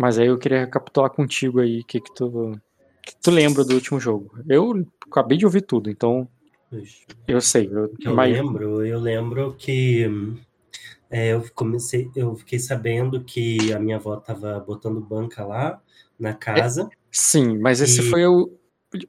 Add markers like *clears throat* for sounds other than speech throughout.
Mas aí eu queria recapitular contigo aí o que, que tu. que tu lembra do último jogo. Eu acabei de ouvir tudo, então. Eu sei. Eu, eu mas... lembro, eu lembro que é, eu comecei, eu fiquei sabendo que a minha avó estava botando banca lá na casa. É, sim, mas esse e... foi o,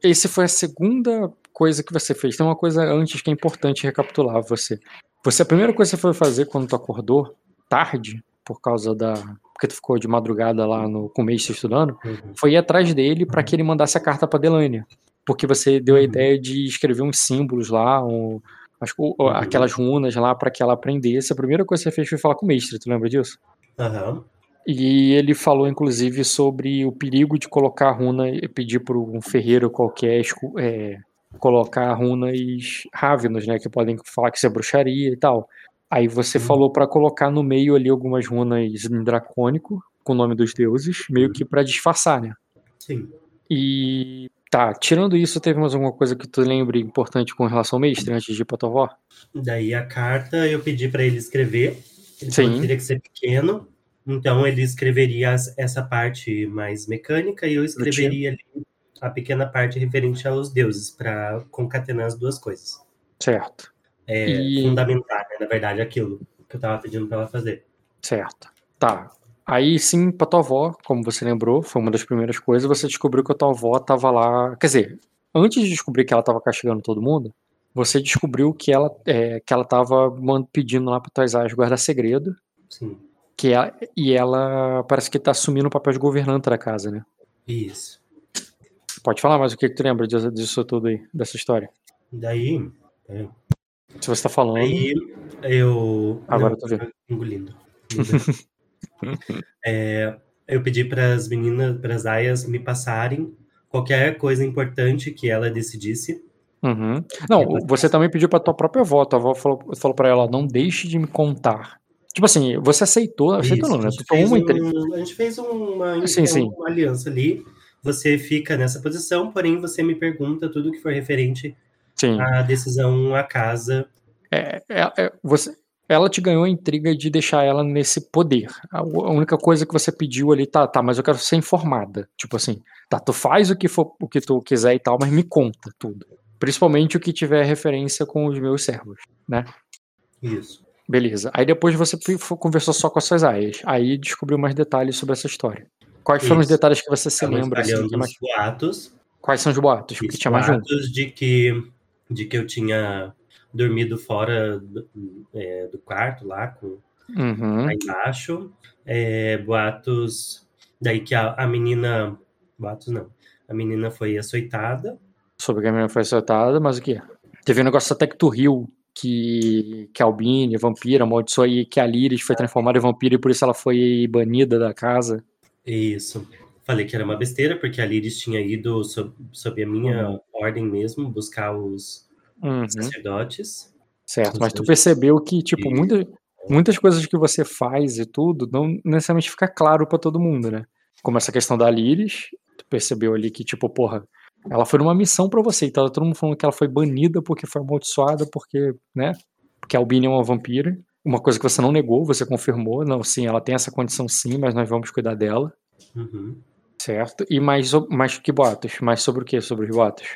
esse foi a segunda coisa que você fez. Tem uma coisa antes que é importante recapitular você. Você a primeira coisa que você foi fazer quando tu acordou tarde por causa da porque tu ficou de madrugada lá no começo estudando, uhum. foi ir atrás dele para que ele mandasse a carta para Delânia, porque você deu a uhum. ideia de escrever uns símbolos lá, um, as, uhum. aquelas runas lá para que ela aprendesse. A primeira coisa que você fez foi falar com o mestre, tu lembra disso? Aham. E ele falou, inclusive, sobre o perigo de colocar a runa e pedir para um ferreiro qualquer é, colocar runas rávinos, né? Que podem falar que isso é bruxaria e tal. Aí você uhum. falou para colocar no meio ali algumas runas em dracônico, com o nome dos deuses, meio uhum. que para disfarçar, né? Sim. E tá, tirando isso, teve mais alguma coisa que tu lembre importante com relação ao mestre antes de ir pra tua avó? Daí a carta eu pedi para ele escrever. Ele Sim. que teria que ser pequeno, então ele escreveria essa parte mais mecânica e eu escreveria ali a pequena parte referente aos deuses, para concatenar as duas coisas. Certo. É e... fundamental, né, na verdade, aquilo que eu estava pedindo para ela fazer. Certo. Tá. Aí sim, pra tua avó, como você lembrou, foi uma das primeiras coisas, você descobriu que a tua avó tava lá. Quer dizer, antes de descobrir que ela tava castigando todo mundo, você descobriu que ela, é, que ela tava pedindo lá pra tuas áreas guardar segredo. Sim. Que ela, e ela parece que tá assumindo o papel de governanta da casa, né? Isso. Pode falar mais o que, que tu lembra disso, disso tudo aí, dessa história. Daí. É. Se você tá falando. Aí eu. Agora eu tô vendo. Engolindo. *laughs* é, eu pedi para as meninas, para as aias, me passarem qualquer coisa importante que ela decidisse. Uhum. Não, você também pediu para tua própria avó. Tua avó falou, falou para ela: não deixe de me contar Tipo assim, você aceitou, aceitou Isso, não, né? Tu uma um, A gente fez uma, sim, sim. uma aliança ali. Você fica nessa posição, porém você me pergunta tudo que for referente sim. à decisão à casa. É, é, é, você, ela te ganhou a intriga de deixar ela nesse poder. A, a, única coisa que você pediu ali, tá, tá, mas eu quero ser informada. Tipo assim, tá, tu faz o que for o que tu quiser e tal, mas me conta tudo. Principalmente o que tiver referência com os meus servos, né? Isso. Beleza. Aí depois você conversou só com as suas aias. Aí descobriu mais detalhes sobre essa história. Quais foram os detalhes que você se lembra? Assim, os mais... boatos. Quais são os boatos? Tinha mais boatos de que, de que eu tinha dormido fora do, é, do quarto lá, com, uhum. lá embaixo. É, boatos daí que a, a menina. Boatos não. A menina foi açoitada. Sobre que a menina foi açoitada, mas o quê? Teve um negócio até que tu riu que, que a Albine, vampira, amaldiçoou e que a Lyris foi transformada em vampira e por isso ela foi banida da casa. Isso. Falei que era uma besteira, porque a Lyris tinha ido sob, sob a minha uhum. ordem mesmo buscar os uhum. sacerdotes. Certo, mas tu percebeu que, tipo, e... muitas, muitas coisas que você faz e tudo não necessariamente fica claro para todo mundo, né? Como essa questão da Lyris, tu percebeu ali que, tipo, porra, ela foi numa missão para você, então todo mundo falando que ela foi banida porque foi amaldiçoada, porque, né? Porque a Albine é uma vampira. Uma coisa que você não negou, você confirmou. Não, sim, ela tem essa condição sim, mas nós vamos cuidar dela. Uhum. Certo. E mais, mais que boatos? Mais sobre o que sobre os boatos?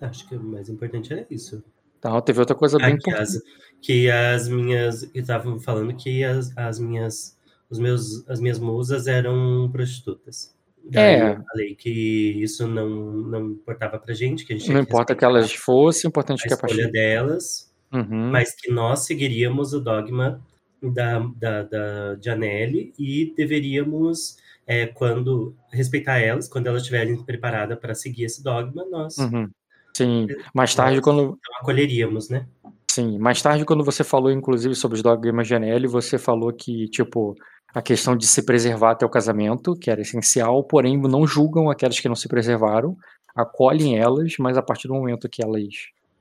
Acho que o mais importante era isso. Então, teve outra coisa bem ah, que importante. As, que as minhas. Estavam falando que as, as minhas. Os meus, as minhas musas eram prostitutas. Daí é. eu falei que isso não, não importava pra gente, que a gente Não importa que elas fossem, importante a que a escolha delas, uhum. mas que nós seguiríamos o dogma da, da, da Janelle e deveríamos, é, quando respeitar elas, quando elas estiverem preparadas para seguir esse dogma, nós. Uhum. Sim, mais tarde, quando. Então, acolheríamos, né? Sim, mais tarde, quando você falou, inclusive, sobre os dogmas Janelle, você falou que, tipo, a questão de se preservar até o casamento, que era essencial, porém não julgam aquelas que não se preservaram, acolhem elas, mas a partir do momento que elas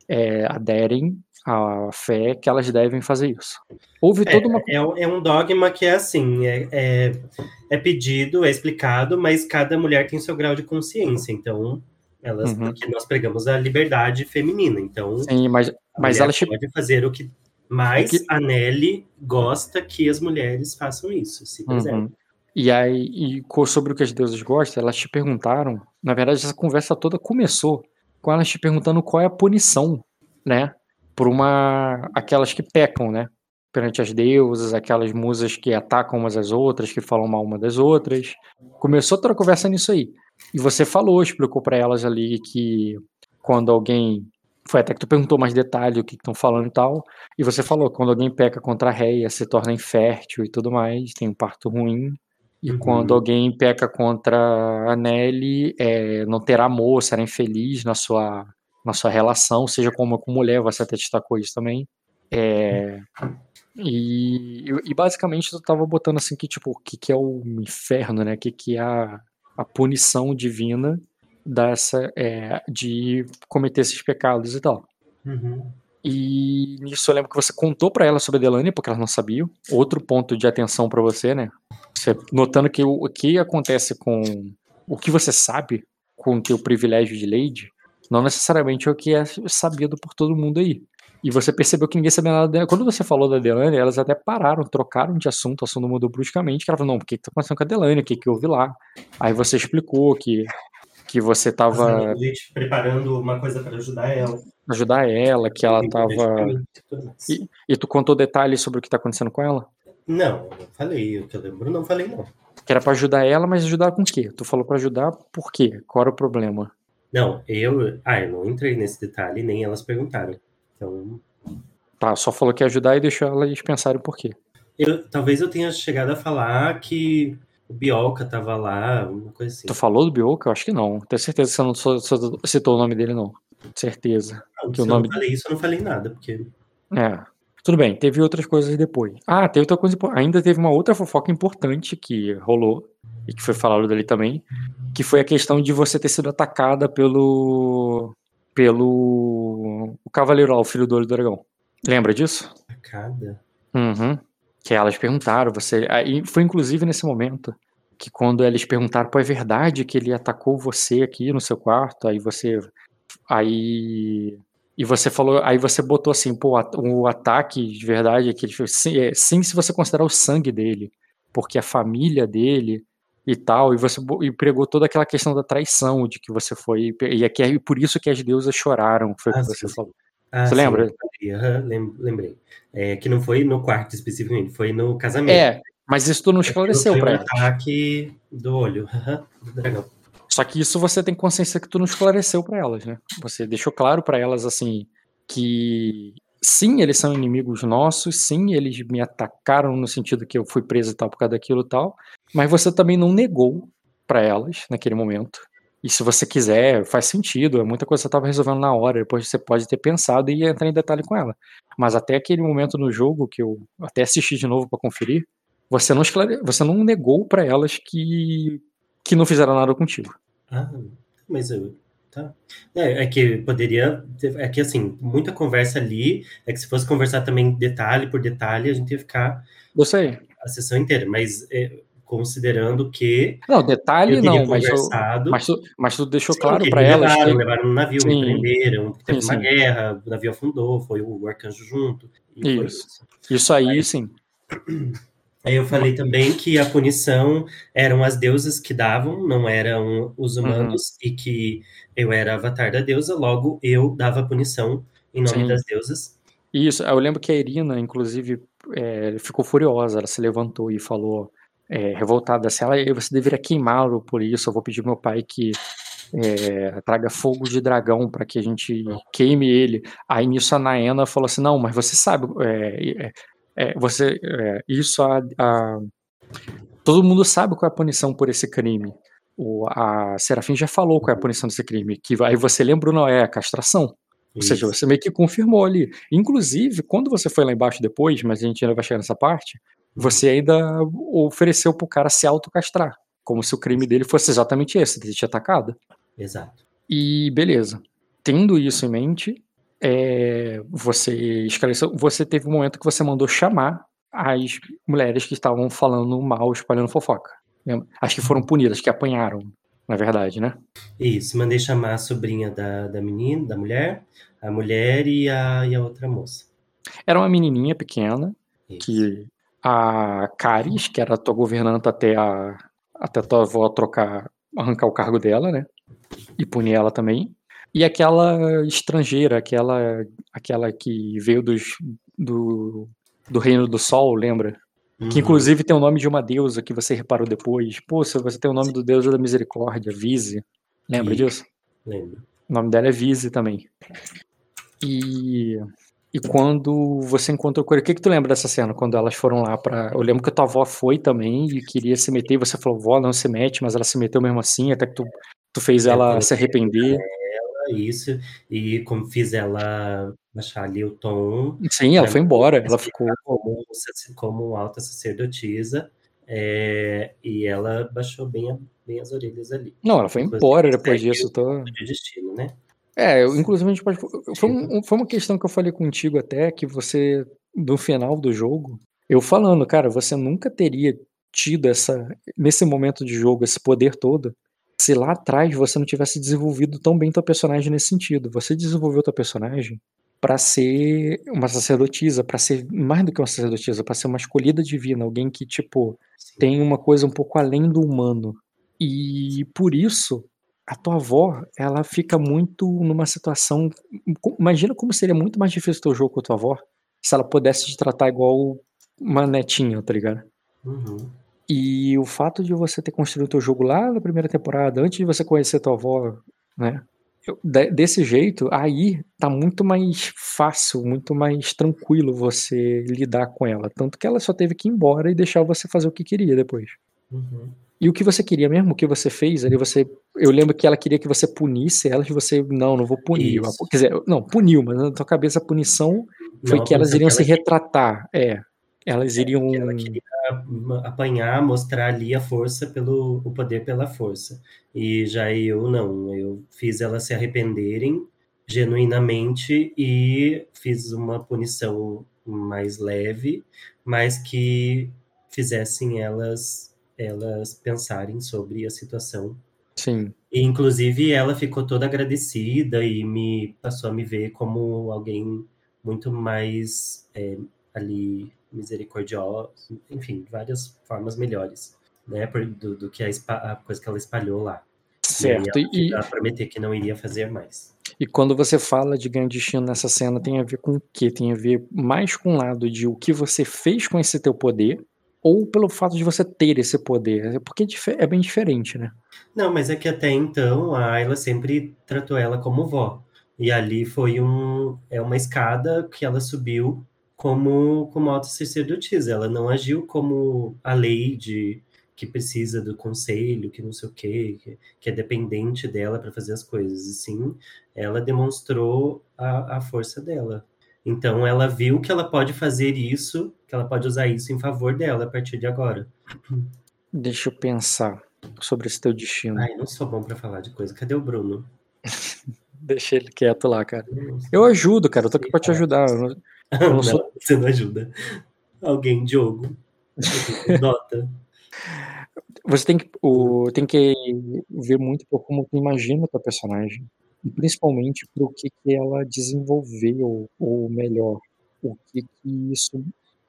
é, aderem à fé, que elas devem fazer isso. Houve é, toda uma. É, é, um dogma que é assim: é, é, é, pedido, é explicado, mas cada mulher tem seu grau de consciência, então. Elas, uhum. Nós pregamos a liberdade feminina, então. Sim, mas, mas elas. Pode fazer o que mas é que... a Nelly gosta que as mulheres façam isso, se quiser. Uhum. E aí, e sobre o que as deusas gostam, elas te perguntaram. Na verdade, essa conversa toda começou com elas te perguntando qual é a punição, né? Por uma. aquelas que pecam, né? Perante as deusas, aquelas musas que atacam umas às outras, que falam mal uma das outras. Começou toda a conversa nisso aí. E você falou, explicou para elas ali que quando alguém. Foi até que tu perguntou mais detalhe o que estão falando e tal. E você falou, quando alguém peca contra a réia, se torna infértil e tudo mais, tem um parto ruim. E uhum. quando alguém peca contra a Nelly, é, não terá amor, será infeliz na sua, na sua relação, seja como com mulher, você até destacou isso também. É, e, e, basicamente tu tava botando assim que, tipo, o que, que é o inferno, né? O que, que é a, a punição divina dessa, é, de cometer esses pecados e tal. Uhum. E nisso eu lembro que você contou para ela sobre a Delane, porque elas não sabiam. Outro ponto de atenção para você, né? Você notando que o, o que acontece com o que você sabe com o teu privilégio de lady, não necessariamente é o que é sabido por todo mundo aí. E você percebeu que ninguém sabia nada dela. Quando você falou da Delane, elas até pararam, trocaram de assunto, o assunto mudou bruscamente, que ela falou, não, o que, que tá acontecendo com a Delane, o que, que houve lá? Aí você explicou que que você tava preparando uma coisa para ajudar ela. Ajudar ela, que ela tava e, e, tu contou detalhes sobre o que tá acontecendo com ela? Não, não falei, o que eu lembro, não falei não. Que era para ajudar ela, mas ajudar com o quê? Tu falou para ajudar por quê? Qual era o problema? Não, eu, ah, eu não entrei nesse detalhe, nem elas perguntaram. Então, tá, só falou que ia ajudar e deixou elas pensarem por quê. Eu, talvez eu tenha chegado a falar que o Bioca tava lá, uma coisa assim. Tu falou do Bioca? Eu acho que não. Tenho certeza que você não citou o nome dele, não. Certeza. Não, que o nome... eu não falei isso, eu não falei nada, porque. É. Tudo bem, teve outras coisas depois. Ah, teve outra coisa. Ainda teve uma outra fofoca importante que rolou, e que foi falado dali também, que foi a questão de você ter sido atacada pelo. pelo. o Cavaleiro o filho do Olho do Dragão. Lembra disso? Atacada? Uhum que elas perguntaram, você, aí foi inclusive nesse momento que quando eles perguntaram, pô, é verdade que ele atacou você aqui no seu quarto, aí você, aí, e você falou, aí você botou assim, pô, o ataque de verdade é que ele fez, sim, é, sim, se você considerar o sangue dele, porque a família dele e tal, e você e pregou toda aquela questão da traição, de que você foi, e é, é por isso que as deusas choraram, foi o ah, que você sim. falou. Ah, Você sim, lembra? Uhum, lembrei. É, que não foi no quarto especificamente, foi no casamento. É, mas isso tu não esclareceu para ela. ataque do olho do dragão. Só que isso você tem consciência que tu não esclareceu para elas, né? Você deixou claro para elas assim que sim, eles são inimigos nossos, sim, eles me atacaram no sentido que eu fui preso e tal por causa daquilo e tal, mas você também não negou para elas naquele momento e se você quiser, faz sentido, é muita coisa que você estava resolvendo na hora, depois você pode ter pensado e entrar em detalhe com ela. Mas até aquele momento no jogo, que eu até assisti de novo para conferir, você não, esclare... você não negou para elas que... que não fizeram nada contigo. Ah, mas eu. Tá. É, é, que poderia. É que assim, muita conversa ali. É que se fosse conversar também detalhe por detalhe, a gente ia ficar. Eu sei. A sessão inteira. Mas é, considerando que. Não, detalhe não, mas, eu, mas, tu, mas tu deixou Sim, claro para elas. Levaram, que... levaram no navio, Sim. me prenderam, teve sim, uma sim. guerra, o navio afundou, foi o arcanjo junto. Isso. isso. isso. aí, aí, sim. Aí eu falei também que a punição eram as deusas que davam, não eram os uhum. humanos, uhum. e que eu era avatar da deusa, logo eu dava a punição em nome sim. das deusas. Isso, eu lembro que a Irina, inclusive, é, ficou furiosa, ela se levantou e falou é, revoltada assim, ela, você deveria queimá-lo por isso, eu vou pedir ao meu pai que é, traga fogo de dragão para que a gente queime ele. Aí nisso a Naena falou assim, não, mas você sabe, é, você, é, isso a, a, todo mundo sabe qual é a punição por esse crime. O, a Serafim já falou qual é a punição desse crime, que aí você lembrou, não é a castração. Ou seja, você meio que confirmou ali. Inclusive, quando você foi lá embaixo depois, mas a gente ainda vai chegar nessa parte, você ainda ofereceu pro cara se autocastrar. Como se o crime dele fosse exatamente esse, de te atacado. Exato. E beleza. Tendo isso em mente, é, você esclareceu. Você teve um momento que você mandou chamar as mulheres que estavam falando mal, espalhando fofoca. Acho que foram punidas, que apanharam, na verdade, né? Isso, mandei chamar a sobrinha da, da menina, da mulher, a mulher e a, e a outra moça. Era uma menininha pequena, Isso. que a Caris, que era a tua governanta até a até a tua avó trocar, arrancar o cargo dela, né? E punir ela também. E aquela estrangeira, aquela aquela que veio dos, do, do Reino do Sol, lembra? Uhum. Que inclusive tem o nome de uma deusa que você reparou depois. Pô, você tem o nome do deus da misericórdia, Vise. Lembra disso? Lembro. O nome dela é Vise também. E e quando você encontrou com ele, o que, que tu lembra dessa cena? Quando elas foram lá para. Eu lembro que a tua avó foi também e queria se meter, e você falou, vó, não se mete, mas ela se meteu mesmo assim, até que tu, tu fez ela se arrepender. Isso, e como fiz ela baixar ali o tom. Sim, ela foi embora, ela ficou. Como, como alta sacerdotisa, é, e ela baixou bem, a, bem as orelhas ali. Não, ela foi embora depois disso. Tô... De destino, né? É, inclusive a gente pode. Foi, um, foi uma questão que eu falei contigo até, que você, no final do jogo, eu falando, cara, você nunca teria tido essa, nesse momento de jogo, esse poder todo, se lá atrás você não tivesse desenvolvido tão bem teu personagem nesse sentido. Você desenvolveu teu personagem para ser uma sacerdotisa, para ser mais do que uma sacerdotisa, para ser uma escolhida divina, alguém que, tipo, Sim. tem uma coisa um pouco além do humano. E por isso, a tua avó, ela fica muito numa situação. Imagina como seria muito mais difícil o teu jogo com a tua avó se ela pudesse te tratar igual uma netinha, tá ligado? Uhum. E o fato de você ter construído o teu jogo lá na primeira temporada, antes de você conhecer tua avó, né? Eu, desse jeito, aí tá muito mais fácil, muito mais tranquilo você lidar com ela. Tanto que ela só teve que ir embora e deixar você fazer o que queria depois. Uhum. E o que você queria mesmo, o que você fez ali, você. Eu lembro que ela queria que você punisse ela e você, não, não vou punir. Isso. Quer dizer, não, puniu, mas na tua cabeça a punição foi não, que elas iriam se retratar. É. Elas é, iriam. Ela queria apanhar, mostrar ali a força pelo. o poder pela força. E já eu não. Eu fiz elas se arrependerem genuinamente e fiz uma punição mais leve, mas que fizessem elas elas pensarem sobre a situação. Sim. E, inclusive, ela ficou toda agradecida e me passou a me ver como alguém muito mais é, ali misericordioso, enfim, várias formas melhores, né, do, do que a, a, coisa que ela espalhou lá. Certo. E, ela, e... prometer que não iria fazer mais. E quando você fala de grande destino nessa cena, tem a ver com o quê? Tem a ver mais com o lado de o que você fez com esse teu poder, ou pelo fato de você ter esse poder? É porque é bem diferente, né? Não, mas é que até então a Ayla sempre tratou ela como vó. E ali foi um, é uma escada que ela subiu como, como auto-sacerdotisa. Ela não agiu como a lei de que precisa do conselho, que não sei o quê, que, que é dependente dela para fazer as coisas. E sim, ela demonstrou a, a força dela. Então ela viu que ela pode fazer isso, que ela pode usar isso em favor dela a partir de agora. Deixa eu pensar sobre esse teu destino. Ai, não sou bom para falar de coisa. Cadê o Bruno? *laughs* Deixa ele quieto lá, cara. Eu ajudo, cara. Eu tô aqui pra te ajudar. Eu não, *laughs* não, sou... você não ajuda. Alguém, Diogo. Nota. Você tem que, o, tem que ver muito por como tu imagina o teu personagem e principalmente para o que, que ela desenvolveu, ou melhor, o que, que isso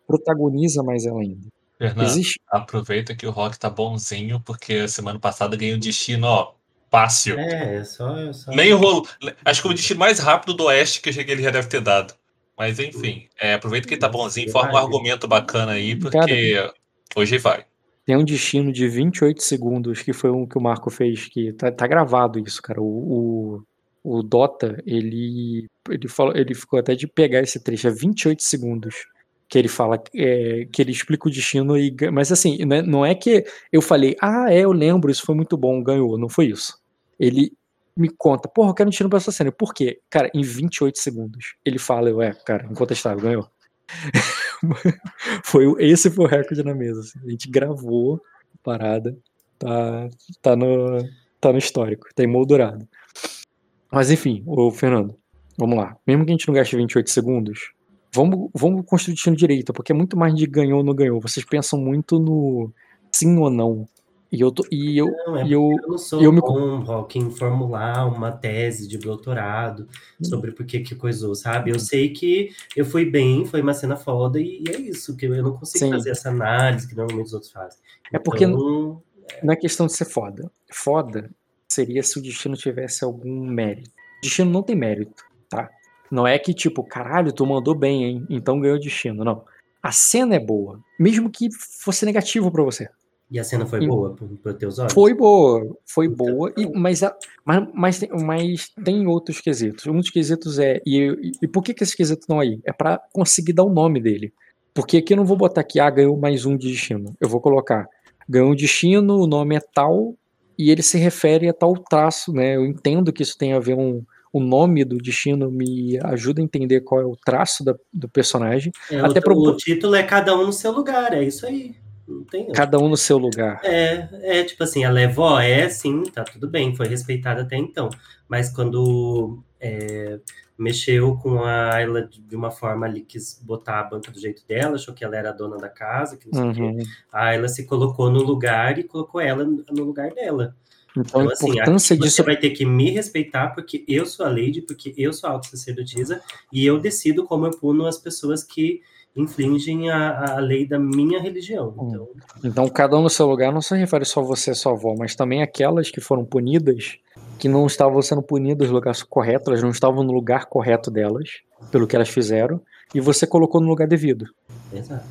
protagoniza mais ela ainda. Fernando, Existe... aproveita que o Rock tá bonzinho, porque semana passada ganhou um destino, ó, fácil. É, só, só... Nem rolo. Acho que o destino mais rápido do Oeste que eu cheguei ele já deve ter dado. Mas enfim, é, aproveita que tá bonzinho, forma um argumento bacana aí, porque Cara, hoje vai. Tem um destino de 28 segundos, que foi um que o Marco fez, que tá, tá gravado isso, cara. O, o, o Dota, ele, ele, falou, ele ficou até de pegar esse trecho, é 28 segundos que ele fala, é, que ele explica o destino e mas assim, né, não é que eu falei, ah, é, eu lembro, isso foi muito bom, ganhou, não foi isso. Ele me conta, porra, eu quero um destino pra essa cena. Por quê? Cara, em 28 segundos, ele fala, eu, é, cara, incontestável, ganhou. *laughs* foi, esse foi o recorde na mesa. Assim. A gente gravou a parada, tá, tá, no, tá no histórico, tá emoldurado. Mas enfim, o Fernando, vamos lá. Mesmo que a gente não gaste 28 segundos, vamos, vamos construir o destino direito, porque é muito mais de ganhou ou não ganhou. Vocês pensam muito no sim ou não. E eu, tô, e eu, não, é e eu, eu não sou eu me... bom, Rock, em formular uma tese de doutorado hum. sobre por que que coisou, sabe? Eu sei que eu fui bem, foi uma cena foda, e, e é isso, que eu não consigo Sim. fazer essa análise que normalmente os outros fazem. É porque então, não é questão de ser foda. Foda seria se o destino tivesse algum mérito. O destino não tem mérito, tá? Não é que, tipo, caralho, tu mandou bem, hein? Então ganhou destino. Não. A cena é boa, mesmo que fosse negativo para você. E a cena foi e, boa para teus olhos? Foi boa, foi então, boa, e, mas, a, mas, mas, tem, mas tem outros quesitos. Um dos quesitos é. E, e, e por que, que esses quesitos estão aí? É para conseguir dar o nome dele. Porque aqui eu não vou botar que ah, ganhou mais um de destino. Eu vou colocar ganhou um destino, o nome é tal, e ele se refere a tal traço, né? Eu entendo que isso tem a ver um. O nome do destino me ajuda a entender qual é o traço da, do personagem. É, Até o, pro... o título é cada um no seu lugar, é isso aí. Cada um no seu lugar. É, é tipo assim, ela é vó, é sim, tá tudo bem, foi respeitada até então. Mas quando é, mexeu com a Ayla de uma forma ali, quis botar a banca do jeito dela, achou que ela era a dona da casa, que não sei uhum. quê. A Ayla se colocou no lugar e colocou ela no lugar dela. Então, então assim, importância disso... você vai ter que me respeitar porque eu sou a Lady, porque eu sou a auto-sacerdotisa e eu decido como eu puno as pessoas que infringem a, a lei da minha religião. Hum. Então... então, cada um no seu lugar não se refere só a você e sua avó, mas também aquelas que foram punidas, que não estavam sendo punidas no lugar correto, elas não estavam no lugar correto delas, pelo que elas fizeram, e você colocou no lugar devido. Exato.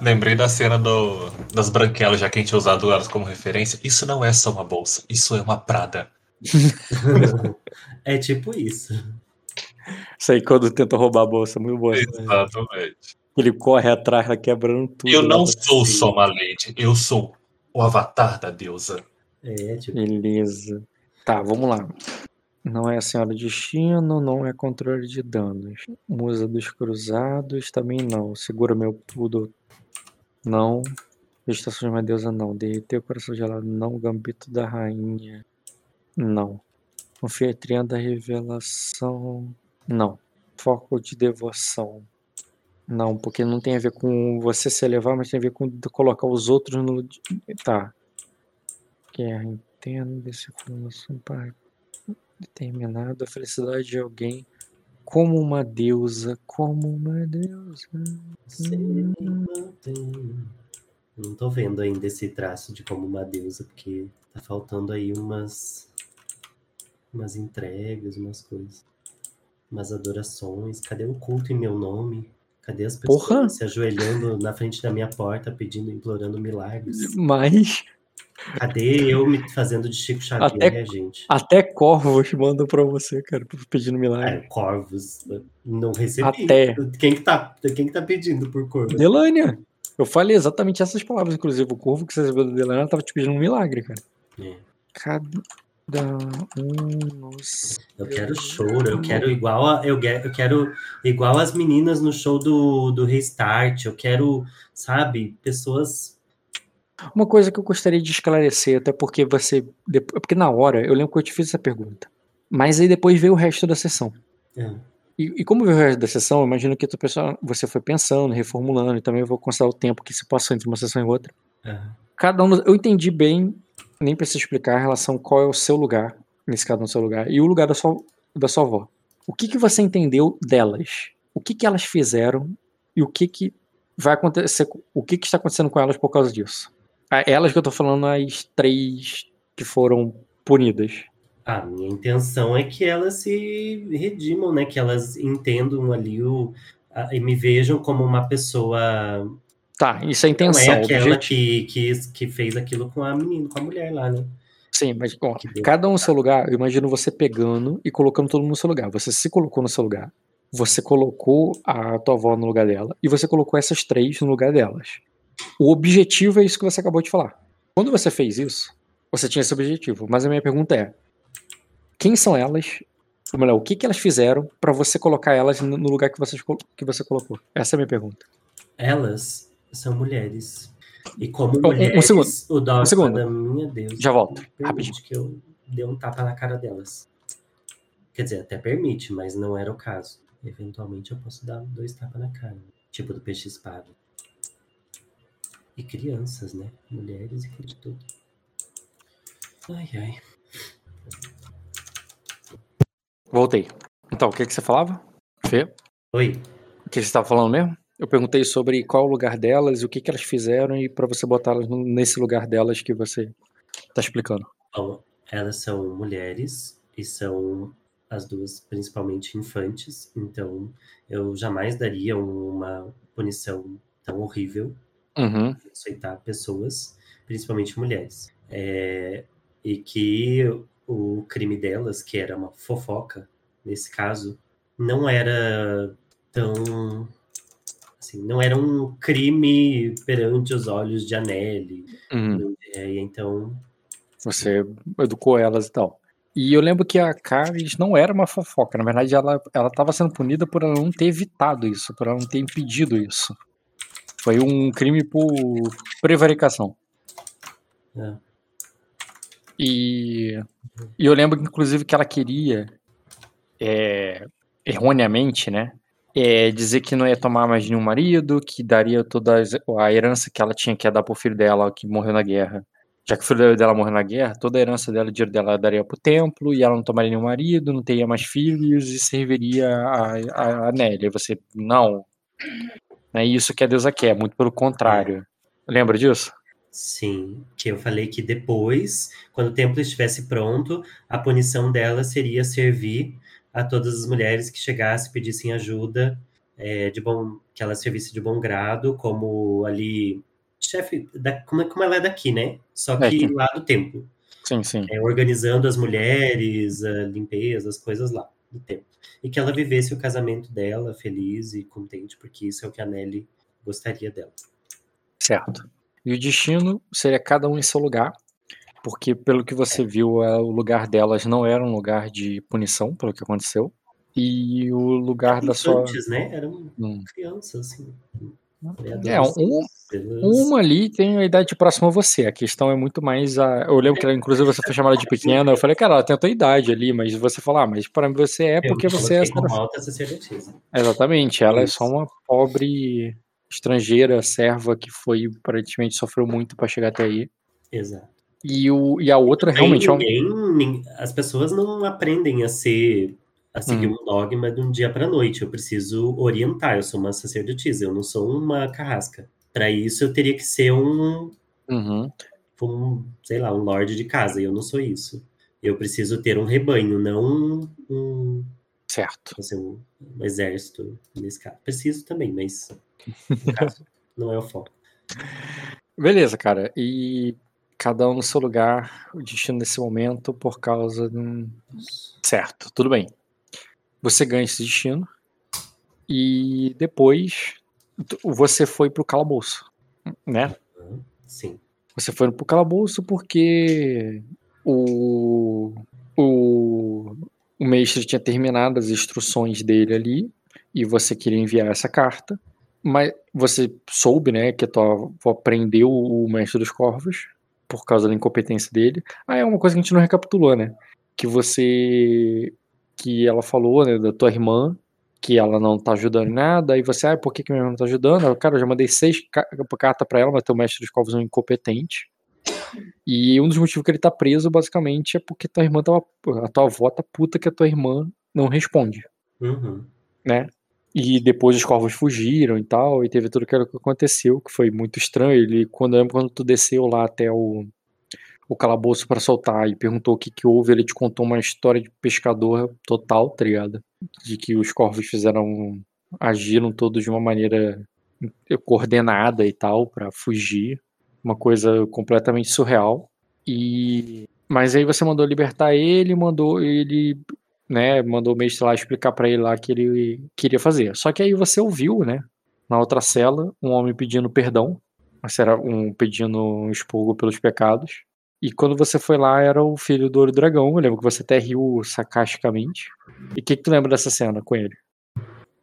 Lembrei da cena do, das branquelas, já que a gente usado elas como referência. Isso não é só uma bolsa, isso é uma Prada. *laughs* é tipo isso. Isso aí quando tenta roubar a bolsa, muito bom. Exatamente. Ele corre atrás, quebrando tudo. Eu não sou só uma lady, eu sou o avatar da deusa. É, tipo... Beleza. Tá, vamos lá. Não é a senhora destino, não é controle de danos. Musa dos cruzados, também não. Segura meu pudo, não. Estação de uma deusa, não. Derreter o coração gelado, não. Gambito da rainha, não. Anfitriã da revelação, não. Foco de devoção, não, porque não tem a ver com você se elevar, mas tem a ver com colocar os outros no. Tá. Guerra, entendo dessa informação para determinada a felicidade de alguém como uma deusa, como uma deusa. Não tô vendo ainda esse traço de como uma deusa, porque tá faltando aí umas umas entregas, umas coisas, umas adorações. Cadê o culto em meu nome? Cadê as pessoas Porra. se ajoelhando na frente da minha porta, pedindo, implorando milagres? Mas. Cadê eu me fazendo de Chico Xavier, até, gente? Até corvos mandam pra você, cara, pedindo milagre. É, corvos. Não recebi. Até. Quem que tá, quem que tá pedindo por corvo? Delânia. Eu falei exatamente essas palavras, inclusive. O corvo que você recebeu da Delânia tava te pedindo um milagre, cara. É. Cadê? Eu quero show, eu quero igual a, eu, eu quero igual as meninas no show do, do Restart, eu quero, sabe, pessoas uma coisa que eu gostaria de esclarecer, até porque você. Porque na hora, eu lembro que eu te fiz essa pergunta. Mas aí depois veio o resto da sessão. É. E, e, como veio o resto da sessão, eu imagino que pessoa, você foi pensando, reformulando, e também eu vou considerar o tempo que se passou entre uma sessão e outra. É. Cada um. Eu entendi bem nem precisa explicar em relação qual é o seu lugar, nesse caso no seu lugar, e o lugar da sua, da sua avó. O que, que você entendeu delas? O que, que elas fizeram e o que, que vai acontecer, o que, que está acontecendo com elas por causa disso? Elas que eu tô falando, as três que foram punidas. A minha intenção é que elas se redimam, né? Que elas entendam ali o, a, e me vejam como uma pessoa Tá, isso é a intenção. Não é aquela que, que, que fez aquilo com a menina, com a mulher lá, né? Sim, mas ó, cada um no seu lugar, eu imagino você pegando e colocando todo mundo no seu lugar. Você se colocou no seu lugar, você colocou a tua avó no lugar dela e você colocou essas três no lugar delas. O objetivo é isso que você acabou de falar. Quando você fez isso, você tinha esse objetivo. Mas a minha pergunta é: quem são elas? Ou melhor, o que, que elas fizeram para você colocar elas no lugar que você, que você colocou? Essa é a minha pergunta. Elas são mulheres. E como mulheres, um segundo, o dogma um segundo. minha Deus. Já volto. Rapidinho. que eu dê um tapa na cara delas. Quer dizer, até permite, mas não era o caso. Eventualmente eu posso dar dois tapas na cara. Tipo do peixe espada. E crianças, né? Mulheres e tudo. Ai, ai. Voltei. Então, o que, que você falava? Fê? Oi. O que você estava falando mesmo? Eu perguntei sobre qual o lugar delas e o que, que elas fizeram e para você botá-las nesse lugar delas que você está explicando. Bom, elas são mulheres e são as duas principalmente infantes, então eu jamais daria uma punição tão horrível uhum. aceitar pessoas, principalmente mulheres. É, e que o crime delas, que era uma fofoca, nesse caso, não era tão. Assim, não era um crime perante os olhos de Anneli. Uhum. É, então. Você educou elas e tal. E eu lembro que a Caris não era uma fofoca. Na verdade, ela estava sendo punida por ela não ter evitado isso, por ela não ter impedido isso. Foi um crime por prevaricação. É. E, e, eu lembro, inclusive, que ela queria, é, erroneamente, né? É, dizer que não ia tomar mais nenhum marido, que daria toda a herança que ela tinha que ia dar pro filho dela, que morreu na guerra, já que o filho dela morreu na guerra, toda a herança dela, o dinheiro dela daria pro templo, e ela não tomaria nenhum marido, não teria mais filhos, e serviria a, a, a Nelly. você, não. Não é isso que a deusa quer, muito pelo contrário. Lembra disso? Sim, que eu falei que depois, quando o templo estivesse pronto, a punição dela seria servir a todas as mulheres que chegassem e pedissem ajuda, é, de bom, que ela servisse de bom grado, como ali chefe, da, como, como ela é daqui, né? Só é que é, lá do templo. Sim, sim. É, organizando as mulheres, a limpeza, as coisas lá do templo. E que ela vivesse o casamento dela feliz e contente, porque isso é o que a Nelly gostaria dela. Certo. E o destino seria cada um em seu lugar, porque pelo que você viu, é, o lugar delas não era um lugar de punição, pelo que aconteceu. E o lugar da sua. Antes, né? Eram hum. crianças, assim. É, um, uma ali tem a idade próxima a você. A questão é muito mais a. Eu lembro que ela, inclusive você foi chamada de pequena. Eu falei, cara, ela tem a tua idade ali, mas você falou, ah, mas para você é porque você é. Alta Exatamente, ela é só uma pobre estrangeira, serva, que foi, aparentemente, sofreu muito para chegar até aí. Exato. E, o, e a outra realmente ninguém, é um... As pessoas não aprendem a ser a seguir hum. um dogma de um dia para noite. Eu preciso orientar. Eu sou uma sacerdotisa, eu não sou uma carrasca. Para isso, eu teria que ser um, uhum. um, sei lá, um lord de casa. E eu não sou isso. Eu preciso ter um rebanho, não um, certo, assim, um, um exército nesse caso. Preciso também, mas caso, *laughs* não é o foco. Beleza, cara. E cada um no seu lugar, o destino nesse momento por causa de um. Certo, tudo bem você ganha esse destino e depois você foi pro calabouço, né? Sim. Você foi pro calabouço porque o, o, o mestre tinha terminado as instruções dele ali e você queria enviar essa carta, mas você soube, né, que a tua avó prendeu o mestre dos corvos por causa da incompetência dele. Ah, é uma coisa que a gente não recapitulou, né? Que você que ela falou, né, da tua irmã, que ela não tá ajudando em nada, aí você, ah, por que, que minha irmã não tá ajudando? Eu, cara, eu já mandei seis cartas pra ela, mas teu mestre dos covos é um incompetente. E um dos motivos que ele tá preso, basicamente, é porque tua irmã tava. A tua avó tá puta que a tua irmã não responde. Uhum. Né? E depois os corvos fugiram e tal, e teve tudo aquilo que aconteceu, que foi muito estranho. Ele, quando, quando tu desceu lá até o, o calabouço para soltar e perguntou o que, que houve, ele te contou uma história de pescador total, tá ligado? De que os corvos fizeram. agiram todos de uma maneira coordenada e tal, para fugir. Uma coisa completamente surreal. E. Mas aí você mandou libertar ele, mandou ele. Né, mandou o mestre lá explicar para ele lá que ele queria fazer. Só que aí você ouviu, né, na outra cela, um homem pedindo perdão, mas era um pedindo um expurgo pelos pecados. E quando você foi lá, era o filho do Ouro Dragão. Eu lembro que você até riu sarcasticamente. E o que, que tu lembra dessa cena com ele?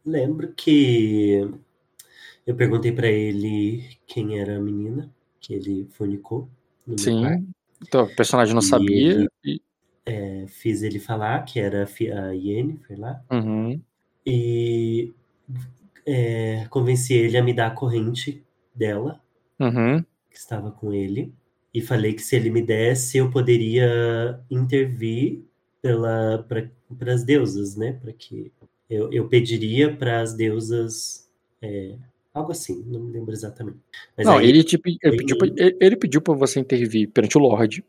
Lembro que eu perguntei para ele quem era a menina que ele funicou. Sim. Então, o personagem não e sabia. Ele, e... é, fiz ele falar que era a Yennefer lá. Uhum. E é, convenci ele a me dar a corrente dela, uhum. que estava com ele. e falei que se ele me desse, eu poderia intervir para as deusas, né? Para que eu, eu pediria para as deusas é, algo assim, não me lembro exatamente. Mas não, aí, ele, te, ele, pediu pra, ele pediu para você intervir perante o Lorde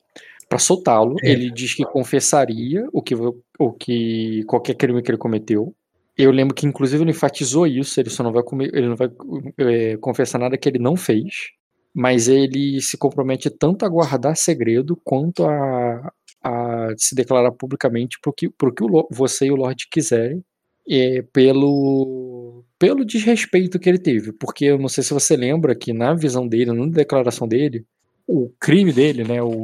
para soltá-lo. É. Ele diz que confessaria o que, o que qualquer crime que ele cometeu. Eu lembro que inclusive ele enfatizou isso. Ele só não vai comer, ele não vai é, confessar nada que ele não fez. Mas ele se compromete tanto a guardar segredo quanto a, a se declarar publicamente para o que, que o, você e o Lorde quiserem, é, pelo, pelo desrespeito que ele teve. Porque eu não sei se você lembra que na visão dele, na declaração dele, o crime dele, né, o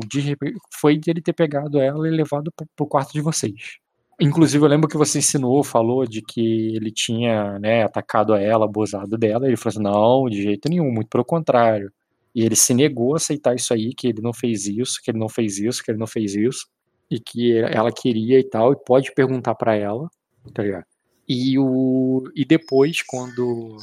foi de ele ter pegado ela e levado para o quarto de vocês. Inclusive, eu lembro que você ensinou, falou de que ele tinha né, atacado a ela, abusado dela. E ele falou assim: não, de jeito nenhum, muito pelo contrário. E ele se negou a aceitar isso aí, que ele não fez isso, que ele não fez isso, que ele não fez isso. E que ela queria e tal, e pode perguntar para ela, tá ligado? E, o, e depois, quando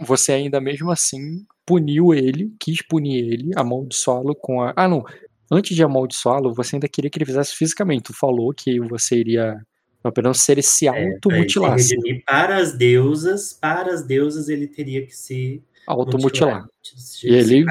você ainda mesmo assim puniu ele, quis punir ele, amaldiçoá-lo com a. Ah, não. Antes de amaldiçoá-lo, você ainda queria que ele fizesse fisicamente. Tu falou que você iria apenas ser esse automutilasse. É, para as deusas, para as deusas ele teria que se automutilar. E ele,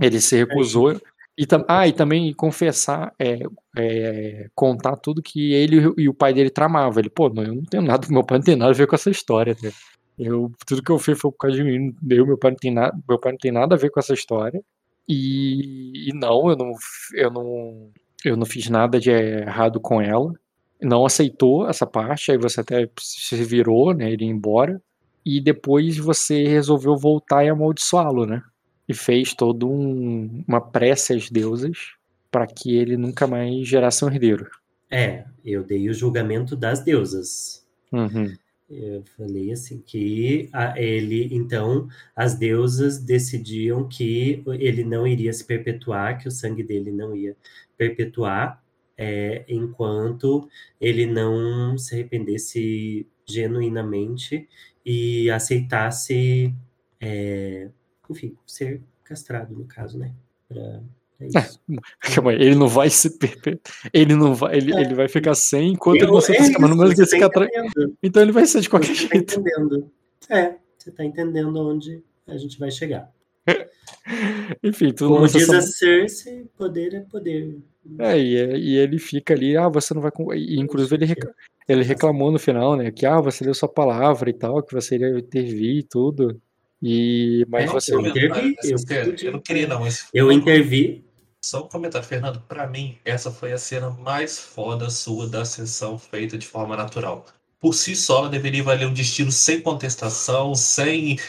ele se recusou. E, ah, e também confessar, é, é, contar tudo que ele e o pai dele tramavam. Ele, pô, não, eu não tenho nada, meu pai não tem nada a ver com essa história. Né? Eu, tudo que eu fiz foi por causa de mim. Eu, meu pai não tem nada, meu pai não tem nada a ver com essa história. E, e não, eu não, eu não, eu não fiz nada de errado com ela. Não aceitou essa parte. Aí você até se virou, né? Ele embora. E depois você resolveu voltar e amaldiçoá-lo, né? E fez todo um, uma prece às deusas para que ele nunca mais gerasse um herdeiro. É, eu dei o julgamento das deusas. Uhum. Eu falei assim que a, ele, então, as deusas decidiam que ele não iria se perpetuar, que o sangue dele não ia perpetuar, é, enquanto ele não se arrependesse genuinamente e aceitasse, é, enfim, ser castrado no caso, né? Pra, é *laughs* ele não vai se ele não vai, ele, é. ele vai ficar sem enquanto eu, ele não se é mas mesmo que esse tá cara... Então ele vai ser de qualquer você tá jeito. Tá entendendo. É, você tá entendendo onde a gente vai chegar. *laughs* Enfim, tudo Como diz a Cersei, poder é poder. É e, e, ele fica ali, ah, você não vai. E, inclusive ele, rec... ele reclamou no final, né? Que ah, você deu sua palavra e tal, que você iria intervir e tudo. E, mas é, você. Eu intervi, eu, eu, não queria, não. Mas... Eu intervi, só um comentário, Fernando. Para mim, essa foi a cena mais foda sua da sessão feita de forma natural. Por si só, ela deveria valer um destino sem contestação, sem,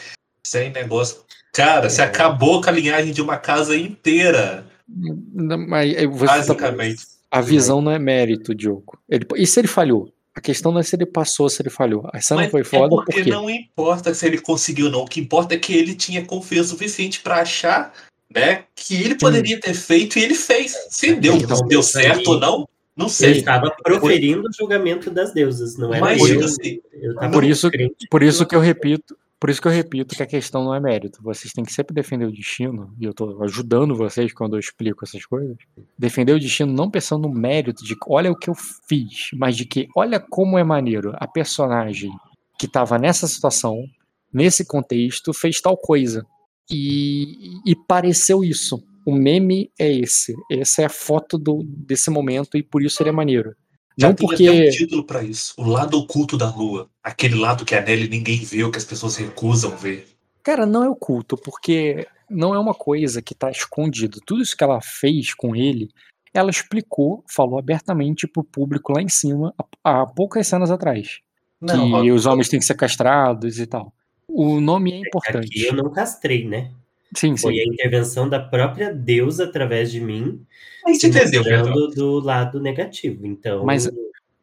sem negócio. Cara, é. você acabou com a linhagem de uma casa inteira. Mas você tá Basicamente. Tá... A visão não é mérito, Diogo. Ele... E se ele falhou? A questão não é se ele passou, se ele falhou. A cena Mas foi foda é porque, porque não importa se ele conseguiu ou não. O que importa é que ele tinha confiança suficiente para achar né? Que ele poderia ter feito e ele fez. Se deu, então, deu certo ou não, não sei. Ele estava proferindo o julgamento das deusas, não era Mas, eu. Assim, eu por isso, por isso que eu repito, por isso que eu repito que a questão não é mérito. Vocês têm que sempre defender o destino, e eu estou ajudando vocês quando eu explico essas coisas. Defender o destino não pensando no mérito de olha o que eu fiz, mas de que olha como é maneiro a personagem que estava nessa situação, nesse contexto, fez tal coisa. E, e pareceu isso. O meme é esse. Essa é a foto do, desse momento e por isso ele é maneiro. Já não porque... um título para isso. O lado oculto da lua. Aquele lado que é nele ninguém vê, o que as pessoas recusam ver. Cara, não é oculto, porque não é uma coisa que tá escondido. Tudo isso que ela fez com ele, ela explicou, falou abertamente pro público lá em cima, há, poucas cenas atrás. Não, que os homens têm que ser castrados e tal. O nome é, é importante. Aqui eu não castrei, né? Sim, Foi sim. a intervenção da própria deusa através de mim. A gente entendeu, do, do lado negativo. Então. Mas,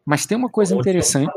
mas tem uma coisa interessante.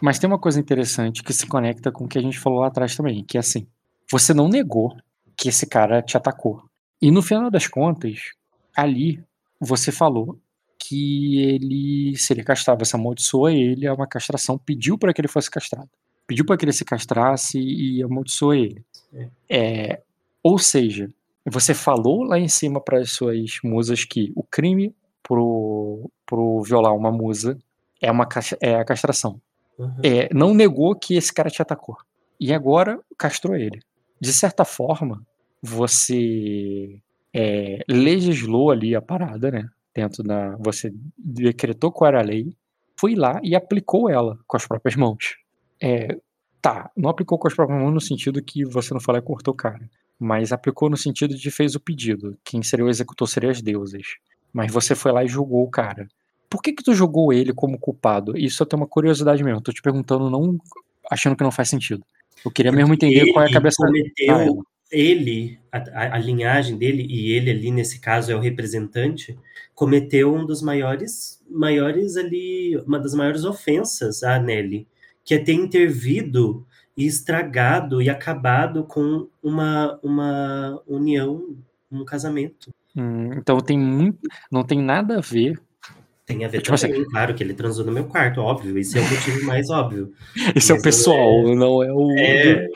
Mas tem uma coisa interessante que se conecta com o que a gente falou lá atrás também, que é assim, você não negou que esse cara te atacou. E no final das contas, ali você falou que ele seria castrado, você amaldiçoou ele a uma castração, pediu para que ele fosse castrado pediu para que ele se castrasse e amaldiçoou ele. É. é, ou seja, você falou lá em cima para as suas musas que o crime pro, pro violar uma musa é, uma, é a castração. Uhum. É, não negou que esse cara te atacou. E agora castrou ele. De certa forma, você é, legislou ali a parada, né? Dentro da. Você decretou qual era a lei, foi lá e aplicou ela com as próprias mãos. É, tá, não aplicou com as próprias mãos no sentido que você não falou e cortou o cara. Mas aplicou no sentido de fez o pedido. Quem seria o executor seria as deusas. Mas você foi lá e julgou o cara. Por que que tu julgou ele como culpado? Isso eu tenho uma curiosidade mesmo. Tô te perguntando, não achando que não faz sentido. Eu queria Porque mesmo entender qual é a cabeça cometeu, ele, a, a, linhagem dele, e ele ali nesse caso é o representante, cometeu um dos maiores, maiores ali, uma das maiores ofensas à Nelly, que é ter intervido e estragado e acabado com uma, uma união, um casamento. Hum, então tem muito, não tem nada a ver. Tem a ver tipo também, assim, claro que ele transou no meu quarto, óbvio. Esse é o motivo mais óbvio. *laughs* Esse é o pessoal, é, não é o. É,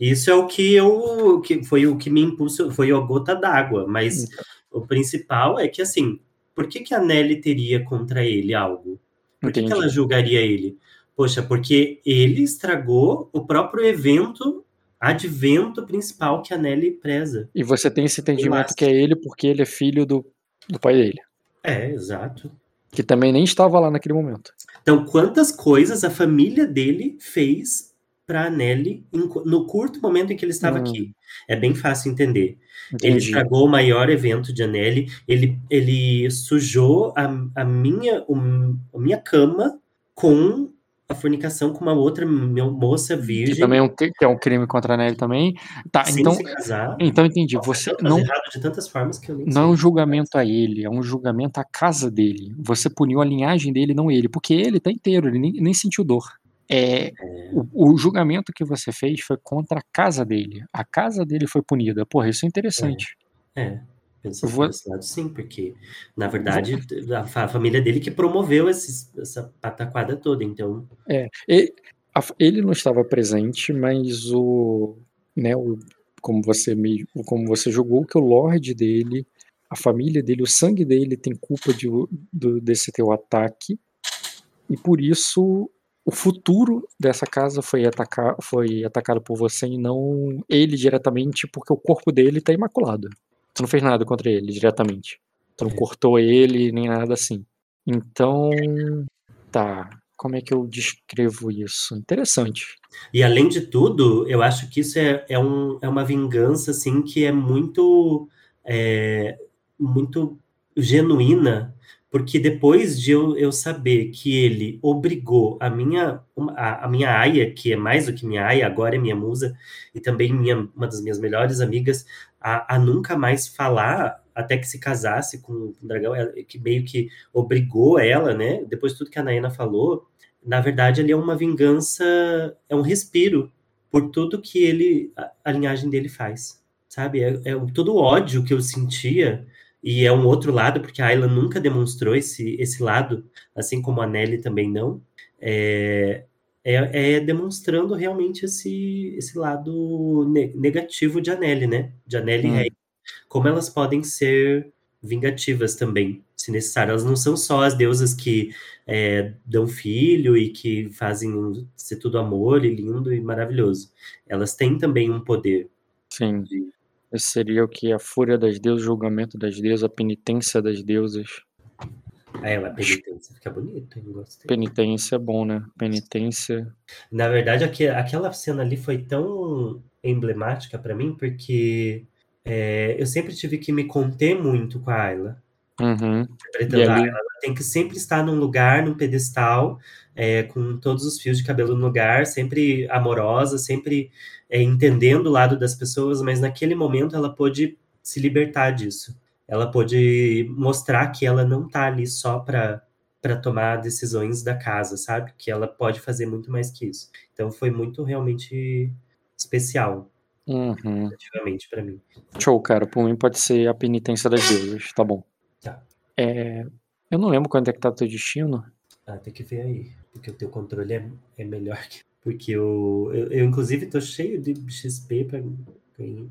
isso é o que eu que foi o que me impulsou, foi a gota d'água, mas então. o principal é que assim, por que, que a Nelly teria contra ele algo? Por que, que ela julgaria ele? Poxa, porque ele estragou o próprio evento, advento principal que a Nelly preza. E você tem esse entendimento que é ele porque ele é filho do, do pai dele. É, exato. Que também nem estava lá naquele momento. Então, quantas coisas a família dele fez para a Nelly no curto momento em que ele estava hum. aqui. É bem fácil entender. Entendi. Ele estragou o maior evento de Anneli, ele, ele sujou a, a, minha, um, a minha cama com a fornicação com uma outra moça virgem. Que também é um, que é um crime contra a Nelly também. Tá, Sem então, casar, então entendi. Você não errado de tantas formas que eu nem Não é um julgamento a ele, é um julgamento à casa dele. Você puniu a linhagem dele, não ele, porque ele tá inteiro, ele nem, nem sentiu dor. É, o, o, julgamento que você fez foi contra a casa dele. A casa dele foi punida. Porra, isso é interessante. É, é pensando vou... nesse lado, sim, porque, na verdade, a, a família dele que promoveu esses, essa pataquada toda, então... É, ele, a, ele não estava presente, mas o, né, o, como você me, como você julgou que o Lorde dele, a família dele, o sangue dele tem culpa de, do, desse teu ataque, e por isso o futuro dessa casa foi, atacar, foi atacado por você e não ele diretamente, porque o corpo dele tá imaculado. Tu não fez nada contra ele diretamente. Tu não cortou ele, nem nada assim. Então, tá. Como é que eu descrevo isso? Interessante. E além de tudo, eu acho que isso é, é, um, é uma vingança, assim, que é muito, é, muito genuína porque depois de eu, eu saber que ele obrigou a minha, a, a, minha aia, que é mais do que minha aia, agora é minha musa, e também minha, uma das minhas melhores amigas, a, a nunca mais falar até que se casasse com o dragão, que meio que obrigou ela, né? Depois de tudo que a Naina falou, na verdade, ele é uma vingança, é um respiro por tudo que ele, a, a linhagem dele faz, sabe? É, é todo o ódio que eu sentia e é um outro lado, porque a Ayla nunca demonstrou esse, esse lado, assim como a Nelly também não, é, é, é demonstrando realmente esse, esse lado ne negativo de Anneli, né? De Anneli hum. e Rei. Como elas podem ser vingativas também, se necessário. Elas não são só as deusas que é, dão filho e que fazem ser tudo amor e lindo e maravilhoso. Elas têm também um poder. Sim. De, esse seria o que? A fúria das deusas, o julgamento das deusas, a penitência das deusas. Ah, ela, penitência fica bonito, hein? Gostei. Penitência é bom, né? Penitência. Na verdade, aquela cena ali foi tão emblemática para mim, porque é, eu sempre tive que me conter muito com a Ayla. Uhum. Interpretando ali... a Ayla. Ela tem que sempre estar num lugar, num pedestal, é, com todos os fios de cabelo no lugar, sempre amorosa, sempre é, entendendo o lado das pessoas, mas naquele momento ela pôde se libertar disso. Ela pôde mostrar que ela não tá ali só para para tomar decisões da casa, sabe? Que ela pode fazer muito mais que isso. Então foi muito realmente especial. Uhum. para mim. Show, cara. Por mim pode ser a penitência das deusas, tá bom. Tá. É, eu não lembro quando é que tá o teu destino. Ah, tem que ver aí. Porque o teu controle é, é melhor que porque eu, eu, eu, inclusive, tô cheio de XP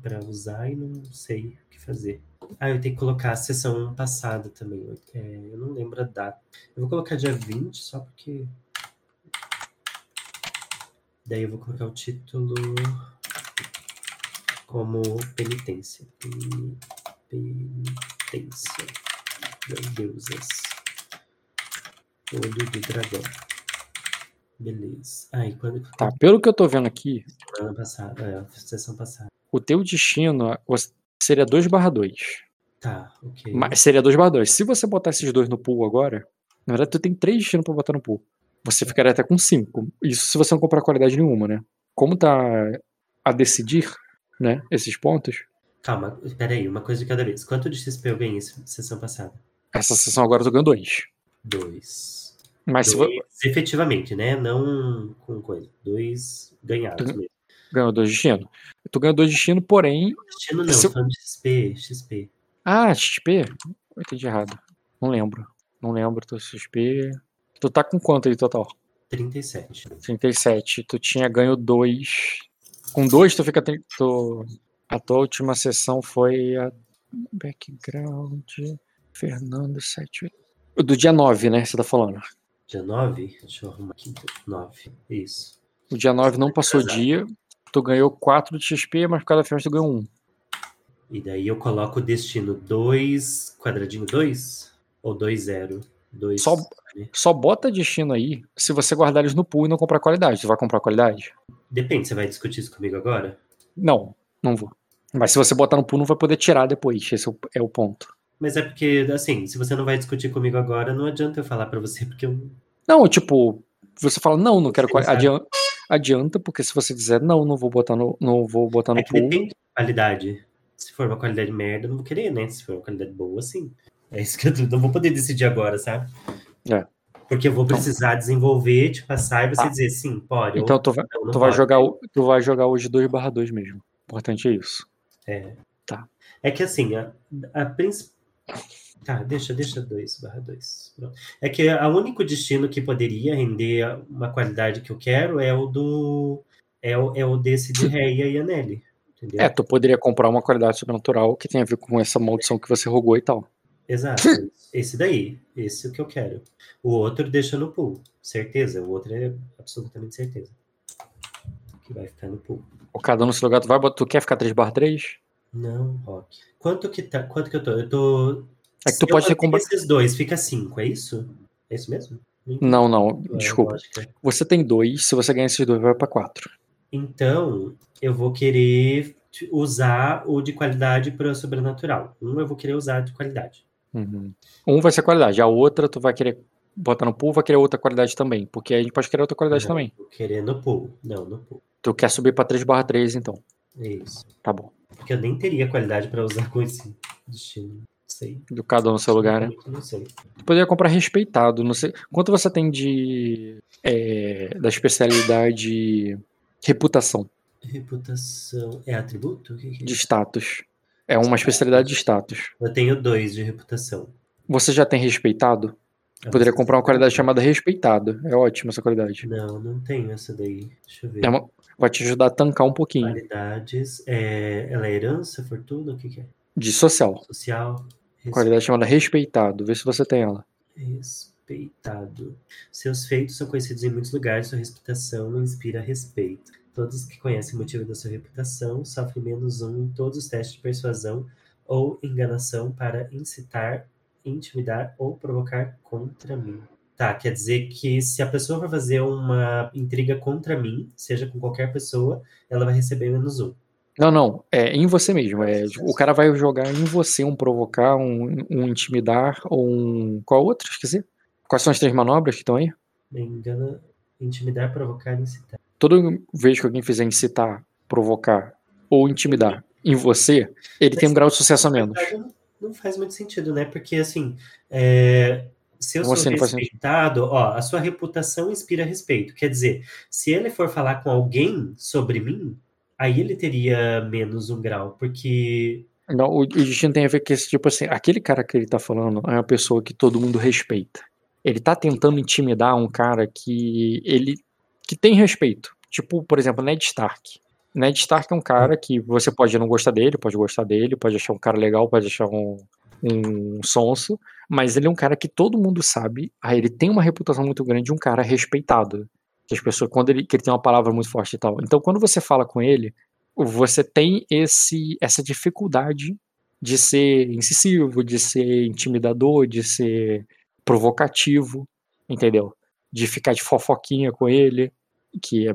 para usar e não sei o que fazer. Ah, eu tenho que colocar a sessão passada também. É, eu não lembro a data. Eu vou colocar dia 20, só porque. Daí eu vou colocar o título como penitência. Penitência. Meu deusas. Olho do dragão. Beleza. Aí, quando... Tá, pelo que eu tô vendo aqui. Semana passada, é, sessão passada. O teu destino seria 2 barra 2. Tá, ok. Mas seria 2 barra 2. Se você botar esses dois no pool agora, na verdade tu tem três destinos pra botar no pool. Você ficaria até com 5. Isso se você não comprar qualidade nenhuma, né? Como tá a decidir, né, esses pontos. Calma, peraí, uma coisa de cada vez. Quanto de XP eu ganhei essa sessão passada? Essa sessão agora eu tô ganhando 2. 2. Mas dois, se efetivamente, né? Não com coisa. Dois ganhados tu, mesmo. Ganhou dois destinos. Tu ganhou dois destinos, porém. Destino não, se... falando XP, XP. Ah, XP? Eu entendi errado. Não lembro. Não lembro teu XP. Tu tá com quanto aí total? 37. 37. Tu tinha ganho dois. Com dois, tu fica. Tu... A tua última sessão foi a. Background. Fernando 78. Do dia 9, né? Você tá falando. Dia 9? Deixa eu arrumar aqui. 9. Isso. O dia 9 não passou dia. Tu ganhou 4 de XP, mas por cada festa tu ganhou 1. E daí eu coloco o destino 2, quadradinho 2? Ou 2, 0? 2. Só, só bota destino aí se você guardar eles no pool e não comprar qualidade. Tu vai comprar qualidade? Depende, você vai discutir isso comigo agora? Não, não vou. Mas se você botar no pool, não vai poder tirar depois. Esse é o ponto. Mas é porque, assim, se você não vai discutir comigo agora, não adianta eu falar para você, porque eu. Não, tipo, você fala, não, não quero qualidade. Adianta, adianta, porque se você dizer, não, não vou botar no, não vou botar no é pool. Depende qualidade. Se for uma qualidade merda, eu não vou querer, né? Se for uma qualidade boa, sim. É isso que eu não vou poder decidir agora, sabe? É. Porque eu vou então precisar desenvolver, te passar e você ah. dizer sim, pode. Então tu vai, não, não tu vai jogar, tu vai jogar hoje 2/2 mesmo. O importante é isso. É. Tá. É que assim, a, a principal Tá, deixa, deixa 2 barra 2. É que o único destino que poderia render uma qualidade que eu quero é o do. É o, é o desse de Reia e Anelli. Entendeu? É, tu poderia comprar uma qualidade sobrenatural que tem a ver com essa maldição que você rogou e tal. Exato. *laughs* esse daí. Esse é o que eu quero. O outro deixa no pool. Certeza. O outro é absolutamente certeza. Que vai ficar no pool. O cada um no seu lugar, tu, vai, tu quer ficar 3 barra 3? Não, Rock. Quanto que tá? Quanto que eu tô? Eu tô. É que tu pode ter combate. esses dois, fica cinco, é isso? É isso mesmo? Não, não, é, desculpa. Você tem dois, se você ganhar esses dois, vai para quatro. Então, eu vou querer usar o de qualidade para sobrenatural. Um eu vou querer usar de qualidade. Uhum. Um vai ser qualidade, a outra tu vai querer botar no pool, vai querer outra qualidade também. Porque a gente pode querer outra qualidade não, também. Vou querer no pool. Não, no pool. Tu quer subir para 3 barra 3, então. Isso. Tá bom. Porque eu nem teria qualidade para usar com esse destino. Sei. Do cada um no seu lugar, né? Não sei. Tu poderia comprar respeitado. Não sei. Quanto você tem de. É, da especialidade reputação? Reputação. É atributo? Que que é? De status. É uma especialidade de status. Eu tenho dois de reputação. Você já tem respeitado? Eu poderia comprar uma qualidade chamada respeitado. É ótima essa qualidade. Não, não tenho essa daí. Deixa eu ver. É uma... Vai te ajudar a tancar um pouquinho. Qualidades. É... Ela é herança, fortuna? O que, que é? De social. Social. Qualidade chamada respeitado. Vê se você tem ela. Respeitado. Seus feitos são conhecidos em muitos lugares. Sua reputação inspira respeito. Todos que conhecem o motivo da sua reputação sofrem menos um em todos os testes de persuasão ou enganação para incitar, intimidar ou provocar contra mim. Tá, quer dizer que se a pessoa for fazer uma intriga contra mim, seja com qualquer pessoa, ela vai receber menos um. Não, não, é em você mesmo. É, o cara vai jogar em você um provocar, um, um intimidar, ou um. Qual outro? Esqueci. Quais são as três manobras que estão aí? Engana, intimidar, provocar e incitar. Toda vez que alguém fizer incitar, provocar ou intimidar em você, ele Mas, tem um grau de sucesso a menos. Não faz muito sentido, né? Porque assim, é, se eu você sou respeitado, ó, a sua reputação inspira respeito. Quer dizer, se ele for falar com alguém sobre mim, aí ele teria menos um grau, porque. Não, o, o destino tem a ver com esse tipo assim, aquele cara que ele tá falando é uma pessoa que todo mundo respeita. Ele tá tentando intimidar um cara que ele que tem respeito. Tipo, por exemplo, Ned Stark. Ned Stark é um cara que você pode não gostar dele, pode gostar dele, pode achar um cara legal, pode achar um, um sonso, mas ele é um cara que todo mundo sabe, ah, ele tem uma reputação muito grande de um cara respeitado. Que as pessoas, quando ele, que ele tem uma palavra muito forte e tal. Então, quando você fala com ele, você tem esse, essa dificuldade de ser incisivo, de ser intimidador, de ser provocativo, entendeu? De ficar de fofoquinha com ele, que é,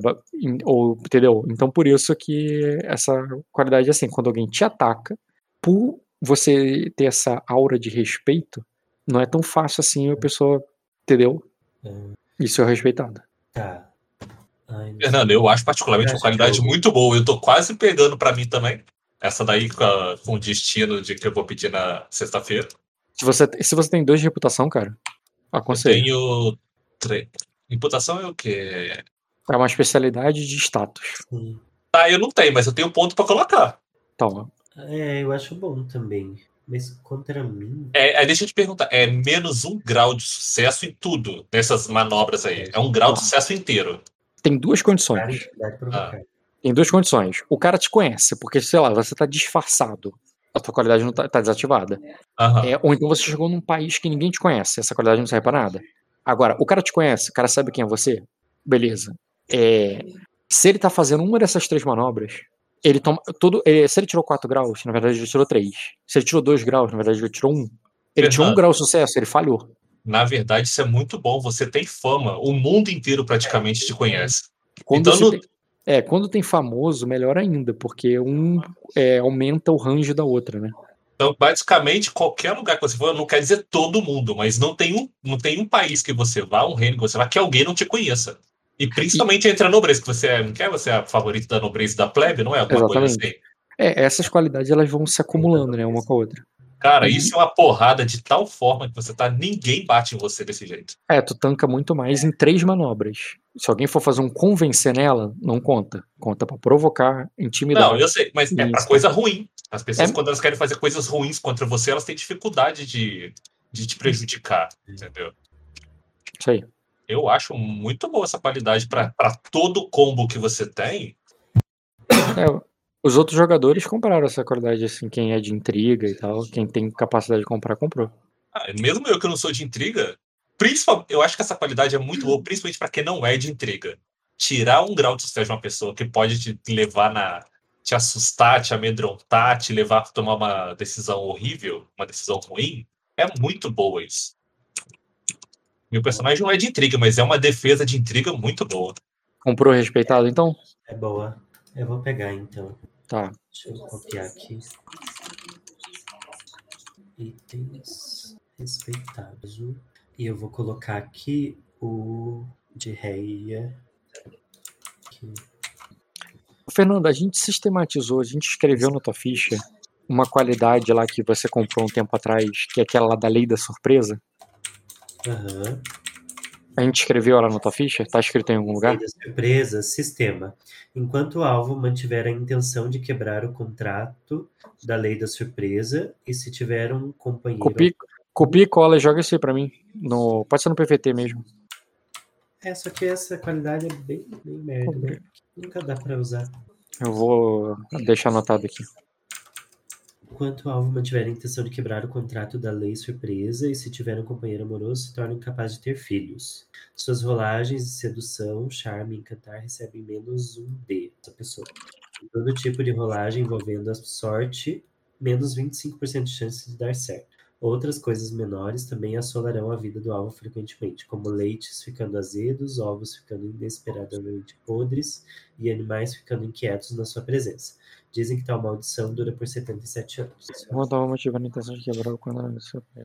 ou, entendeu? Então por isso que essa qualidade assim, quando alguém te ataca, por você ter essa aura de respeito, não é tão fácil assim a pessoa, entendeu? É. Isso é respeitado. Tá. Ai, Fernando, eu acho particularmente uma qualidade eu... muito boa. Eu tô quase pegando para mim também. Essa daí com, a, com o destino de que eu vou pedir na sexta-feira. Se você, se você tem dois de reputação, cara, aconselho. Eu tenho. Tre... Reputação é o quê? É uma especialidade de status. Sim. Ah, eu não tenho, mas eu tenho ponto para colocar. Toma. É, eu acho bom também. Mas contra mim. É, deixa eu te perguntar, é menos um grau de sucesso em tudo nessas manobras aí. É um grau de sucesso inteiro. Tem duas condições. Ah. Tem duas condições. O cara te conhece, porque, sei lá, você tá disfarçado. A tua qualidade não tá, tá desativada. Uhum. É, ou então você chegou num país que ninguém te conhece. Essa qualidade não serve pra nada. Agora, o cara te conhece, o cara sabe quem é você. Beleza. É, se ele tá fazendo uma dessas três manobras, ele toma. Todo, ele, se ele tirou 4 graus, na verdade ele tirou 3. Se ele tirou 2 graus, na verdade ele tirou 1. Um. Ele tirou 1 um grau de sucesso, ele falhou. Na verdade, isso é muito bom. Você tem fama. O mundo inteiro praticamente te conhece. Quando então, no... tem, é, quando tem famoso, melhor ainda, porque um é, aumenta o range da outra, né? Então, basicamente, qualquer lugar que você for, não quer dizer todo mundo, mas não tem um, não tem um país que você vá, um reino que você vá, que alguém não te conheça. E principalmente e... entre a nobreza, que você é, não quer você é a favorita da nobreza da plebe, não é? Alguma Exatamente. coisa assim. É, essas qualidades elas vão se acumulando, né, uma com a outra. Cara, isso é uma porrada de tal forma que você tá. Ninguém bate em você desse jeito. É, tu tanca muito mais em três manobras. Se alguém for fazer um convencer nela, não conta. Conta para provocar, intimidar. Não, eu sei, mas é pra coisa ruim. As pessoas, é... quando elas querem fazer coisas ruins contra você, elas têm dificuldade de, de te prejudicar, entendeu? Isso aí. Eu acho muito boa essa qualidade para todo combo que você tem. É, os outros jogadores compraram essa qualidade, assim, quem é de intriga e tal, quem tem capacidade de comprar, comprou. Ah, mesmo eu que não sou de intriga, eu acho que essa qualidade é muito boa, principalmente para quem não é de intriga. Tirar um grau de sucesso de uma pessoa que pode te levar na. te assustar, te amedrontar, te levar a tomar uma decisão horrível, uma decisão ruim, é muito boa isso. Meu personagem não é de intriga, mas é uma defesa de intriga muito boa. Comprou respeitado, então? É boa. Eu vou pegar, então. Tá. Deixa eu copiar aqui. Itens respeitados. E eu vou colocar aqui o de reia. Aqui. Fernando, a gente sistematizou, a gente escreveu na tua ficha uma qualidade lá que você comprou um tempo atrás, que é aquela da lei da surpresa. Uhum. A gente escreveu lá na tua ficha? Tá escrito em algum lugar? Surpresa, sistema. Enquanto o alvo mantiver a intenção de quebrar o contrato da lei da surpresa e se tiver um companheiro. Copia, copia e cola e joga isso aí pra mim. No, pode ser no PVT mesmo. É, só que essa qualidade é bem, bem merda, né? Nunca dá pra usar. Eu vou deixar anotado aqui. Enquanto o alvo mantiver a intenção de quebrar o contrato da lei surpresa e se tiver um companheiro amoroso, se torna incapaz de ter filhos. Suas rolagens de sedução, charme e encantar recebem menos um D essa pessoa. Todo tipo de rolagem envolvendo a sorte, menos 25% de chance de dar certo. Outras coisas menores também assolarão a vida do alvo frequentemente, como leites ficando azedos, ovos ficando inesperadamente podres e animais ficando inquietos na sua presença. Dizem que tal maldição dura por 77 anos. Uma tava motivando a intenção de quebrar o canal do seu pé.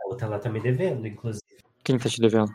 A outra lá tá me devendo, inclusive. Quem tá te devendo?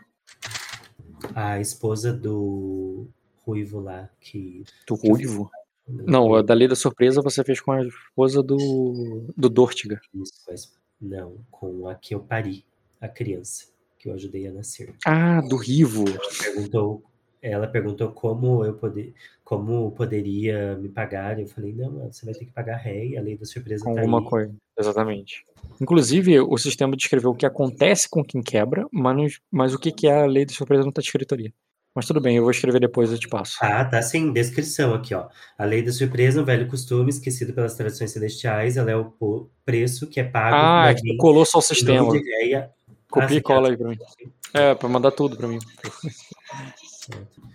A esposa do Ruivo lá, que. Do Ruivo? Não, a da Lei da Surpresa você fez com a esposa do, do Dortiga. Isso, não, com a que eu pari, a criança, que eu ajudei a nascer. Ah, do Rivo. Ela perguntou ela perguntou como eu poder, como poderia me pagar. Eu falei, não, você vai ter que pagar ré, a lei da surpresa com tá alguma aí. coisa. Exatamente. Inclusive, o sistema descreveu o que acontece com quem quebra, mas, mas o que, que é a lei da surpresa não está escrito ali. Mas tudo bem, eu vou escrever depois e eu te passo. Ah, tá sim, descrição aqui, ó. A lei da surpresa, um velho costume esquecido pelas tradições celestiais, ela é o preço que é pago Ah, é que tu colou só o sistema. Copia ah, e cola aí pra mim. É, pra mandar tudo pra mim. *laughs*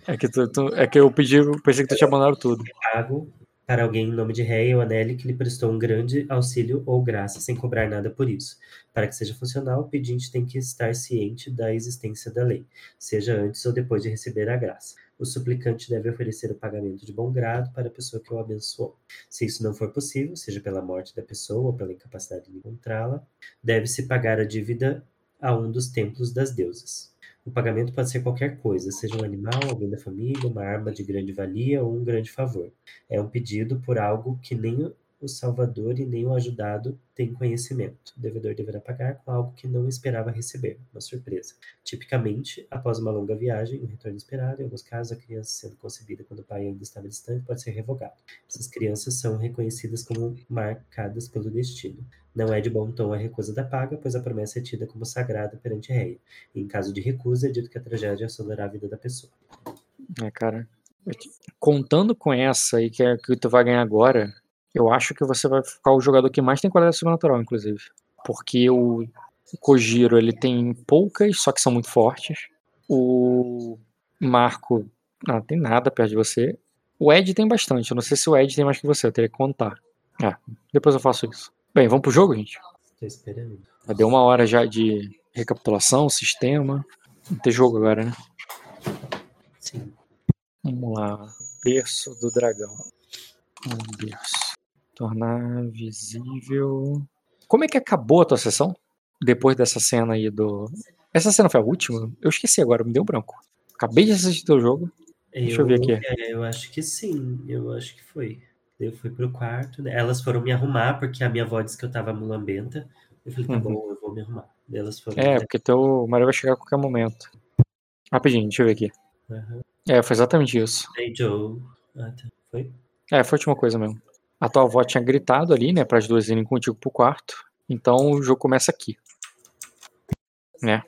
É que, tu, tu, é que eu pedi, pensei que tu tinha mandado tudo. Pago para alguém em nome de rei ou Anelli que lhe prestou um grande auxílio ou graça sem cobrar nada por isso. Para que seja funcional, o pedinte tem que estar ciente da existência da lei, seja antes ou depois de receber a graça. O suplicante deve oferecer o pagamento de bom grado para a pessoa que o abençoou. Se isso não for possível, seja pela morte da pessoa ou pela incapacidade de encontrá-la, deve-se pagar a dívida a um dos templos das deusas. O pagamento pode ser qualquer coisa, seja um animal, alguém da família, uma arma de grande valia ou um grande favor. É um pedido por algo que nem o salvador e nem o ajudado têm conhecimento. O devedor deverá pagar com algo que não esperava receber, uma surpresa. Tipicamente, após uma longa viagem, um retorno esperado, em alguns casos, a criança sendo concebida quando o pai ainda estava distante pode ser revogado. Essas crianças são reconhecidas como marcadas pelo destino. Não é de bom tom a recusa da paga, pois a promessa é tida como sagrada perante rei. Em caso de recusa, é dito que a tragédia assolará a vida da pessoa. É, cara. Contando com essa aí que, é, que tu vai ganhar agora, eu acho que você vai ficar o jogador que mais tem qualidade sobrenatural, inclusive. Porque o Kojiro, ele tem poucas, só que são muito fortes. O Marco não tem nada perto de você. O Ed tem bastante. Eu não sei se o Ed tem mais que você, eu teria que contar. Ah, depois eu faço isso. Bem, vamos pro jogo, gente? Tô esperando. Já deu uma hora já de recapitulação, sistema. Não tem jogo agora, né? Sim. Vamos lá. Berço do dragão. Um berço. Tornar visível. Como é que acabou a tua sessão? Depois dessa cena aí do. Essa cena foi a última? Eu esqueci agora, me deu branco. Acabei de assistir teu jogo. Eu, Deixa eu ver aqui. É, eu acho que sim, eu acho que foi. Eu fui pro quarto, né? elas foram me arrumar, porque a minha avó disse que eu tava mulambenta. Eu falei, tá uhum. bom, eu vou me arrumar. Elas foram. É, porque teu marido vai chegar a qualquer momento. Rapidinho, deixa eu ver aqui. Uhum. É, foi exatamente isso. Hey, Joe. Ah, tá. Foi? É, foi a última coisa mesmo. A tua avó tinha gritado ali, né, para as duas irem contigo pro quarto. Então o jogo começa aqui. Né?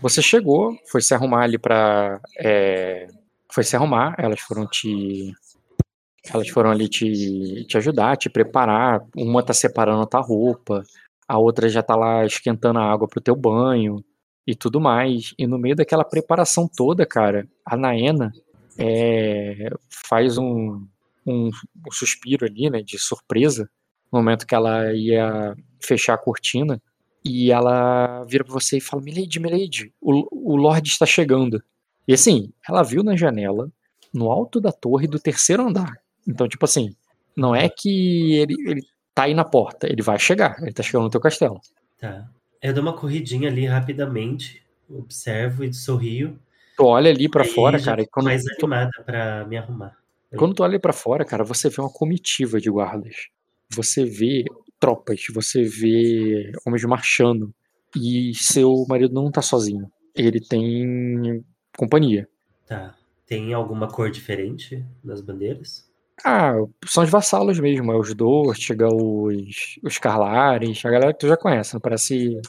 Você chegou, foi se arrumar ali pra. É, foi se arrumar, elas foram te. Elas foram ali te, te ajudar, te preparar. Uma tá separando a tua roupa, a outra já tá lá esquentando a água pro teu banho e tudo mais. E no meio daquela preparação toda, cara, a Naena é, faz um, um, um suspiro ali, né, de surpresa, no momento que ela ia fechar a cortina, e ela vira pra você e fala: Milady, Milady, o, o Lorde está chegando. E assim, ela viu na janela, no alto da torre do terceiro andar. Então, tipo assim, não é que ele, ele tá aí na porta, ele vai chegar, ele tá chegando no teu castelo. Tá. Eu dou uma corridinha ali rapidamente, observo e sorrio. Tu olha ali para fora, cara, e quando mais animada para me arrumar. Quando tu olha para fora, cara, você vê uma comitiva de guardas. Você vê tropas, você vê homens marchando. E seu marido não tá sozinho. Ele tem companhia. Tá. Tem alguma cor diferente nas bandeiras? Ah, são os vassalos mesmo. É os Dortiga, os, os Carlares, a galera que tu já conhece. Não parece,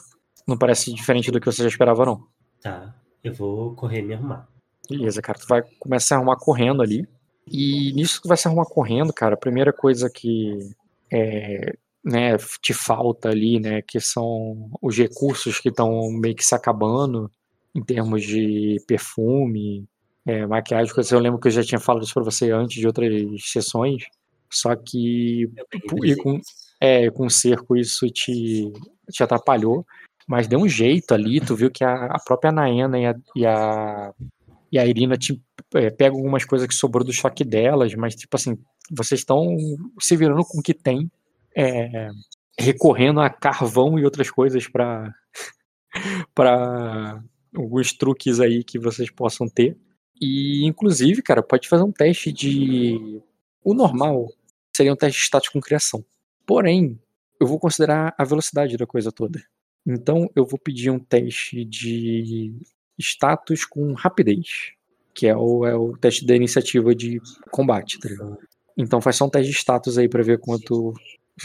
não parece diferente do que você já esperava, não. Tá. Eu vou correr e me arrumar. Beleza, cara. Tu vai começar a arrumar correndo ali. E nisso que vai se arrumar correndo, cara, a primeira coisa que é, né, te falta ali, né, que são os recursos que estão meio que se acabando em termos de perfume, é, maquiagem, coisa. Eu lembro que eu já tinha falado isso para você antes de outras sessões, só que e com, é, com o cerco isso te, te atrapalhou, mas deu um jeito ali, tu viu que a, a própria Naena e a, e a, e a Irina te é, pega algumas coisas que sobrou do choque delas, mas tipo assim, vocês estão se virando com o que tem, é, recorrendo a carvão e outras coisas para *laughs* para alguns truques aí que vocês possam ter. E inclusive, cara, pode fazer um teste de o normal seria um teste status com criação. Porém, eu vou considerar a velocidade da coisa toda. Então, eu vou pedir um teste de status com rapidez. que é o, é o teste da iniciativa de combate, tá ligado? Então faz só um teste de status aí pra ver quanto.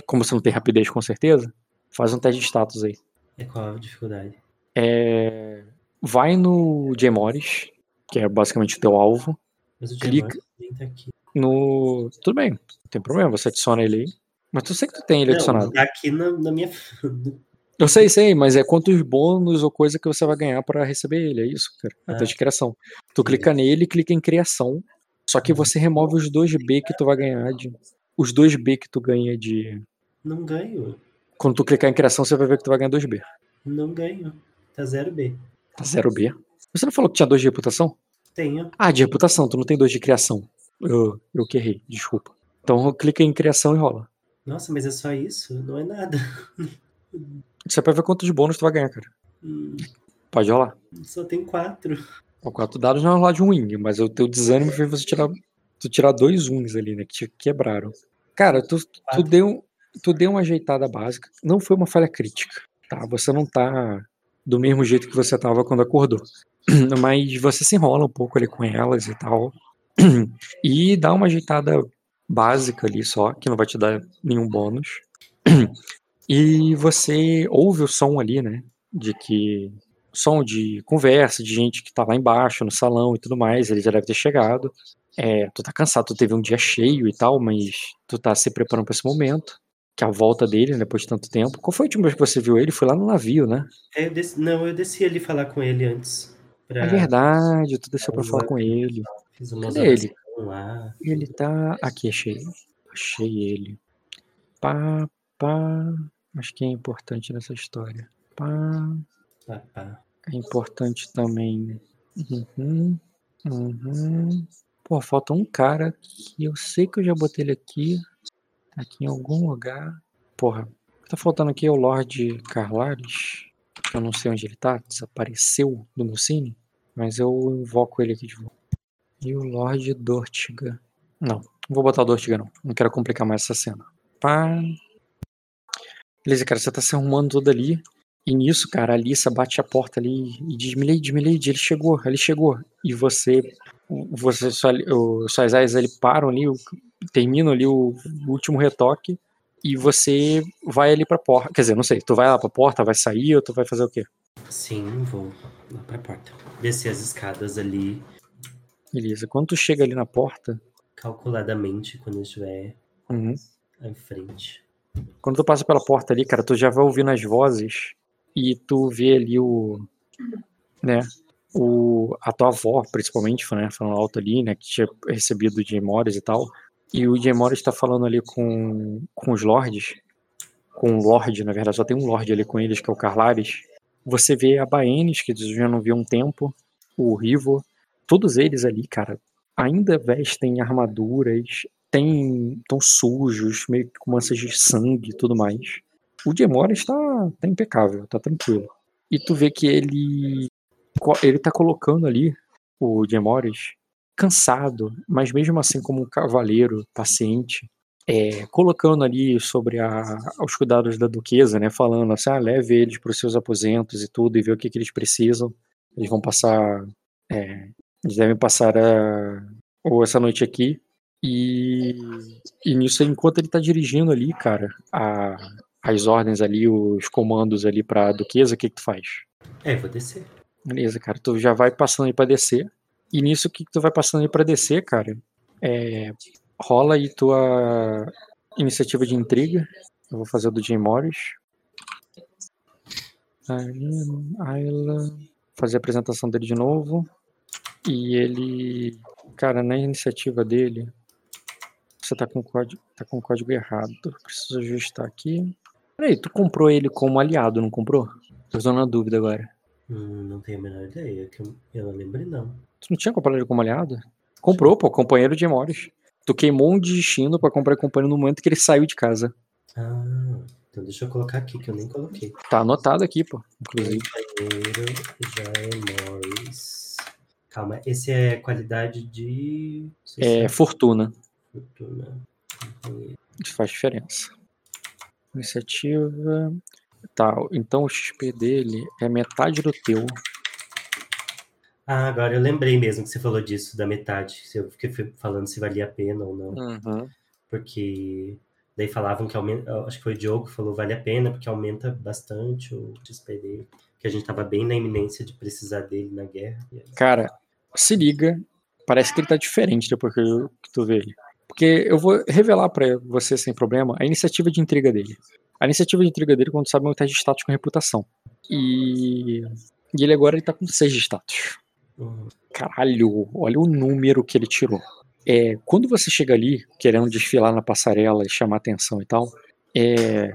Como você não tem rapidez com certeza, faz um teste de status aí. É qual a dificuldade? É... Vai no. Morris, que é basicamente o teu alvo. Mas o Clica- nem tá aqui. No. Tudo bem, não tem problema, você adiciona ele aí. Mas tu sei que tu tem ele adicionado. Não, tá aqui na, na minha. *laughs* Eu sei, sei, mas é quantos bônus ou coisa que você vai ganhar pra receber ele, é isso, cara. É Ah. teste de criação. Tu clica nele e clica em criação. Só que você remove os 2B que tu vai ganhar de. Os 2B que tu ganha de. Não ganho. Quando tu clicar em criação, você vai ver que tu vai ganhar 2B. Não ganho. Tá 0B. Tá 0B. Você não falou que tinha 2 de reputação? Tenho. Ah, de reputação, tu não tem 2 de criação. Eu, eu que errei, desculpa. Então clica em criação e rola. Nossa, mas é só isso? Não é nada. *laughs* Isso é pra ver quantos bônus tu vai ganhar, cara. Hum, Pode rolar. Só tem quatro. Ó, quatro dados não é rolar de um wing, mas o teu desânimo fez você tirar, tu tirar dois wings ali, né? Que te quebraram. Cara, tu, tu, deu, tu deu uma ajeitada básica. Não foi uma falha crítica, tá? Você não tá do mesmo jeito que você tava quando acordou. *clears throat* Mas você se enrola um pouco ali com elas e tal. *clears throat* E dá uma ajeitada básica ali só, que não vai te dar nenhum bônus. *clears throat* E você ouve o som ali, né? De que som de conversa, de gente que tá lá embaixo no salão e tudo mais, ele já deve ter chegado. É, tu tá cansado, tu teve um dia cheio e tal, mas tu tá se preparando pra esse momento, que é a volta dele, né, depois de tanto tempo. Qual foi a última vez que você viu ele? Foi lá no navio, né? É, eu desci- Não, eu desci ali falar com ele antes. Pra... É verdade, tu desceu pra falar com ele. Fiz Cadê ele? lá. Ele tá. Aqui, achei. Achei ele. Pá, pá. Mas quem é importante nessa história? Pá. Pá, pá. É importante também. Uhum, uhum. Pô, falta um cara que eu sei que eu já botei ele aqui. Tá aqui em algum lugar. Porra, o que tá faltando aqui é o Lorde Carlares. que Eu não sei onde ele tá. Desapareceu do meu cine. Mas eu invoco ele aqui de volta. E o Lorde Dortiga. Não, não vou botar o Dortiga não. Não quero complicar mais essa cena. Pá. Beleza, cara, você tá se arrumando tudo ali. E nisso, cara, a Alissa bate a porta ali e diz: Milady, Milady, ele chegou, ele chegou. E você, você sua, o, suas aias ali param ali, terminam ali o, o último retoque e você vai ali pra porta. Quer dizer, não sei, tu vai lá pra porta, vai sair ou tu vai fazer o quê? Sim, vou lá pra porta. Descer as escadas ali, Beleza, quando tu chega ali na porta, calculadamente, quando eu estiver uhum, à frente. Quando tu passa pela porta ali, cara, tu já vai ouvindo as vozes e tu vê ali o. né? O, a tua avó, principalmente, né, falando alto ali, né, que tinha recebido o Jay Morris e tal. E o Jay Morris tá falando ali com, com os lords, com o Lorde, na verdade, só tem um Lorde ali com eles, que é o Carlares. Você vê a Baenis, que tu já não viu um tempo, o Rivo, todos eles ali, cara, ainda vestem armaduras, tem, tão sujos, meio que com manchas de sangue e tudo mais. O Jay Morris tá, impecável, tá tranquilo. E tu vê que ele ele tá colocando ali o Morris cansado, mas mesmo assim como um cavaleiro paciente, é, colocando ali sobre a, os cuidados da duquesa, né, falando assim, ah, leve eles para os seus aposentos e tudo e vê o que, que eles precisam. Eles vão passar, é, eles devem passar a, ou essa noite aqui e, e nisso, enquanto ele tá dirigindo ali, cara, a, as ordens ali, os comandos ali pra duquesa, o que que tu faz? É, vou descer. Beleza, cara, tu já vai passando aí pra descer. E nisso que tu vai passando aí pra descer, cara, é, rola aí tua iniciativa de intriga. Eu vou fazer o do Jim Morris. Ayla, fazer a apresentação dele de novo. E ele, cara, na iniciativa dele, você tá com o código, tá com o código errado. Preciso ajustar aqui. Peraí, tu comprou ele como aliado, não comprou? Tô na dúvida agora. Hum, não tenho a menor ideia, que eu, eu não lembro não. Tu não tinha comprado ele como aliado? Comprou, pô, companheiro de Morris. Tu queimou um destino pra comprar companheiro no momento que ele saiu de casa. Ah, então deixa eu colocar aqui, que eu nem coloquei. Tá anotado aqui, pô, inclusive. Companheiro Jair Morris. Calma, esse é qualidade de. É fortuna. Fortuna. Companheiro. Isso faz diferença. Iniciativa. Tá, então o XP dele é metade do teu. Ah, agora eu lembrei mesmo que você falou disso, da metade. Eu fiquei falando se valia a pena ou não. Uhum. Porque daí falavam que aumenta. Acho que foi o Diogo que falou vale a pena, porque aumenta bastante o XP dele. Que a gente tava bem na iminência de precisar dele na guerra. Cara, se liga. Parece que ele tá diferente depois que, eu, que tu vê ele. Porque eu vou revelar para você sem problema a iniciativa de intriga dele. A iniciativa de intriga dele, quando sabe, é um teste de status com reputação. E, e ele agora ele tá com 6 de status. Caralho, olha o número que ele tirou. É, quando você chega ali, querendo desfilar na passarela e chamar atenção e tal, é,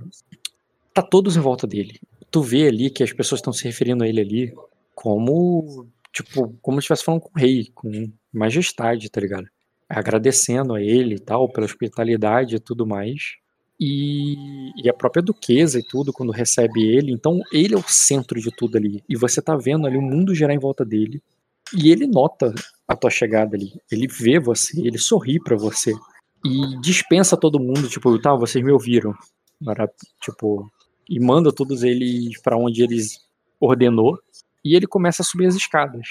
tá todos em volta dele. Tu vê ali que as pessoas estão se referindo a ele ali como, tipo, como se estivesse falando com o rei, com majestade, tá ligado? Agradecendo a ele e tal, pela hospitalidade e tudo mais. E, e, a própria duquesa e tudo, quando recebe ele. Então, ele é o centro de tudo ali. E você tá vendo ali o mundo girar em volta dele. E ele nota a tua chegada ali. Ele vê você, ele sorri para você. E dispensa todo mundo, tipo, tá, vocês me ouviram. Tipo, e manda todos eles para onde eles ordenou. E ele começa a subir as escadas.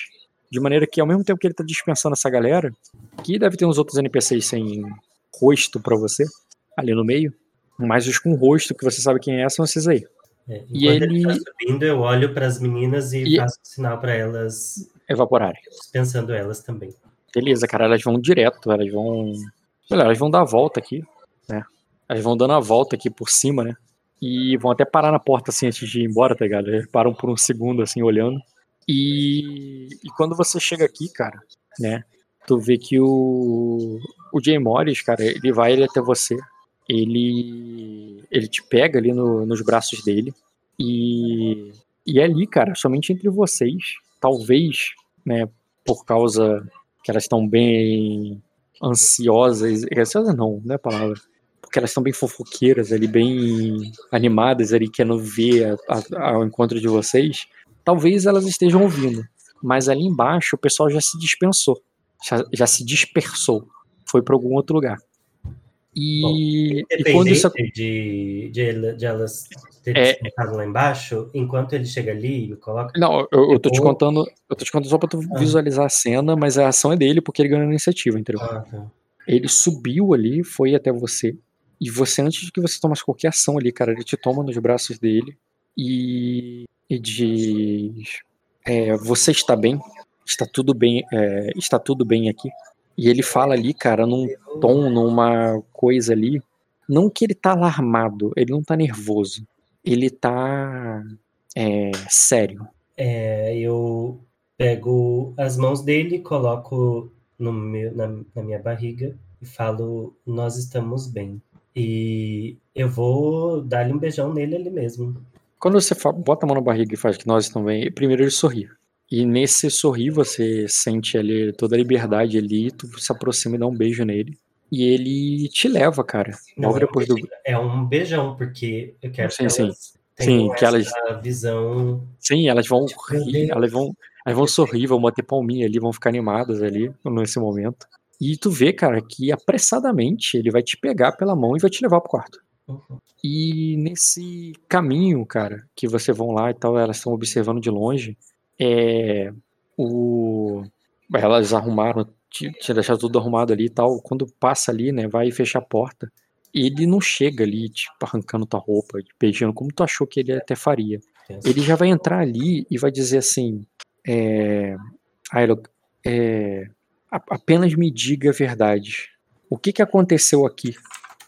De maneira que, ao mesmo tempo que ele tá dispensando essa galera, que deve ter uns outros NPCs sem rosto para você, ali no meio, mas os com rosto, que você sabe quem é, são esses aí. É, e ele, ele tá subindo, eu olho para as meninas e, e, faço sinal para elas evaporarem. Dispensando elas também. Beleza, cara, elas vão direto, elas vão. Olha, elas vão dar a volta aqui, né? Elas vão dando a volta aqui por cima, né? E vão até parar na porta assim antes de ir embora, tá ligado? Eles param por um segundo assim olhando. E, e quando você chega aqui, cara, né? Tu vê que o o Jay Morris, cara, ele vai ele até você ele ele te pega ali no, nos braços dele e e é ali, cara, somente entre vocês, talvez, né, por causa que elas estão bem ansiosas, ansiosas não, não é a palavra, porque elas estão bem fofoqueiras ali, bem animadas ali, querendo ver ao encontro de vocês, talvez elas estejam ouvindo, mas ali embaixo o pessoal já se dispensou, já, já se dispersou, foi para algum outro lugar. E, Bom, e quando isso de, de, de elas terem é, colocado lá embaixo, enquanto ele chega ali e coloca. Não, eu, eu tô te contando, eu tô te contando só pra tu ah. visualizar a cena, mas a ação é dele porque ele ganhou a iniciativa, entendeu? Ah, tá. Ele subiu ali, foi até você, e você, antes de que você tomasse qualquer ação ali, cara, ele te toma nos braços dele e, e diz: é, Você está bem? Está tudo bem? É, está tudo bem aqui? E ele fala ali, cara, num tom, numa coisa ali. Não que ele tá alarmado, ele não tá nervoso. Ele tá é, sério. É, eu pego as mãos dele, coloco no meu, na, na minha barriga e falo: Nós estamos bem. E eu vou dar-lhe um beijão nele ali mesmo. Quando você bota a mão na barriga e faz que nós estamos bem, primeiro ele sorri. E nesse sorrir você sente ali toda a liberdade ali, tu se aproxima e dá um beijo nele. E ele te leva, cara. Não, é, depois um do... é um beijão, porque eu quero sim, que sim. sim, que elas visão. Sim, elas vão rir, elas vão, elas vão sorrir, vão bater palminha ali, vão ficar animadas ali nesse momento. E tu vê, cara, que apressadamente ele vai te pegar pela mão e vai te levar pro quarto. Uhum. E nesse caminho, cara, que você vão lá e tal, elas estão observando de longe, é, o, elas arrumaram, tinha deixado tudo arrumado ali e tal. Quando passa ali, né, vai fechar a porta. Ele não chega ali, tipo, arrancando tua roupa, beijando, como tu achou que ele até faria. Ele já vai entrar ali e vai dizer assim: é, é, apenas me diga a verdade. O que, que aconteceu aqui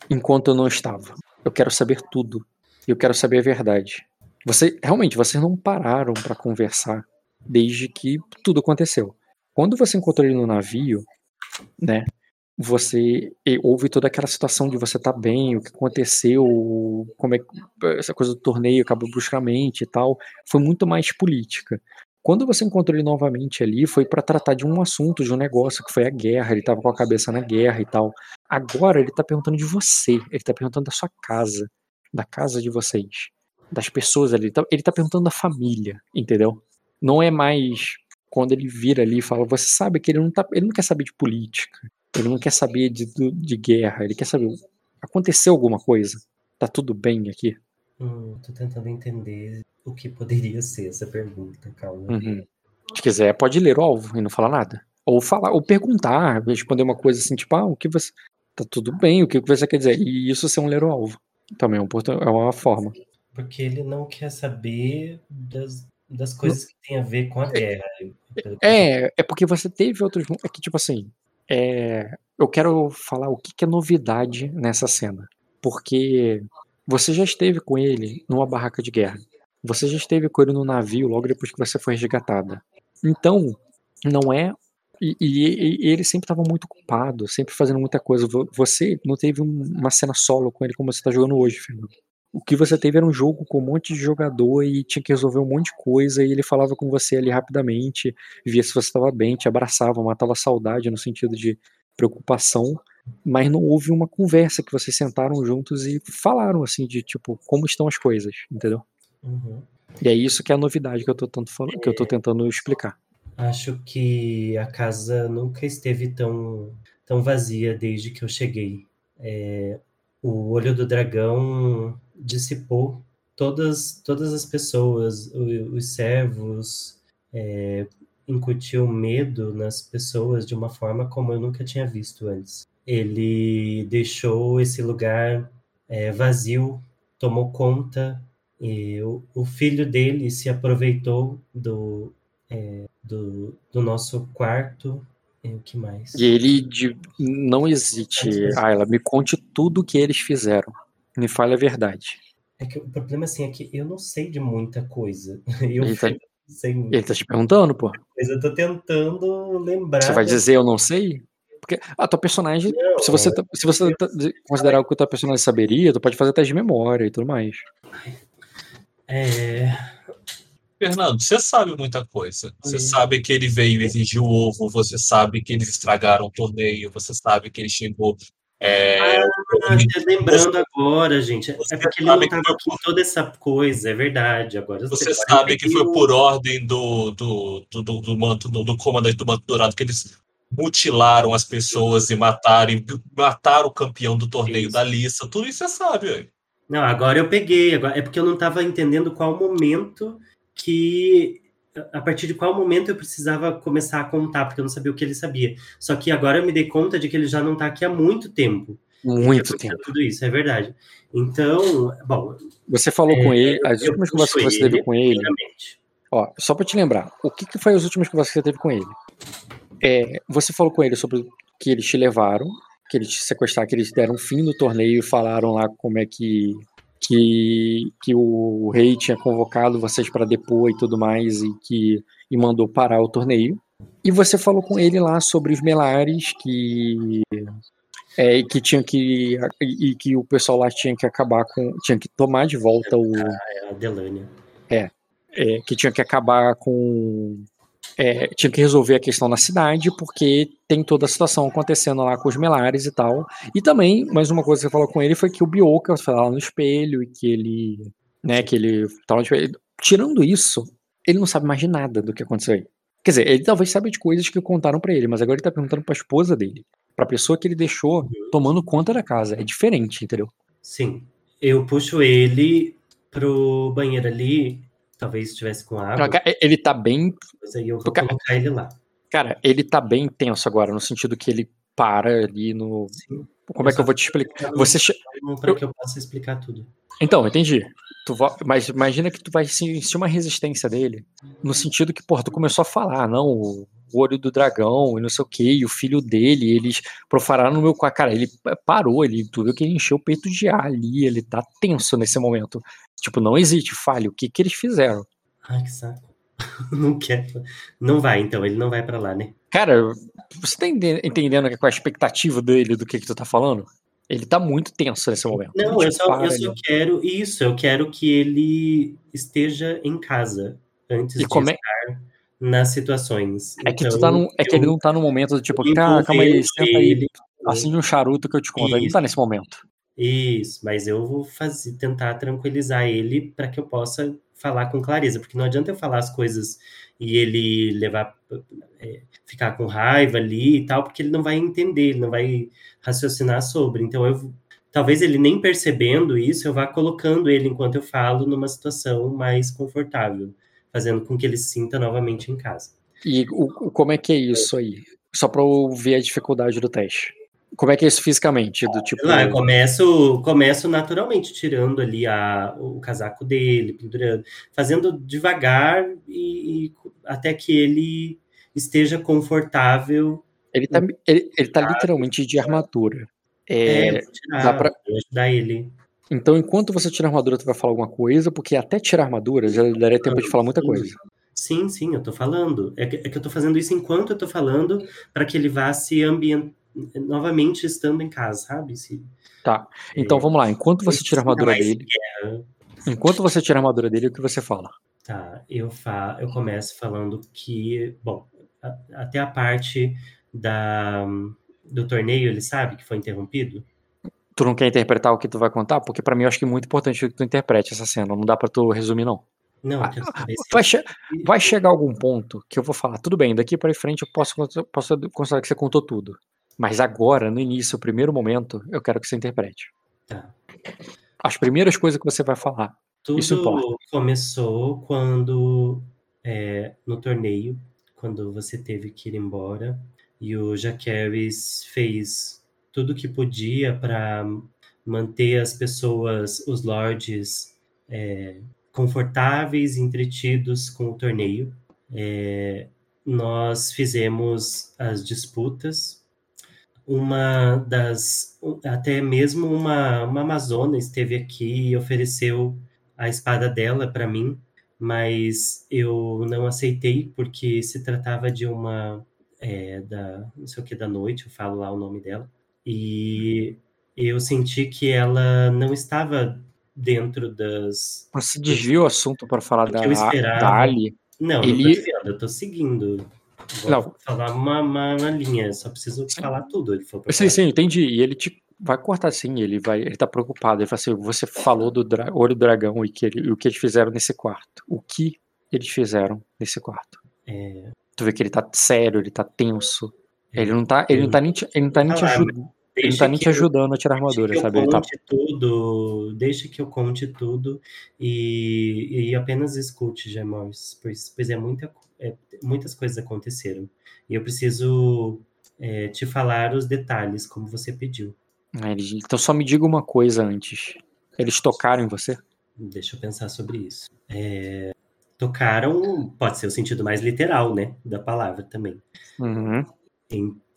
enquanto eu não estava? Eu quero saber tudo. Eu quero saber a verdade. Você realmente, vocês não pararam para conversar desde que tudo aconteceu. Quando você encontrou ele no navio, né? Você houve toda aquela situação de você tá bem, o que aconteceu, como é essa coisa do torneio acabou bruscamente e tal, foi muito mais política. Quando você encontrou ele novamente ali, foi para tratar de um assunto, de um negócio que foi a guerra, ele estava com a cabeça na guerra e tal. Agora ele está perguntando de você, ele está perguntando da sua casa, da casa de vocês, das pessoas ali, ele está tá perguntando da família, entendeu? não é mais quando ele vira ali e fala, você sabe que ele não, tá, ele não quer saber de política, ele não quer saber de, de guerra, ele quer saber, aconteceu alguma coisa? Tá tudo bem aqui? Hum, tô tentando entender o que poderia *laughs* ser essa pergunta, calma. Uhum. Se quiser, pode ler o alvo e não falar nada. Ou falar, ou perguntar, responder uma coisa assim, tipo, ah, o que você. Tá tudo bem, o que você quer dizer? E isso ser um ler o alvo. Também é, um, é uma forma. Porque ele não quer saber das, das coisas que tem a ver com a é, guerra. É, é porque você teve outros. É que, tipo assim, é, eu quero falar o que, que é novidade nessa cena. Porque você já esteve com ele numa barraca de guerra. Você já esteve com ele no navio logo depois que você foi resgatada. Então, não é. E, e, e ele sempre estava muito ocupado, sempre fazendo muita coisa. Você não teve uma cena solo com ele como você está jogando hoje, Fernando. O que você teve era um jogo com um monte de jogador e tinha que resolver um monte de coisa. E ele falava com você ali rapidamente, via se você estava bem, te abraçava, matava saudade no sentido de preocupação mas não houve uma conversa que vocês sentaram juntos e falaram assim de tipo como estão as coisas, entendeu? Uhum. E é isso que é a novidade que eu tô, tanto falando, que eu tô tentando explicar. Acho que a casa nunca esteve tão, tão vazia desde que eu cheguei. É, o olho do dragão dissipou todas, todas as pessoas, os, os servos, é, incutiu medo nas pessoas de uma forma como eu nunca tinha visto antes. Ele deixou esse lugar é, vazio, tomou conta e o, o filho dele se aproveitou do, é, do, do, nosso quarto. E o que mais? E ele de, não hesite, Ayla, me conte tudo o que eles fizeram. Me fale a verdade. É que o problema assim é que eu não sei de muita coisa. *laughs* Eu ele, tá, ele tá te perguntando, pô. Mas eu tô tentando lembrar. Você vai dizer eu não sei? Porque a tua personagem, não, se você, tá, se você tá, considerar o que o teu personagem saberia, tu pode fazer teste de memória e tudo mais. É. Fernando, você sabe muita coisa. Você sabe que ele veio exigir o ovo, você sabe que eles estragaram o torneio, você sabe que ele chegou. É, ah, lembrando você, agora, gente. É porque ele não estava com toda essa coisa, é verdade. Agora você, você sabe que foi por ordem do, do, do, do, do manto, do, do comandante do manto dourado que eles mutilaram as pessoas e mataram, mataram o campeão do torneio isso. da Lissa. Tudo isso você sabe, velho. Não, agora eu peguei. Agora, é porque eu não estava entendendo qual momento que. A partir de qual momento eu precisava começar a contar, porque eu não sabia o que ele sabia. Só que agora eu me dei conta de que ele já não está aqui há muito tempo. Muito tempo. Tudo isso, é verdade. Então, bom. Você falou é, com ele, as últimas conversas que você teve com ele. Ó, só para te lembrar, o que, que foi as últimas conversas que você teve com ele? É, você falou com ele sobre que eles te levaram, que eles te sequestraram, que eles deram fim no torneio e falaram lá como é que que, que o rei tinha convocado vocês para depor e tudo mais e que e mandou parar o torneio. E você falou com ele lá sobre os melares que é, que tinha que e que o pessoal lá tinha que acabar com tinha que tomar de volta o ah, é a Delânia. É, é, que tinha que acabar com é, tinha que resolver a questão na cidade, porque tem toda a situação acontecendo lá com os melares e tal. E também, mais uma coisa que você falou com ele foi que o Bioka foi lá no espelho e que ele. Né, que ele tava. Tirando isso, ele não sabe mais de nada do que aconteceu aí. Quer dizer, ele talvez saiba de coisas que contaram para ele, mas agora ele tá perguntando pra esposa dele. Pra pessoa que ele deixou tomando conta da casa. É diferente, entendeu? Sim. Eu puxo ele pro banheiro ali talvez estivesse com água. Ele tá bem. Mas aí eu vou colocar ele lá. Cara, ele tá bem tenso agora, no sentido que ele para ali no. Sim. Como é que eu vou te explicar? Você para que eu possa explicar tudo. Então, entendi. Tu Mas imagina que tu vai sentir uma resistência dele, no sentido que, porra, tu começou a falar, não, o olho do dragão e não sei o que, e o filho dele, eles profanaram no meu cara, ele parou, ele, tu viu que ele encheu o peito de ar ali, ele tá tenso nesse momento. Tipo, não existe, fale, o que que eles fizeram? Ai, que saco. *laughs* Não quer. Não vai, então, ele não vai para lá, né? Cara, você tá entendendo qual é a expectativa dele do que que tu tá falando? Ele tá muito tenso nesse momento. Não, eu só, eu só quero isso, eu quero que ele esteja em casa antes e de é... estar nas situações. É que, então, tá num, é que ele não tá no momento do tipo, cara, calma aí, senta aí, assim um charuto que eu te conto. Isso. Ele não tá nesse momento. Isso, mas eu vou fazer, tentar tranquilizar ele para que eu possa falar com clareza, porque não adianta eu falar as coisas e ele levar, é, ficar com raiva ali e tal, porque ele não vai entender, ele não vai raciocinar sobre. Então eu talvez ele nem percebendo isso, eu vá colocando ele enquanto eu falo numa situação mais confortável, fazendo com que ele se sinta novamente em casa. E o, como é que é isso aí? Só para eu ver a dificuldade do teste. Como é que é isso fisicamente? Do tipo... Lá, eu começo, começo naturalmente, tirando ali a, o casaco dele, pendurando, fazendo devagar e, e até que ele esteja confortável. Ele tá, ele, ele tá literalmente de armadura. É, é tirar, dá pra... ajudar ele. Então, enquanto você tira a armadura, tu vai falar alguma coisa, porque até tirar a armadura já daria tempo de falar muita coisa. Sim, sim, eu tô falando. É que, é que eu tô fazendo isso enquanto eu tô falando, para que ele vá se ambientar novamente estando em casa, sabe? Se, tá. Então é, vamos lá. Enquanto você tira a armadura dele. Guerra. Enquanto você tira a armadura dele, o que você fala? Tá, eu, fa eu começo falando que, bom, a, até a parte da, do torneio, ele sabe que foi interrompido? Tu não quer interpretar o que tu vai contar? Porque para mim eu acho que é muito importante que tu interprete essa cena. Não dá para tu resumir, não. Não, ah, vai, che vai, chegar algum ponto que eu vou falar, tudo bem, daqui para frente eu posso, posso considerar que você contou tudo. Mas agora, no início, o primeiro momento, eu quero que você interprete. Tá. As primeiras coisas que você vai falar. Tudo isso importa. começou quando, é, no torneio, quando você teve que ir embora, e o Jaqueris fez tudo que podia para manter as pessoas, os lords, é, confortáveis entretidos com o torneio. É, nós fizemos as disputas uma das até mesmo uma, uma amazona esteve aqui e ofereceu a espada dela para mim, mas eu não aceitei porque se tratava de uma é, da não sei o que da noite, eu falo lá o nome dela e eu senti que ela não estava dentro das. Você desviou o assunto para falar da, da Ali? Não, Ele... não tô eu tô seguindo. Vou não. falar uma, uma, uma, linha, só preciso falar tudo. Ele falou sim, sim, entendi. E ele te vai cortar sim, ele vai, ele tá preocupado. Ele fala assim: você falou do dra olho do dragão e, que ele, o que eles fizeram nesse quarto. O que eles fizeram nesse quarto? É... Tu vê que ele tá sério, ele tá tenso. Ele não tá, ele não tá nem te, ele não tá nem te ajudando. Ele não tá nem te ajudando a tirar a armadura, sabe? Ele tá... tudo, deixa que eu conte tudo e, e apenas escute, Gemões, pois, pois é muita é, muitas coisas aconteceram. E eu preciso é, te falar os detalhes, como você pediu. Ah, então só me diga uma coisa antes. Eles tocaram em você? Deixa eu pensar sobre isso. É, tocaram, pode ser o sentido mais literal, né, da palavra também. Uhum.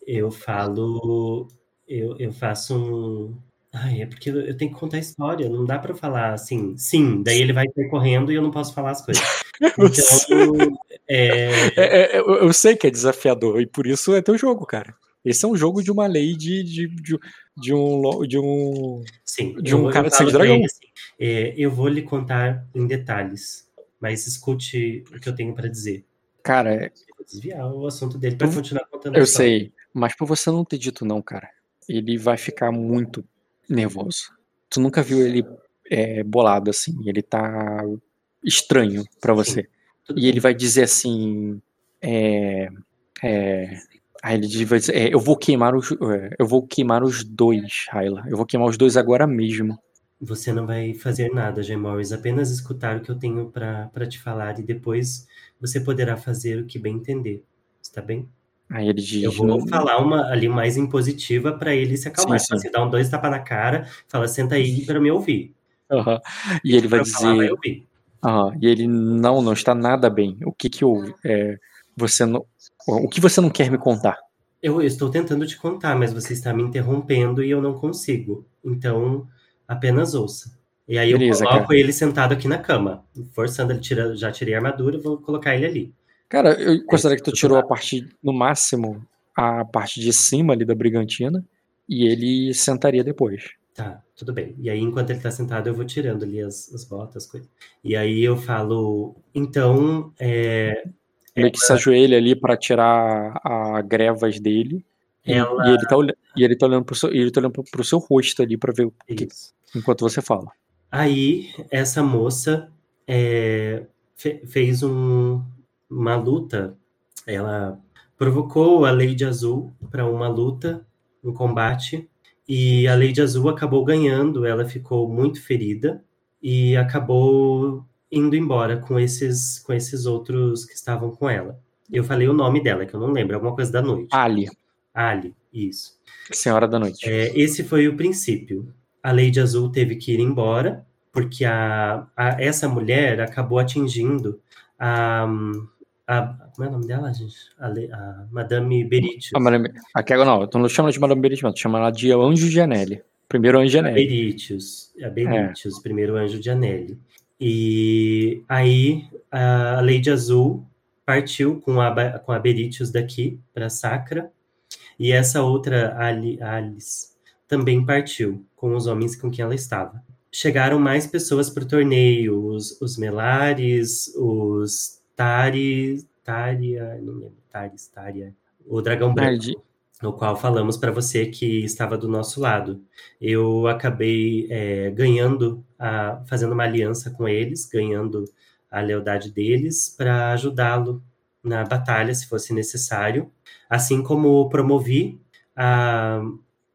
Eu falo, eu, eu faço um, Ai, é porque eu tenho que contar a história, não dá para falar assim, sim, daí ele vai correndo e eu não posso falar as coisas. *laughs* Então, é... É, é, eu sei que é desafiador e por isso é teu jogo, cara. Esse é um jogo de uma lei de, de, de, de um de um sim, de um cara de sangue dragão. Assim, é, eu vou lhe contar em detalhes, mas escute o que eu tenho para dizer. Cara, é eu desviar o assunto dele para continuar contando. Eu sei, mas por você não ter dito não, cara, ele vai ficar muito nervoso. Tu nunca viu ele é, bolado assim, ele tá estranho para você. E ele vai dizer assim, é, é, aí ele vai dizer, é, eu vou queimar os, é, eu vou queimar os dois, Ayla. Eu vou queimar os dois agora mesmo. Você não vai fazer nada, Jay Morris, apenas escutar o que eu tenho para te falar e depois você poderá fazer o que bem entender. Está bem? Aí ele diz. Eu vou não... falar uma ali mais impositiva para ele se acalmar. Sim, sim. Você dá um dois tapas na cara, fala, senta aí para me ouvir. Uhum. E ele vai dizer. Falar, vai uhum. E ele não, não está nada bem. O que que eu, é, você não, o que você não quer me contar? Eu, eu estou tentando te contar, mas você está me interrompendo e eu não consigo. Então, apenas ouça. E aí Beleza, eu coloco cara. ele sentado aqui na cama, forçando ele tira, já tirei a armadura, vou colocar ele ali. Cara, eu considero que tu tirou a parte, no máximo, a parte de cima ali da brigantina e ele sentaria depois. Tá, tudo bem. E aí, enquanto ele tá sentado, eu vou tirando ali as, as botas, as coisas. E aí eu falo, então. É, ele que se ajoelha ali para tirar a grevas dele. Ela... E, ele tá, e ele tá olhando pro seu, ele tá olhando pro, seu rosto ali para ver o que, enquanto você fala. Aí, essa moça é, fe, fez um, uma luta, ela provocou a Lady Azul para uma luta, um combate, e a Lady Azul acabou ganhando, ela ficou muito ferida e acabou indo embora com esses com esses outros que estavam com ela. Eu falei o nome dela, que eu não lembro, alguma coisa da noite. Ali. Ali, isso. Senhora da Noite. É, esse foi o princípio. A Lady Azul teve que ir embora, porque a, a essa mulher acabou atingindo a, a, como é o nome dela, gente? A, a Madame Beritius. A Madame, aqui agora não, tu não chama de Madame Beritius, tu chama ela de Anjo de Anelli. Primeiro Anjo de Anelli. A Beritius, a Beritius, é. primeiro Anjo de Anelli. E aí a Lady Azul partiu com a, com a Beritius daqui para Sacra, e essa outra, Ali, Alice, também partiu com os homens com quem ela estava. Chegaram mais pessoas para o torneio, os, os Melares, os Tari, Taria, não lembro, Taris, Taria, o Dragão Branco, no qual falamos para você que estava do nosso lado. Eu acabei é, ganhando, a, fazendo uma aliança com eles, ganhando a lealdade deles para ajudá-lo na batalha, se fosse necessário, assim como promovi a, a,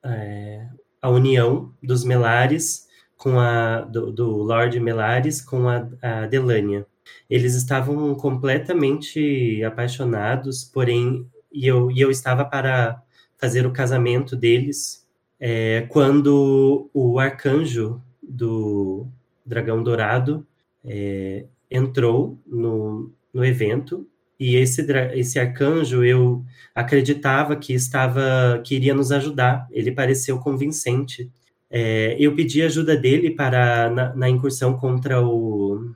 é, a união dos Melares com a do, do Lord Melares com a, a Delania. Eles estavam completamente apaixonados, porém, e eu, e eu estava para fazer o casamento deles é, quando o arcanjo do Dragão Dourado é, entrou no, no evento e esse, esse arcanjo eu acreditava que estava que iria nos ajudar. Ele pareceu convincente. É, eu pedi ajuda dele para na, na incursão contra o,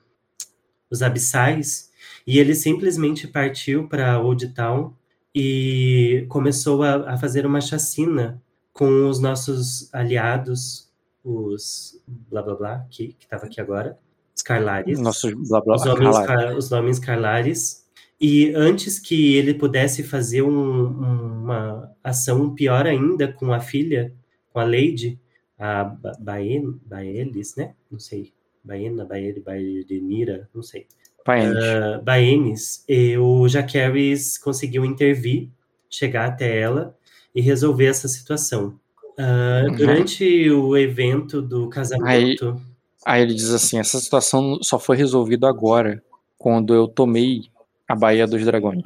os abissais e ele simplesmente partiu para Old Town e começou a, a fazer uma chacina com os nossos aliados, os blá blá blá que estava aqui agora, os Carlares, Nossos blá, blá, os homens, os homens Carlares e antes que ele pudesse fazer um, uma ação pior ainda com a filha, com a Lady, a Baen, Baelis, né? Não sei. Baena, Baele, Baedenira, não sei. Uh, Baenis, e o Jaqueris conseguiu intervir, chegar até ela e resolver essa situação. Uh, uhum. Durante o evento do casamento. Aí, aí ele diz assim: essa situação só foi resolvida agora, quando eu tomei a Baía dos Dragões.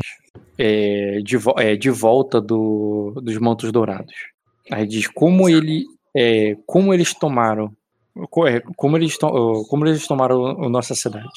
É, de, é, de volta do, dos Mantos Dourados. Aí diz como ele é, como eles tomaram é, como eles, to, como eles tomaram a nossa cidade.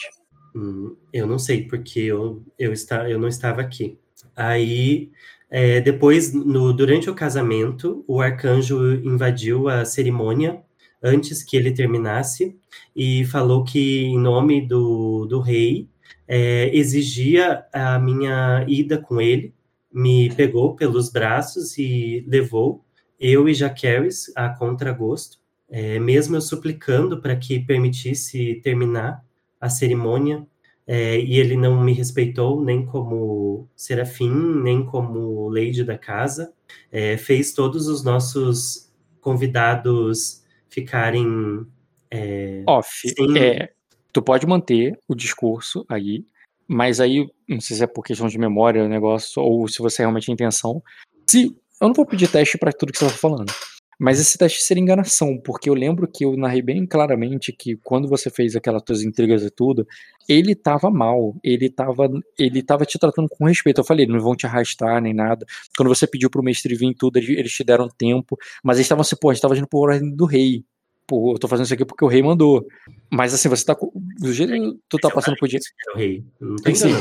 Hum, eu não sei porque eu eu, está, eu não estava aqui. Aí é, depois no, durante o casamento o arcanjo invadiu a cerimônia antes que ele terminasse e falou que em nome do, do rei é, exigia a minha ida com ele, me pegou pelos braços e levou eu e Jaqueris a contragosto, é, mesmo eu suplicando para que permitisse terminar a cerimônia, é, e ele não me respeitou nem como serafim, nem como lady da casa, é, fez todos os nossos convidados ficarem é, off. Sem... Tu pode manter o discurso aí, mas aí, não sei se é por questão de memória o negócio, ou se você realmente tem intenção. Se. Eu não vou pedir teste para tudo que você tá falando. Mas esse teste seria enganação, porque eu lembro que eu narrei bem claramente que quando você fez aquelas tuas intrigas e tudo, ele tava mal, ele tava, ele tava te tratando com respeito. Eu falei, não vão te arrastar nem nada. Quando você pediu pro mestre vir tudo, eles te deram tempo, mas eles estavam assim, pô, a gente tava indo por ordem do rei eu tô fazendo isso aqui porque o rei mandou. Mas assim, você tá. Do jeito que tu tá passando por dia. É o rei. Não tem sim.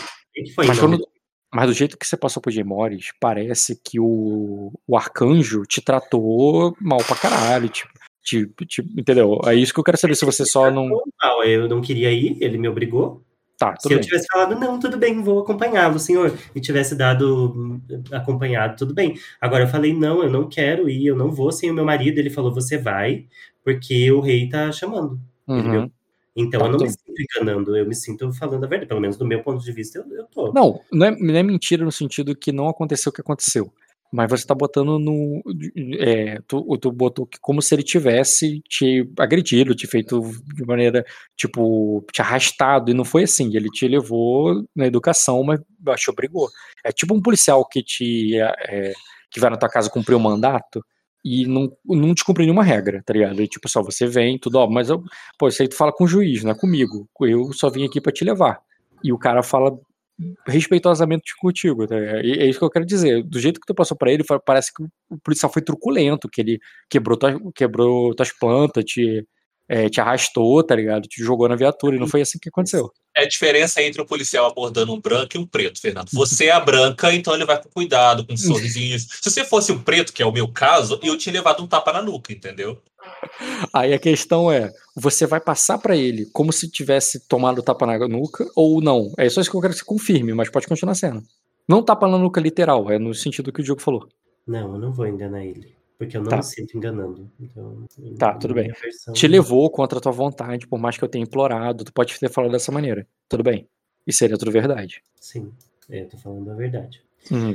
Mas, quando, mas do jeito que você passou por Morris, parece que o, o arcanjo te tratou mal pra caralho. Tipo, tipo, entendeu? É isso que eu quero saber se você só não. Não, eu não queria ir, ele me obrigou. Tá, Se bem. eu tivesse falado, não, tudo bem, vou acompanhá-lo, senhor, e tivesse dado acompanhado, tudo bem. Agora eu falei, não, eu não quero ir, eu não vou sem o meu marido. Ele falou, você vai, porque o rei tá chamando. Uhum. Então tá eu não me sinto enganando, eu me sinto falando a verdade, pelo menos do meu ponto de vista, eu, eu tô. Não, não é, não é mentira no sentido que não aconteceu o que aconteceu. Mas você tá botando no. É, tu, tu botou como se ele tivesse te agredido, te feito de maneira, tipo, te arrastado. E não foi assim. Ele te levou na educação, mas te obrigou. É tipo um policial que te. É, que vai na tua casa cumprir o um mandato e não, não descumpre nenhuma regra, tá ligado? E, tipo, só você vem, tudo, ó, mas eu, pô, isso aí tu fala com o juiz, não é comigo. Eu só vim aqui para te levar. E o cara fala respeitosamente contigo. Tá? E é isso que eu quero dizer. Do jeito que tu passou para ele, parece que o policial foi truculento, que ele quebrou, tua, quebrou tuas plantas, te, é, te arrastou, tá ligado? Te jogou na viatura, e não foi assim que aconteceu. É a diferença entre um policial abordando um branco e um preto, Fernando. Você é a branca, então ele vai com cuidado, com sorrisinhos. Se você fosse um preto, que é o meu caso, eu tinha levado um tapa na nuca, entendeu? Aí a questão é, você vai passar para ele como se tivesse tomado tapa na nuca ou não? É só isso que eu quero que você confirme, mas pode continuar sendo. Não tapa na nuca literal, é no sentido que o Diogo falou. Não, eu não vou enganar ele. Porque eu não tá. me sinto enganando. Então, tá, tudo bem. Te levou contra a tua vontade, por mais que eu tenha implorado, tu pode ter falado dessa maneira. Tudo bem. E seria tudo verdade. Sim, eu tô falando a verdade. Uhum.